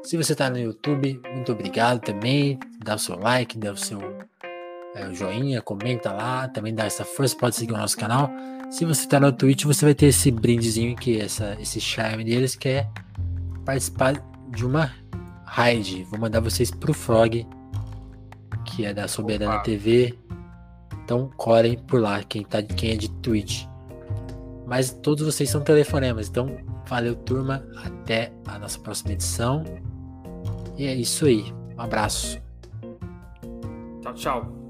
Se você tá no YouTube, muito obrigado também. Dá o seu like, dá o seu é, joinha, comenta lá, também dá essa força, pode seguir o nosso canal. Se você tá no Twitch, você vai ter esse brindezinho que essa, esse charme deles que é participar de uma raid. Vou mandar vocês pro Frog, que é da Soberana Opa. TV. Então corem por lá, quem, tá, quem é de Twitch. Mas todos vocês são telefonemas. Então, valeu, turma. Até a nossa próxima edição. E é isso aí. Um abraço. Tchau, tchau.